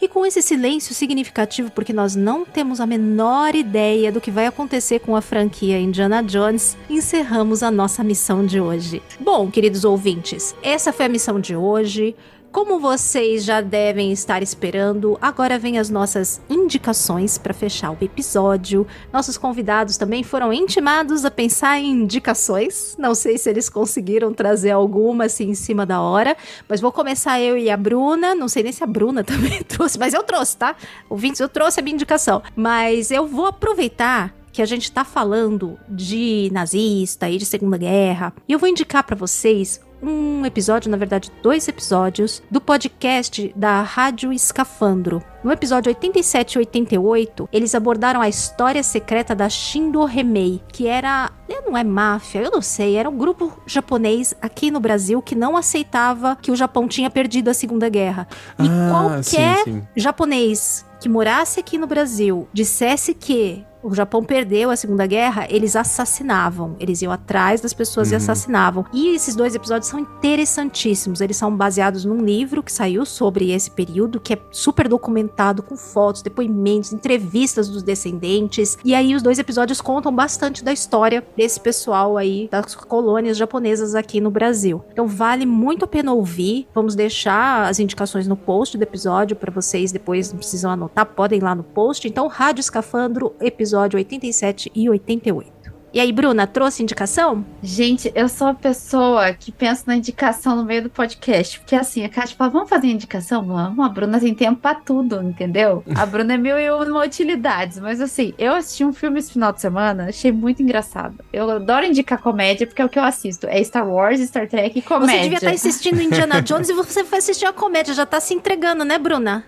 E com esse silêncio significativo, porque nós não temos a menor ideia do que vai acontecer com a franquia Indiana Jones, encerramos a nossa missão de hoje. Bom, queridos ouvintes, essa foi a missão de hoje. Como vocês já devem estar esperando, agora vem as nossas indicações para fechar o episódio. Nossos convidados também foram intimados a pensar em indicações. Não sei se eles conseguiram trazer alguma assim em cima da hora, mas vou começar eu e a Bruna. Não sei nem se a Bruna também trouxe, mas eu trouxe, tá? Ouvintes, eu trouxe a minha indicação. Mas eu vou aproveitar que a gente tá falando de nazista e de Segunda Guerra, e eu vou indicar para vocês um episódio, na verdade, dois episódios do podcast da Rádio Escafandro. No episódio 87 e 88, eles abordaram a história secreta da Shindo Remei, que era, não é máfia, eu não sei, era um grupo japonês aqui no Brasil que não aceitava que o Japão tinha perdido a Segunda Guerra. E Ah, qualquer sim, sim. japonês que morasse aqui no Brasil dissesse que o Japão perdeu a Segunda Guerra, eles assassinavam. Eles iam atrás das pessoas e Uhum. assassinavam. E esses dois episódios são interessantíssimos. Eles são baseados num livro que saiu sobre esse período, que é super documentado, com fotos, depoimentos, entrevistas dos descendentes. E aí os dois episódios contam bastante da história desse pessoal aí, das colônias japonesas aqui no Brasil. Então vale muito a pena ouvir. Vamos deixar as indicações no post do episódio para vocês depois não precisam anotar, podem ir lá no post. Então, Rádio Escafandro, episódio 87 e 88. E aí, Bruna, trouxe indicação? Gente, eu sou a pessoa que pensa na indicação no meio do podcast. Porque assim, a Kátia fala, vamos fazer indicação? Vamos, a Bruna tem tempo pra tudo, entendeu? A Bruna é mil e uma utilidades. Mas assim, eu assisti um filme esse final de semana, achei muito engraçado. Eu adoro indicar comédia, porque é o que eu assisto. É Star Wars, Star Trek e comédia. Você devia estar assistindo Indiana Jones e você foi assistir a comédia. Já tá se entregando, né, Bruna?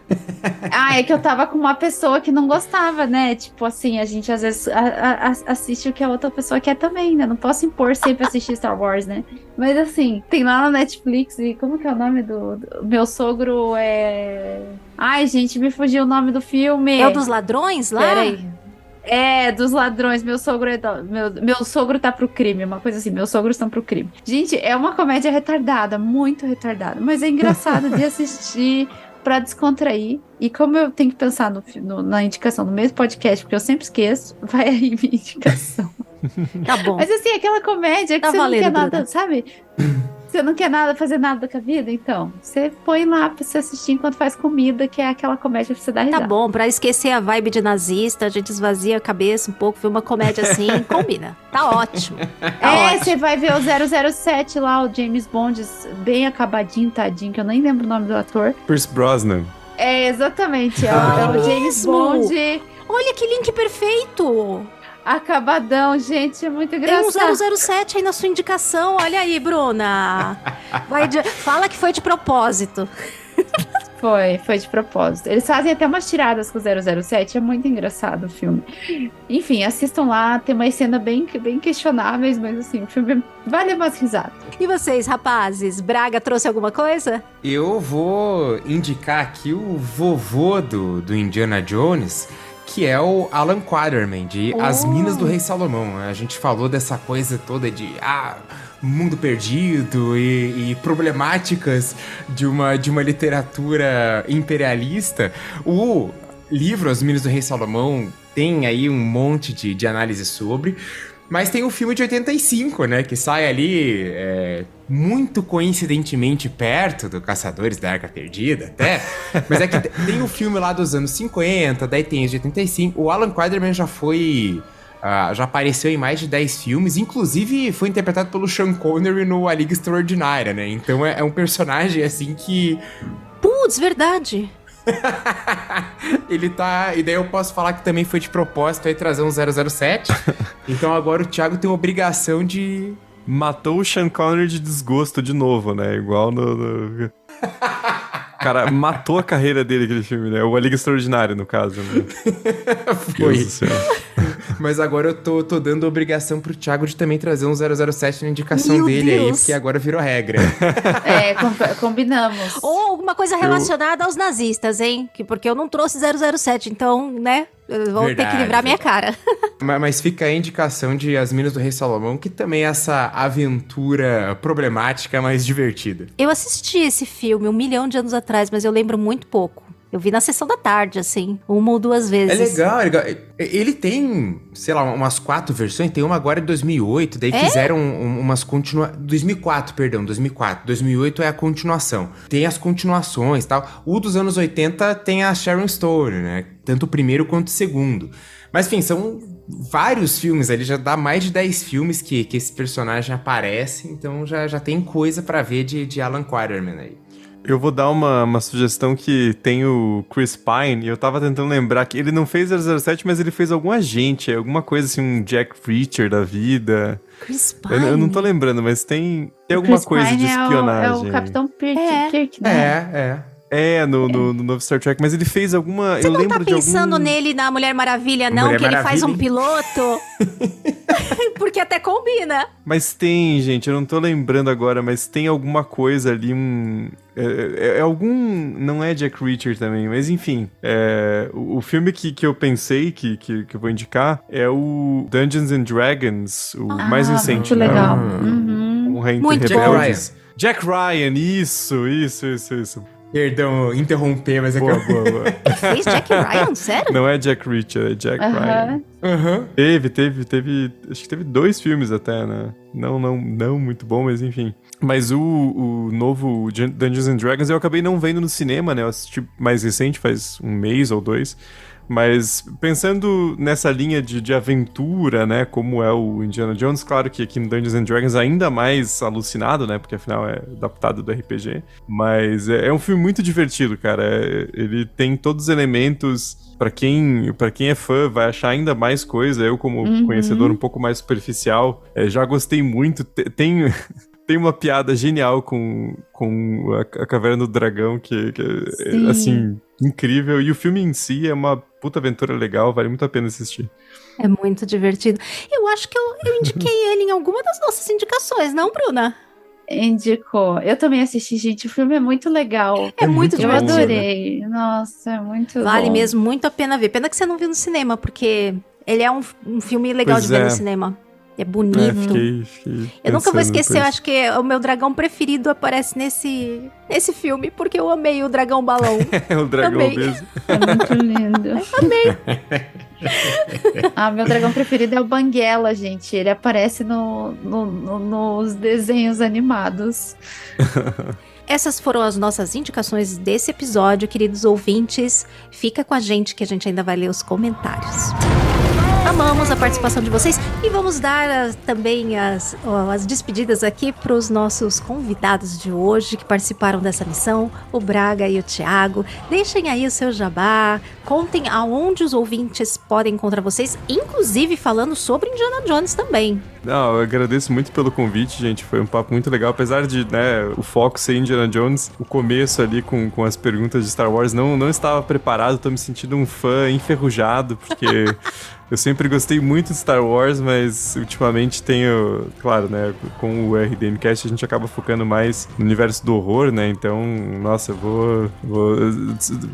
Ah, é que eu tava com uma pessoa que não gostava, né? Tipo assim, a gente às vezes a- a- a- assiste o que a outra pessoa quer também, né? Não posso impor sempre assistir Star Wars, né? Mas assim, tem lá na Netflix e como que é o nome do. do- meu sogro é. Ai, gente, me fugiu o nome do filme. É o dos ladrões lá? Peraí. É, dos ladrões. Meu sogro é do- meu, meu sogro tá pro crime, uma coisa assim. Meus sogros estão pro crime. Gente, é uma comédia retardada, muito retardada, mas é engraçado de assistir pra descontrair. E como eu tenho que pensar no, no- na indicação no mesmo podcast, porque eu sempre esqueço, vai aí minha indicação. Tá bom. Mas assim, aquela comédia que Tá você não valendo, quer nada, Bruna. sabe? Você não quer nada, fazer nada com a vida, então. Você põe lá pra você assistir enquanto faz comida, que é aquela comédia pra você dar risada. Tá bom, pra esquecer a vibe de nazista, a gente esvazia a cabeça um pouco, vê uma comédia assim, combina. Tá ótimo. Tá É, ótimo. você vai ver o 007 lá, o James Bond, bem acabadinho, tadinho, que eu nem lembro o nome do ator. Pierce Brosnan. É, exatamente. É, o- Ah, é o é James? Bond Olha que link perfeito! Acabadão, gente, é muito Tem engraçado. um 007 aí na sua indicação. Olha aí, Bruna. Vai de- Fala que foi de propósito. Foi, foi de propósito. Eles fazem até umas tiradas com o 007, é muito engraçado o filme. Enfim, assistam lá, tem umas cenas bem, bem questionáveis, mas assim, o filme vale umas risadas. E vocês, rapazes? Braga trouxe alguma coisa? Eu vou indicar aqui o vovô do, do Indiana Jones, que é o Alan Quaterman, de As Oh. Minas do Rei Salomão. A gente falou dessa coisa toda de ah, mundo perdido e, e problemáticas de uma, de uma literatura imperialista. O livro As Minas do Rei Salomão tem aí um monte de, de análise sobre. Mas tem o filme de 85, né? Que sai ali é, muito coincidentemente perto do Caçadores da Arca Perdida, até. Mas é que te- tem o filme lá dos anos 50, daí tem os de 85. O Alan Quaterman já foi. ah, já apareceu em mais de 10 filmes, inclusive foi interpretado pelo Sean Connery no A Liga Extraordinária, né? Então é, é um personagem assim que Putz, verdade. ele tá. E daí eu posso falar que também foi de propósito aí trazer um 007. então agora o Thiago tem obrigação de. Matou o Sean Connery de desgosto de novo, né? Igual no. no... Cara, matou a carreira dele aquele filme, né? O A Liga Extraordinária, no caso, né? Foi. Mas agora eu tô, tô dando obrigação pro Thiago de também trazer um 007 na indicação Meu dele Deus. aí, porque agora virou regra. É, com- combinamos. Ou alguma coisa relacionada aos nazistas, hein? Que, porque eu não trouxe 007, então, né? Eu vou ter Verdade, que livrar minha cara. mas, mas fica a indicação de As Minas do Rei Salomão, que também é essa aventura problemática, mas divertida. Eu assisti esse filme um milhão de anos atrás, mas eu lembro muito pouco. Eu vi na sessão da tarde, assim, uma ou duas É vezes. legal, é legal. Ele tem, sei lá, umas quatro versões. Tem uma agora de 2008, daí É? fizeram um- umas continua... 2004, perdão, 2004. 2008 é a continuação. Tem as continuações e tal. O dos anos 80 tem a Sharon Stone, né? Tanto o primeiro quanto o segundo. Mas, enfim, são vários filmes ali. Já dá mais de 10 filmes que, que esse personagem aparece. Então já, já tem coisa pra ver de, de Alan Quaterman aí. Eu vou dar uma, uma sugestão que tem o Chris Pine, e eu tava tentando lembrar que ele não fez 007, mas ele fez algum agente, alguma coisa assim, um Jack Reacher da vida. Chris Eu, eu não tô lembrando, mas tem, tem alguma Chris coisa Pine de é o- espionagem. É o, Capitão Kirk, É. Kirk, né? É, é. É, no, no, no novo Star Trek, mas ele fez alguma. Você eu não lembro tá pensando algum... nele na Mulher Maravilha, não? Mulher que ele faz um Maravilha, piloto? Porque até combina. Mas tem, gente, eu não tô lembrando agora, mas tem alguma coisa ali, um. É, é- é algum. Não é Jack Reacher também, mas enfim. é, o, o filme que, que eu pensei que, que, que eu vou indicar é o Dungeons and Dragons, o mais Ah, recente. Muito né? legal. Ah. Uhum. Entre Muito bom. Rebeldes. Jack Ryan, isso, isso, isso, isso. Perdão, interromper, mas é que Boa, eu... boa, boa. Ele fez Jack Ryan, sério? Não é Jack Reacher, é Jack Ryan. Aham. Aham. Teve, teve, teve. Acho que teve dois filmes até, né? Não, não, não muito bom, mas enfim. Mas o, o novo Dun- Dungeons and Dragons eu acabei não vendo no cinema, né? Eu assisti mais recente, faz um mês ou dois. Mas pensando nessa linha de, de aventura, né? Como é o Indiana Jones, claro que aqui no Dungeons and Dragons ainda mais alucinado, né? Porque afinal é adaptado do RPG. Mas é, é um filme muito divertido, cara. É- ele tem todos os elementos Pra quem, pra quem é fã, vai achar ainda mais coisa. Eu, como Uhum. conhecedor um pouco mais superficial, eh, já gostei muito. Te- Tem, tem uma piada genial com, com a, a Caverna do Dragão, que, que é, Sim. assim, incrível. E o filme em si é uma puta aventura legal, vale muito a pena assistir. É muito divertido. Eu acho que eu, eu indiquei ele em alguma das nossas indicações, não, Bruna? Indicou. Eu também assisti, gente. O filme é muito legal. É, muito, muito Eu bom, divertido. adorei. Nossa, é muito Vale bom. mesmo muito a pena ver. Pena que você não viu no cinema, porque ele é um, um filme legal Pois de ver é. no cinema. É bonito. É, fiquei, fiquei Eu nunca vou esquecer, eu acho que o meu dragão preferido aparece nesse, nesse filme, porque eu amei o dragão balão. É o dragão Também. mesmo. É muito lindo. ah, meu dragão preferido é o Banguela, gente. Ele aparece no, no- no- nos desenhos animados. Essas foram as nossas indicações desse episódio, queridos ouvintes. Fica com a gente que a gente ainda vai ler os comentários. Amamos a participação de vocês e vamos dar as- também as, as despedidas aqui para os nossos convidados de hoje que participaram dessa missão, o Braga e o Thiago. Deixem aí o seu jabá, contem aonde os ouvintes podem encontrar vocês, inclusive falando sobre Indiana Jones também. Não, eu agradeço muito pelo convite, gente. Foi um papo muito legal. Apesar de né, o foco ser Indiana Jones, o começo ali com, com as perguntas de Star Wars não, não estava preparado. Tô me sentindo um fã enferrujado, porque eu sempre gostei muito de Star Wars, mas ultimamente tenho, claro, né, com o RDMcast a gente acaba focando mais no universo do horror, né? Então, nossa, eu vou, vou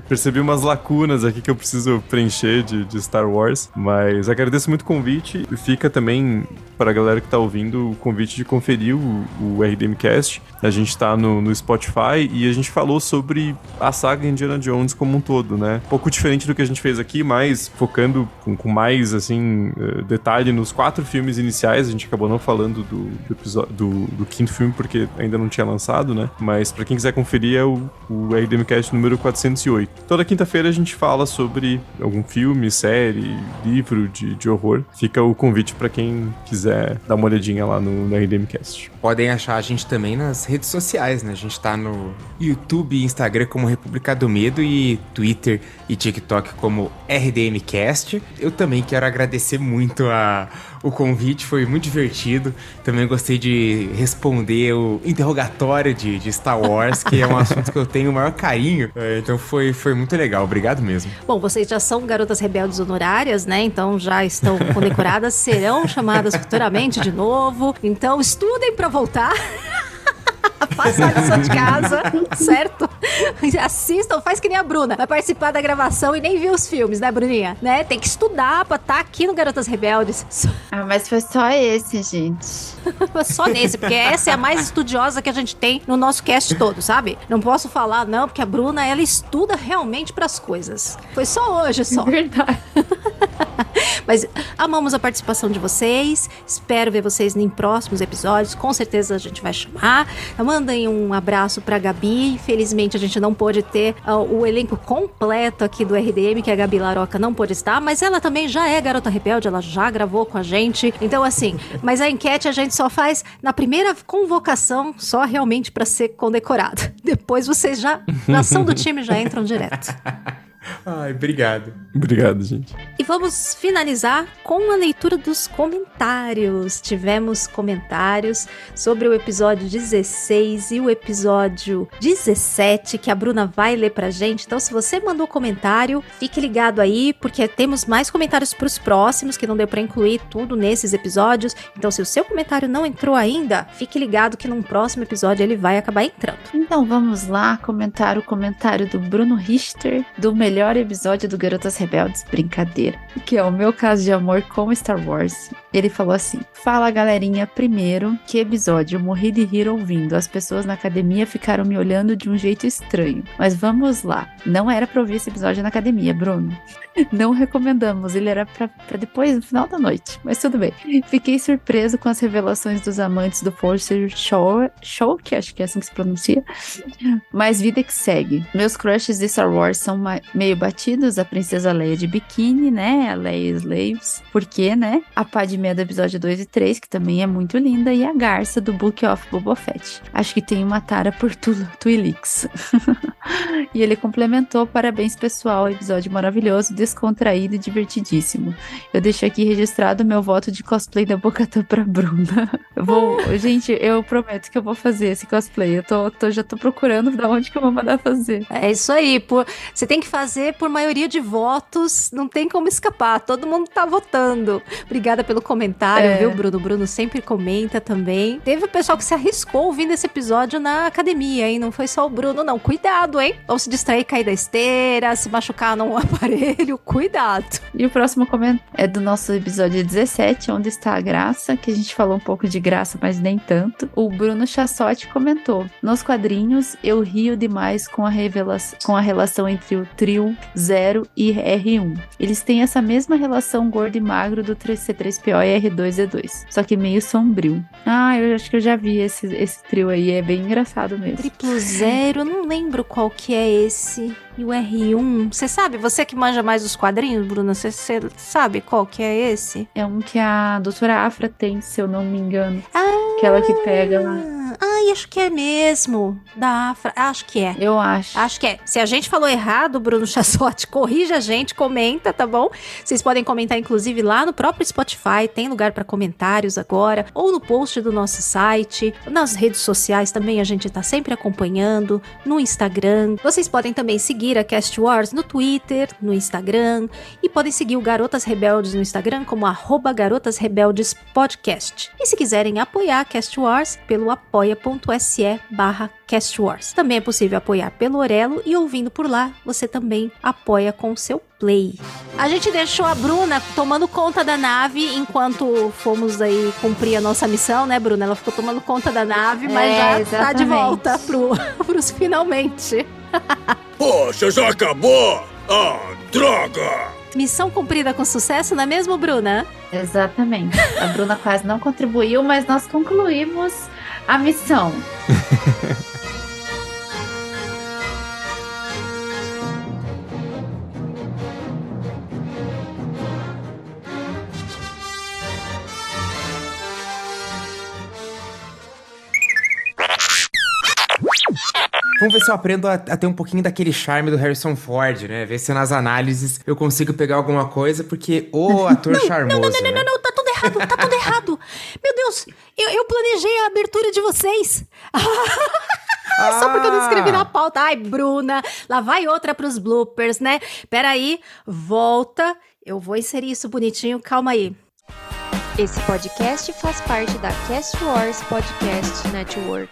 percebi umas lacunas aqui que eu preciso preencher de, de Star Wars, mas agradeço muito o convite. Fica também para galera que tá ouvindo o convite de conferir o, o RDMcast. A gente tá no, no Spotify e a gente falou sobre a saga Indiana Jones como um todo, né? Um pouco diferente do que a gente fez aqui, mas focando com, com mais, assim, eh, detalhe nos quatro filmes iniciais. A gente acabou não falando do, do, episódio, do, do quinto filme porque ainda não tinha lançado, né? Mas para quem quiser conferir é o, o RDMcast número 408. Toda quinta-feira a gente fala sobre algum filme, série, livro de, de horror. Fica o convite para quem quiser dar uma olhadinha lá no, no RDMcast. Podem achar a gente também nas redes sociais, né? A gente tá no YouTube e Instagram como República do Medo e Twitter e TikTok como RDMcast. Eu também quero agradecer muito a, o convite, foi muito divertido. Também gostei de responder o interrogatório de, de Star Wars, que é um assunto que eu tenho o maior carinho. É, então foi, foi muito legal, obrigado mesmo. Bom, vocês já são garotas rebeldes honorárias, né? Então já estão condecoradas, serão chamadas futuramente de novo. Então estudem para voltar. Faça a lição de casa, certo? Assistam, faz que nem a Bruna. Vai participar da gravação e nem viu os filmes, né, Bruninha? Né? Tem que estudar pra estar tá aqui no Garotas Rebeldes. Ah, mas foi só esse, gente. só nesse, porque essa é a mais estudiosa que a gente tem no nosso cast todo, sabe? Não posso falar, não, porque a Bruna, ela estuda realmente pras coisas. Foi só hoje, só. Verdade. Mas amamos a participação de vocês. Espero ver vocês em próximos episódios. Com certeza a gente vai chamar. Mandem um abraço pra Gabi. Infelizmente a gente não pôde ter uh, o elenco completo aqui do RDM, que a Gabi Laroca não pôde estar, mas ela também já é garota rebelde, ela já gravou com a gente. Então, assim, mas a enquete a gente só faz na primeira convocação, só realmente para ser condecorado. Depois vocês já, na ação do time, já entram direto. Ai, obrigado. Obrigado, gente. E vamos finalizar com a leitura dos comentários. Tivemos comentários sobre o episódio 16 e o episódio 17 que a Bruna vai ler pra gente. Então, se você mandou comentário, fique ligado aí, porque temos mais comentários pros próximos, que não deu pra incluir tudo nesses episódios. Então, se o seu comentário não entrou ainda, fique ligado que num próximo episódio ele vai acabar entrando. Então, vamos lá comentar o comentário do Bruno Richter, do melhor episódio do Garotas Rebeldes, brincadeira, que é o meu caso de amor com Star Wars. Ele falou assim: Fala galerinha, primeiro, que episódio, eu morri de rir ouvindo. As pessoas na academia ficaram me olhando de um jeito estranho. Mas vamos lá, não era pra ouvir esse episódio na academia, Bruno. Não recomendamos, ele era pra, pra depois, no final da noite, mas tudo bem. Fiquei surpreso com as revelações dos amantes do Force Show, Show que acho que é assim que se pronuncia. Mas vida que segue. Meus crushes de Star Wars são meio batidos, a princesa Leia de biquíni, né? A Leia Slaves, porque, né? A Padmé do episódio 2 e 3, que também é muito linda, e a Garça do Book of Boba Fett. Acho que tem uma tara por tu Twilix. e ele complementou, parabéns pessoal, episódio maravilhoso, descontraído e divertidíssimo. Eu deixo aqui registrado meu voto de cosplay da Bocatã pra Bruna. Vou, gente, eu prometo que eu vou fazer esse cosplay. Eu tô, tô, já tô procurando da onde que eu vou mandar fazer. É isso aí, por, você tem que fazer por maioria de votos, não tem como escapar, todo mundo tá votando. Obrigada pelo comentário, é. viu, Bruno? Bruno sempre comenta também. Teve o pessoal que se arriscou ouvindo esse episódio na academia, hein? Não foi só o Bruno, não. Cuidado, hein? Ou se distrair, cair da esteira, se machucar num aparelho cuidado. E o próximo comentário é do nosso episódio 17, onde está a graça, que a gente falou um pouco de graça, mas nem tanto. O Bruno Chassotti comentou: Nos quadrinhos, eu rio demais com a, revelação, com a relação entre o trio 0 e R1. Eles têm essa mesma relação gordo e magro do C3PO e R2D2, só que meio sombrio. Ah, eu acho que eu já vi esse, esse trio aí, é bem engraçado mesmo. Triplo Zero, não lembro qual que é esse. E o R1, você sabe? Você que manja mais os quadrinhos, Bruna, você, sabe qual que é esse? É um que a doutora Afra tem, se eu não me engano. Ah, aquela que pega lá. Ai, acho que é mesmo. Da Afra. Acho que é. Eu acho. Acho que é. Se a gente falou errado, Bruno Chassotti, corrija a gente, comenta, tá bom? Vocês podem comentar, inclusive, lá no próprio Spotify. Tem lugar para comentários agora. Ou no post do nosso site. Nas redes sociais também a gente tá sempre acompanhando. No Instagram. Vocês podem também seguir a Cast Wars no Twitter, no Instagram. E podem seguir o Garotas Rebeldes no Instagram como arroba Garotas Rebeldes Podcast. E se quiserem apoiar a Cast Wars pelo apoia.se barra Castwars. Também é possível apoiar pelo Orelo e ouvindo por lá, você também apoia com o seu play. A gente deixou a Bruna tomando conta da nave enquanto fomos aí cumprir a nossa missão, né, Bruna? Ela ficou tomando conta da nave, mas é, já exatamente. tá de volta pro, pros finalmente. Poxa, já acabou! Ah, droga! Missão cumprida com sucesso, não é mesmo, Bruna? Exatamente. A Bruna quase não contribuiu, mas nós concluímos a missão. Vamos ver se eu aprendo a, a, ter um pouquinho daquele charme do Harrison Ford, né? Ver se nas análises eu consigo pegar alguma coisa, porque o ator não, charmoso. Não, não, não, né? não, não, tá tudo errado, tá tudo errado. Meu Deus, eu, eu planejei a abertura de vocês. Só porque eu não escrevi na pauta. Ai, Bruna, lá vai outra pros bloopers, né? Peraí, volta. Eu vou inserir isso bonitinho, calma aí. Esse podcast faz parte da Cast Wars Podcast Network.